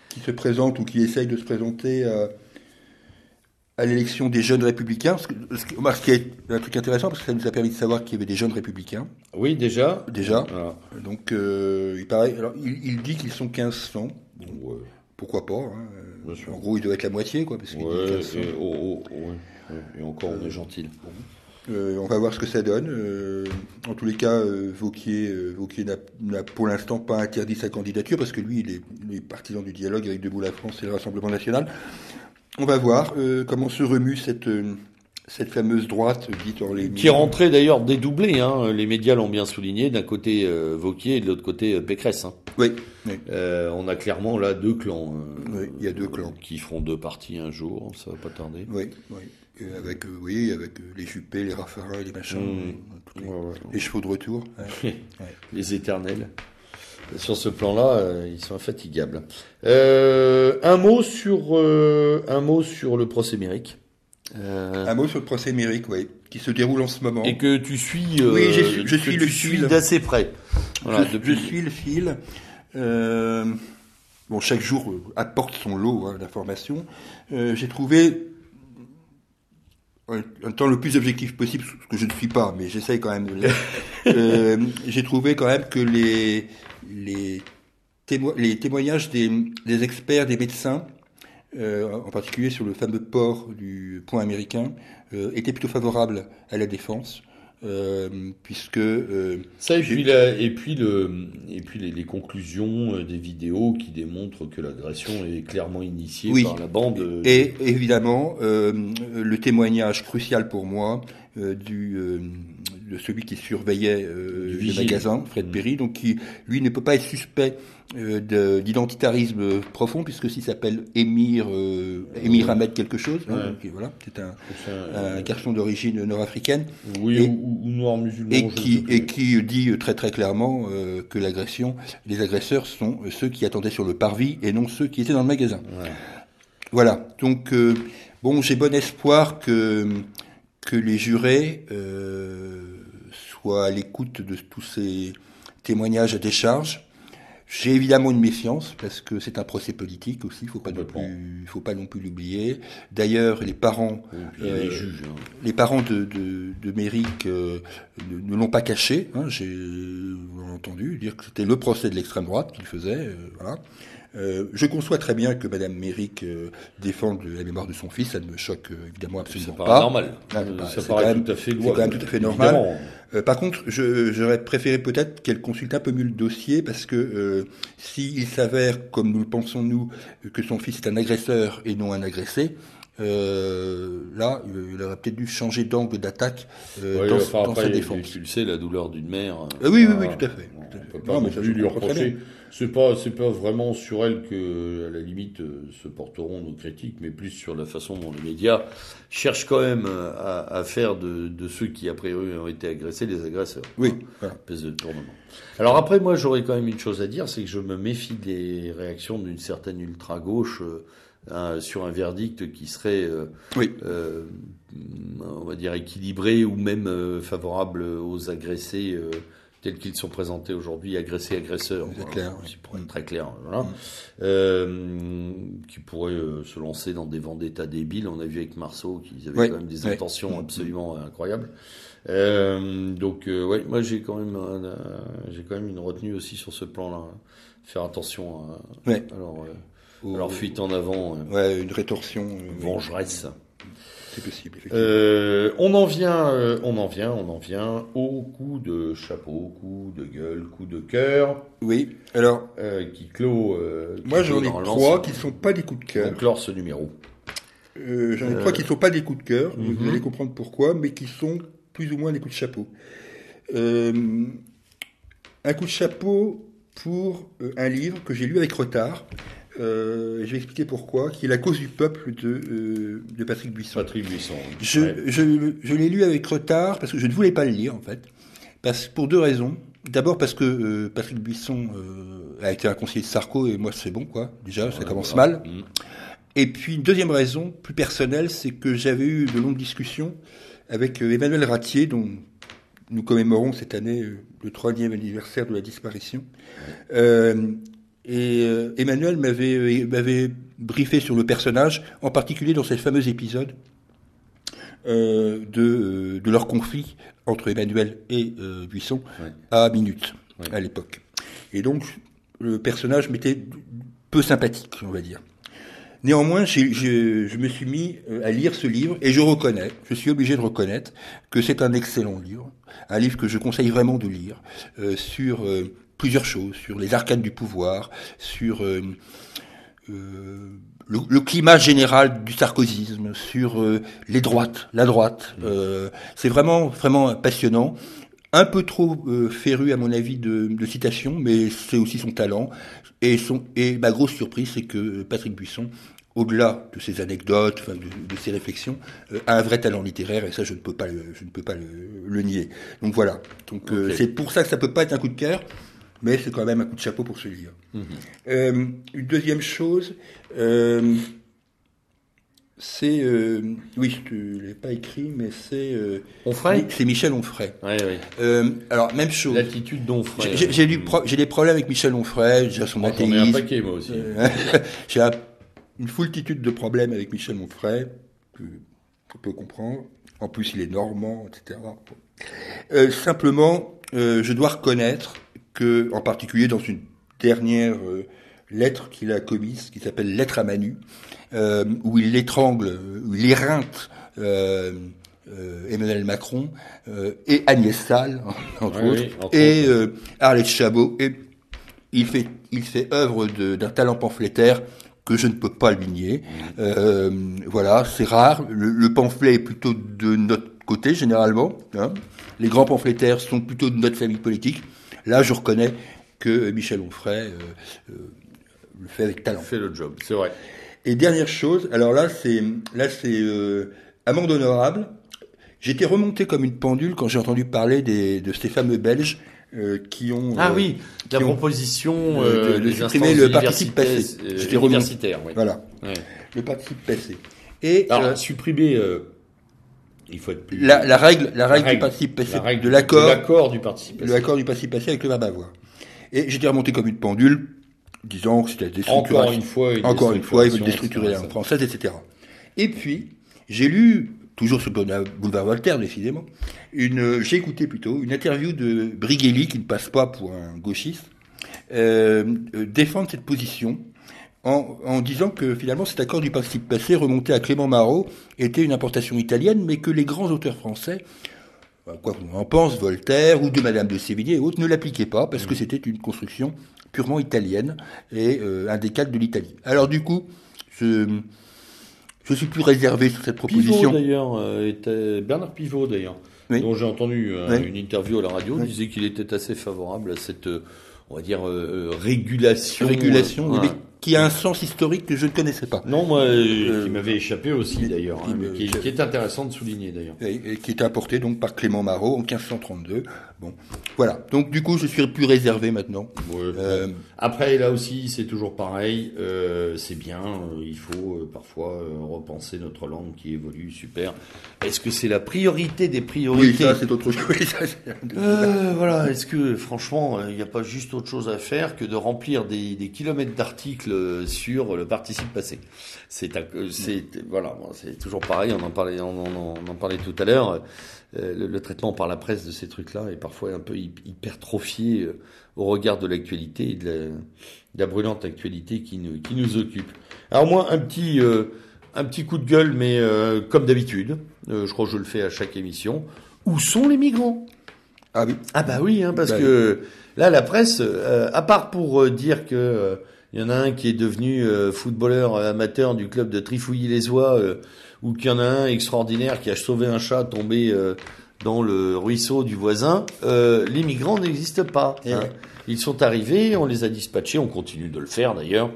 Qui se présente ou qui essaye de se présenter à, à l'élection des jeunes républicains. Parce que, ce qui, ce qui est un truc intéressant, parce que ça nous a permis de savoir qu'il y avait des jeunes républicains. Oui, déjà. Déjà. Donc, euh, il paraît. Alors, il, il dit qu'ils sont 1500. Bon, Ouais. pourquoi pas hein. Bien sûr. En gros, il doit être la moitié, quoi, parce Ouais, dit 1500. et, oh, oh, ouais. Et encore, on est gentil. Euh, on va voir ce que ça donne. Euh, en tous les cas, euh, Vauquier, euh, Vauquier n'a- n'a pour l'instant pas interdit sa candidature parce que lui, il est, il est partisan du dialogue avec Debout la France et le Rassemblement national. On va voir euh, comment se remue cette, euh, cette fameuse droite dite en les Qui est rentrée d'ailleurs dédoublée, hein. les médias l'ont bien souligné, d'un côté euh, Vauquier et de l'autre côté euh, Pécresse. Hein. Oui, oui. Euh, on a clairement là deux clans. euh, Oui, il y a deux clans. Qui feront deux parties un jour, ça va pas tarder. oui, oui. Et avec, euh, oui, avec euh, les Juppé, les Raffarin, les machins, Mmh. les, Ouais, ouais. les chevaux de retour. [laughs] Ouais. Les éternels. Sur ce plan-là, euh, ils sont infatigables. Euh, un mot sur euh, un mot sur le procès Méric. Euh, Un mot sur le procès Méric, oui, qui se déroule en ce moment. et que tu suis, Oui, je suis le fil. d'assez près. Voilà, je, depuis- je suis le fil. Bon, chaque jour apporte son lot hein, d'informations. J'ai trouvé, en en temps le plus objectif possible, ce que je ne suis pas, mais j'essaye quand même de l'être. [laughs] euh, J'ai trouvé quand même que les, les, témo- les témoignages des, des experts, des médecins, euh, en particulier sur le fameux port du point américain, euh, étaient plutôt favorables à la défense. Euh, puisque Ça et puis, la- et puis le et puis les, les conclusions des vidéos qui démontrent que l'agression est clairement initiée Oui. par la bande. Et évidemment, le témoignage crucial pour moi du, de celui qui surveillait euh, le magasin, Fred Mm. Perry, donc qui, lui, ne peut pas être suspect euh, de- d'identitarisme profond, puisque s'il s'appelle Émir, euh, Émir Ahmed quelque chose, hein, donc, voilà, c'est un, c'est un- un garçon d'origine nord-africaine, oui, et- ou, ou noir musulman. et qui, plus. et qui dit très très clairement que l'agression, les agresseurs sont ceux qui attendaient sur le parvis et non ceux qui étaient dans le magasin. Ouais. Voilà. Donc, bon, j'ai bon espoir que, que les jurés euh, soient à l'écoute de tous ces témoignages à décharge. J'ai évidemment une méfiance parce que c'est un procès politique aussi. Il faut pas non Complètement. plus, faut pas non plus l'oublier. D'ailleurs, les parents, les Euh, juges. hein. les parents de, de, de Méric euh, ne, ne l'ont pas caché. Hein, J'ai entendu dire que c'était le procès de l'extrême droite qu'il faisait. euh, voilà. Euh, je conçois très bien que Madame Méric euh, défende la mémoire de son fils. Ça ne me choque euh, évidemment absolument pas. normal. Ah, pas- ça paraît quand même- tout à fait c'est louable. quand même tout à fait normal. Euh, par contre, je- j'aurais préféré peut-être qu'elle consulte un peu mieux le dossier parce que euh, s'il s'avère, comme nous le pensons nous, que son fils est un agresseur et non un agressé, euh, là, il aurait peut-être dû changer d'angle d'attaque euh, Oui, dans, enfin, dans après, sa défense. Tu le sais, la douleur d'une mère. euh, Ah oui, oui, oui, tout à fait, On tout à fait. peut pas Non, mais ça, lui reprocher. C'est pas, c'est pas vraiment sur elle que, à la limite, euh, se porteront nos critiques, mais plus sur la façon dont les médias cherchent quand même euh, à, à faire de, de ceux qui, a priori, ont été agressés, les agresseurs. Oui, voilà. Espèce de tournement. Alors après, moi, j'aurais quand même une chose à dire, c'est que je me méfie des réactions d'une certaine ultra-gauche euh, hein, sur un verdict qui serait, euh, Oui. euh, on va dire, équilibré ou même euh, favorable aux agressés tels qu'ils sont présentés aujourd'hui, agressés, agresseurs, C'est clair, oui. pour être très clair, voilà, euh, qui pourraient euh, se lancer dans des vendettas débiles. On a vu avec Marceau qu'ils avaient quand même des intentions absolument incroyables. Euh, donc, ouais, moi j'ai quand même, j'ai quand même une retenue aussi sur ce plan-là. Faire attention à, Ouais. Leur fuite en avant, euh, Ouais, une rétorsion. euh, vengeresse. C'est possible. Euh, on en vient, euh, on en vient, on en vient au coup de chapeau, coup de gueule, coup de cœur, Oui, alors, euh, qui clôt. qui moi j'en ai trois qui ne sont pas des coups de cœur. vont clore ce numéro. J'en ai trois qui ne sont pas des coups de cœur, mhm. vous allez comprendre pourquoi, mais qui sont plus ou moins des coups de chapeau. Un coup de chapeau pour un livre que j'ai lu avec retard. Euh, je vais expliquer pourquoi, qui est La cause du peuple de, euh, de Patrick Buisson. Patrick Buisson. Je, Ouais. je, je l'ai lu avec retard parce que je ne voulais pas le lire en fait. Parce, pour deux raisons. D'abord parce que euh, Patrick Buisson euh, a été un conseiller de Sarko et moi c'est bon quoi. Déjà ça commence Voilà. mal. Et puis une deuxième raison plus personnelle, c'est que j'avais eu de longues discussions avec Emmanuel Ratier, dont nous commémorons cette année le troisième anniversaire de la disparition. Euh, et euh, Emmanuel m'avait euh, m'avait briefé sur le personnage, en particulier dans ce fameux épisode euh, de, de leur conflit entre Emmanuel et euh, Buisson Ouais. à minute Ouais. à l'époque. Et donc le personnage m'était peu sympathique, on va dire. Néanmoins, j'ai- j'ai- je me suis mis à lire ce livre et je reconnais, je suis obligé de reconnaître que c'est un excellent livre, un livre que je conseille vraiment de lire euh, sur plusieurs choses, sur les arcanes du pouvoir, sur euh, euh, le, le climat général du sarkozysme, sur euh, les droites, la droite. Euh, c'est vraiment vraiment passionnant. Un peu trop féru à mon avis de, de citations, mais c'est aussi son talent. Et, son, et ma grosse surprise, c'est que Patrick Buisson, au-delà de ses anecdotes, enfin, de, de ses réflexions, euh, a un vrai talent littéraire, et ça, je ne peux pas le, je ne peux pas le, le nier. Donc voilà. Donc euh, c'est pour ça que ça peut pas être un coup de cœur, mais c'est quand même un coup de chapeau pour ce livre. Euh, une deuxième chose, euh, c'est, euh, oui, je ne l'ai pas écrit, mais c'est, Onfray c'est Michel Onfray. Ouais. Euh, alors même chose. L'attitude d'Onfray. J'ai- pro- des problèmes avec Michel Onfray, j'ai son j'en ai un paquet, moi aussi. [laughs] J'ai un- une foultitude de problèmes avec Michel Onfray, que on peut comprendre. En plus, il est normand, etc. Simplement, je dois reconnaître que, en particulier dans une dernière euh, lettre qu'il a commise, qui s'appelle Lettre à Manu, euh, où il l'étrangle, euh, où il éreinte euh, Emmanuel Macron et Agnès Salle, [laughs] entre Oui, autres, oui, entre et Arlette Chabot. Et il fait, il fait œuvre d'un talent pamphlétaire que je ne peux pas le nier. Euh, voilà, c'est rare. Le, le pamphlet est plutôt de notre côté généralement. hein. Les grands pamphlétaires sont plutôt de notre famille politique. Là, je reconnais que Michel Onfray euh, euh, le fait avec talent. Fait le job, c'est vrai. Et dernière chose, alors là, c'est là, c'est euh, amende honorable. J'étais remonté comme une pendule quand j'ai entendu parler des, de ces fameux Belges euh, qui ont Ah euh, oui, la proposition de- euh, supprimer le participe passé. euh, J'étais remonté. oui. voilà Ouais. le participe passé. Et Alors, euh, supprimer, euh, il faut être plus... la, la règle, la règle, règle, du participe passé, la règle de l'accord, du participe. de l'accord du participe passé avec le avoir. Et j'étais remonté comme une pendule, disant que c'était des Encore une fois, une encore une fois, veulent déstructuration, déstructurer la etc. langue française, etc. Et puis, j'ai lu, toujours sur le boulevard Voltaire, décidément, une, j'ai écouté plutôt, une interview de Brigelli, qui ne passe pas pour un gauchiste, euh, euh, défendre cette position en, en disant que finalement cet accord du participe passé remonté à Clément Marot était une importation italienne, mais que les grands auteurs français, euh, quoi qu'on en pense, Voltaire ou de Madame de Sévigné et autres, ne l'appliquaient pas parce que c'était une construction purement italienne et euh, un décalque de l'Italie. Alors du coup, je, je suis plus réservé sur cette Pivot proposition. d'ailleurs, euh, était Bernard Pivot d'ailleurs, Oui. dont j'ai entendu euh, Oui. une interview à la radio, Oui. disait qu'il était assez favorable à cette, euh, on va dire, régulation. Régulation, mais qui a un sens historique que je ne connaissais pas. Non, moi, euh, Euh, qui m'avait échappé aussi d'ailleurs, qui hein, me- qui, qui est intéressant de souligner d'ailleurs. et, et qui était apporté donc par Clément Marot en 1532. Bon, voilà. Donc du coup, je suis plus réservé maintenant. Euh, Après, là aussi, c'est toujours pareil. Euh, c'est bien. Il faut parfois repenser notre langue qui évolue. Super. Est-ce que c'est la priorité des priorités Oui, ça c'est autre chose. [laughs] voilà. Est-ce que franchement, il n'y a pas juste autre chose à faire que de remplir des, des kilomètres d'articles sur le participe passé C'est, voilà. C'est toujours pareil. On en parlait, on, on, on en parlait tout à l'heure. Euh, le, le, traitement par la presse de ces trucs-là est parfois un peu hypertrophié euh, au regard de l'actualité et de la, de la, brûlante actualité qui nous, qui nous occupe. Alors moi, un petit, euh, un petit coup de gueule, mais euh, comme d'habitude, euh, je crois que je le fais à chaque émission. Où sont les migrants? Ah oui. Ah bah oui, hein, parce bah, que là, la presse, à part pour dire que il y en a un qui est devenu footballeur amateur du club de Trifouilly-les-Oies ou qu'il y en a un extraordinaire qui a sauvé un chat tombé euh, dans le ruisseau du voisin, euh, les migrants n'existent pas. Hein. Ils sont arrivés, on les a dispatchés, on continue de le faire d'ailleurs.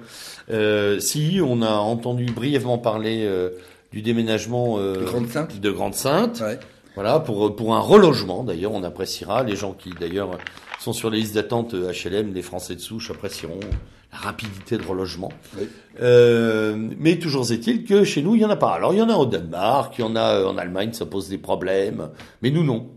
Euh, si, on a entendu brièvement parler euh, du déménagement de Grande-Sainte. De Grande-Sainte. Ouais. Voilà, pour, pour un relogement d'ailleurs, on appréciera. Les gens qui d'ailleurs sont sur les listes d'attente HLM, les Français de souche apprécieront rapidité de relogement. Oui. Euh, mais toujours est-il que chez nous, il n'y en a pas. Alors, il y en a au Danemark, il y en a en Allemagne, ça pose des problèmes. Mais nous, non.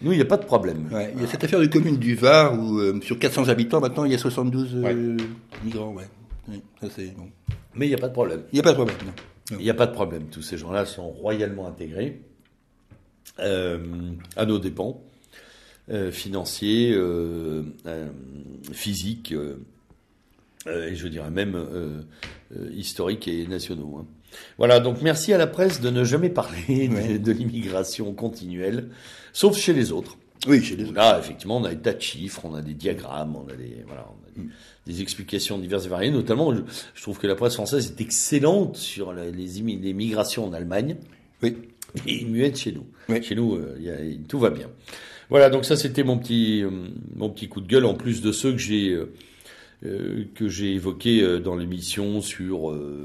Nous, il n'y a pas de problème. Ouais, il y a cette affaire de commune du Var où, euh, sur 400 habitants, maintenant, il y a 72 euh, ouais. migrants. Ouais. Oui, ça, bon. Mais il n'y a pas de problème. Il n'y a pas de problème. Il n'y a pas de problème. Tous ces gens-là sont royalement intégrés euh, à nos dépens, euh, financiers, euh, physiques euh, et je dirais même euh, euh, historiques et nationaux. Hein. Voilà, donc merci à la presse de ne jamais parler [laughs] ouais. de, de l'immigration continuelle, sauf chez les autres. Oui, chez les autres. Là, effectivement, on a des tas de chiffres, on a des diagrammes, on a des, voilà, on a des, mm. des explications diverses et variées. Notamment, je, je, trouve que la presse française est excellente sur la, les, les migrations en Allemagne. Oui. Et muette chez nous. Oui. Chez nous, euh, y a, tout va bien. Voilà, donc ça, c'était mon petit, mon petit coup de gueule, en plus de ceux que j'ai euh, euh, que j'ai évoqué euh, dans l'émission sur euh,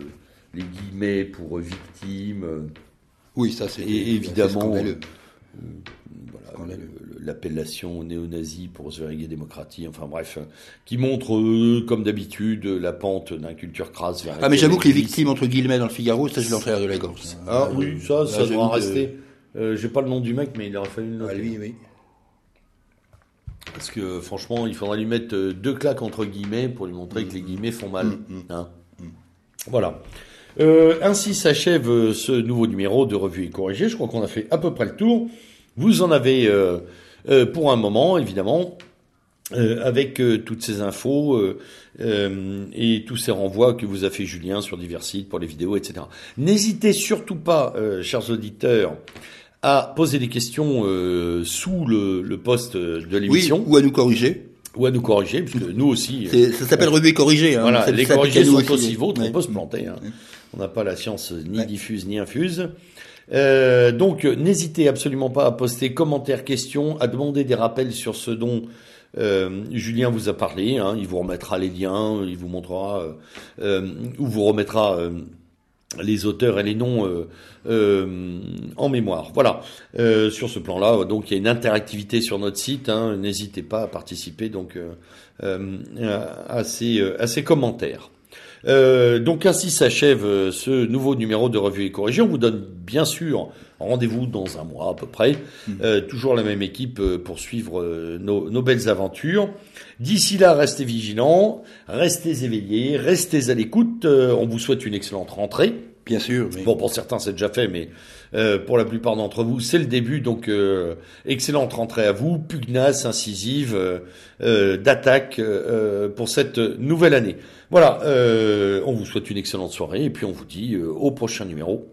les guillemets pour victimes. Oui, ça c'est évidemment voilà, l'appellation néo-nazi pour Zverige démocratie, enfin bref, qui montre comme d'habitude la pente d'un culture crasse vers Ah mais j'avoue que les victimes entre guillemets dans le Figaro, ça je l'entraire de la gorge. Ah oui, ça, ça doit rester. Euh, J'ai pas le nom du mec, mais il aurait fallu le noter. Ah, lui, oui. Parce que franchement, il faudra lui mettre deux claques entre guillemets pour lui montrer mmh. que les guillemets font mal. Mmh. Hein. Voilà. Euh, ainsi s'achève ce nouveau numéro de Revue et Corrigé. Je crois qu'on a fait à peu près le tour. Vous en avez euh, euh, pour un moment, évidemment, euh, avec euh, toutes ces infos euh, et tous ces renvois que vous a fait Julien sur divers sites pour les vidéos, etc. N'hésitez surtout pas, chers auditeurs, à poser des questions euh, sous le, le poste de l'émission. Oui, ou à nous corriger. Ou à nous corriger, puisque nous aussi. Ça s'appelle revue et corriger. Hein, voilà, les corrigés sont aussi, aussi vôtres, ouais. on peut se planter. Hein. Ouais. On n'a pas la science ni ouais. diffuse ni infuse. Euh, donc, n'hésitez absolument pas à poster commentaires, questions, à demander des rappels sur ce dont euh, Julien vous a parlé. Hein, il vous remettra les liens, il vous montrera euh, ou vous remettra les auteurs et les noms euh, euh, en mémoire. Voilà. Euh, sur ce plan-là, donc il y a une interactivité sur notre site. Hein, N'hésitez pas à participer donc à, ces, à ces commentaires. Donc ainsi s'achève ce nouveau numéro de Revue et Corrigé. On vous donne bien sûr rendez-vous dans un mois à peu près. Mmh. Euh, toujours la même équipe pour suivre nos, nos belles aventures. D'ici là, restez vigilants, restez éveillés, restez à l'écoute. Euh, on vous souhaite une excellente rentrée. Bien sûr. Bon, pour certains, c'est déjà fait, mais euh, pour la plupart d'entre vous, c'est le début. Donc, euh, excellente rentrée à vous, pugnace, incisive, euh, d'attaque euh, pour cette nouvelle année. Voilà, on vous souhaite une excellente soirée et puis on vous dit au prochain numéro.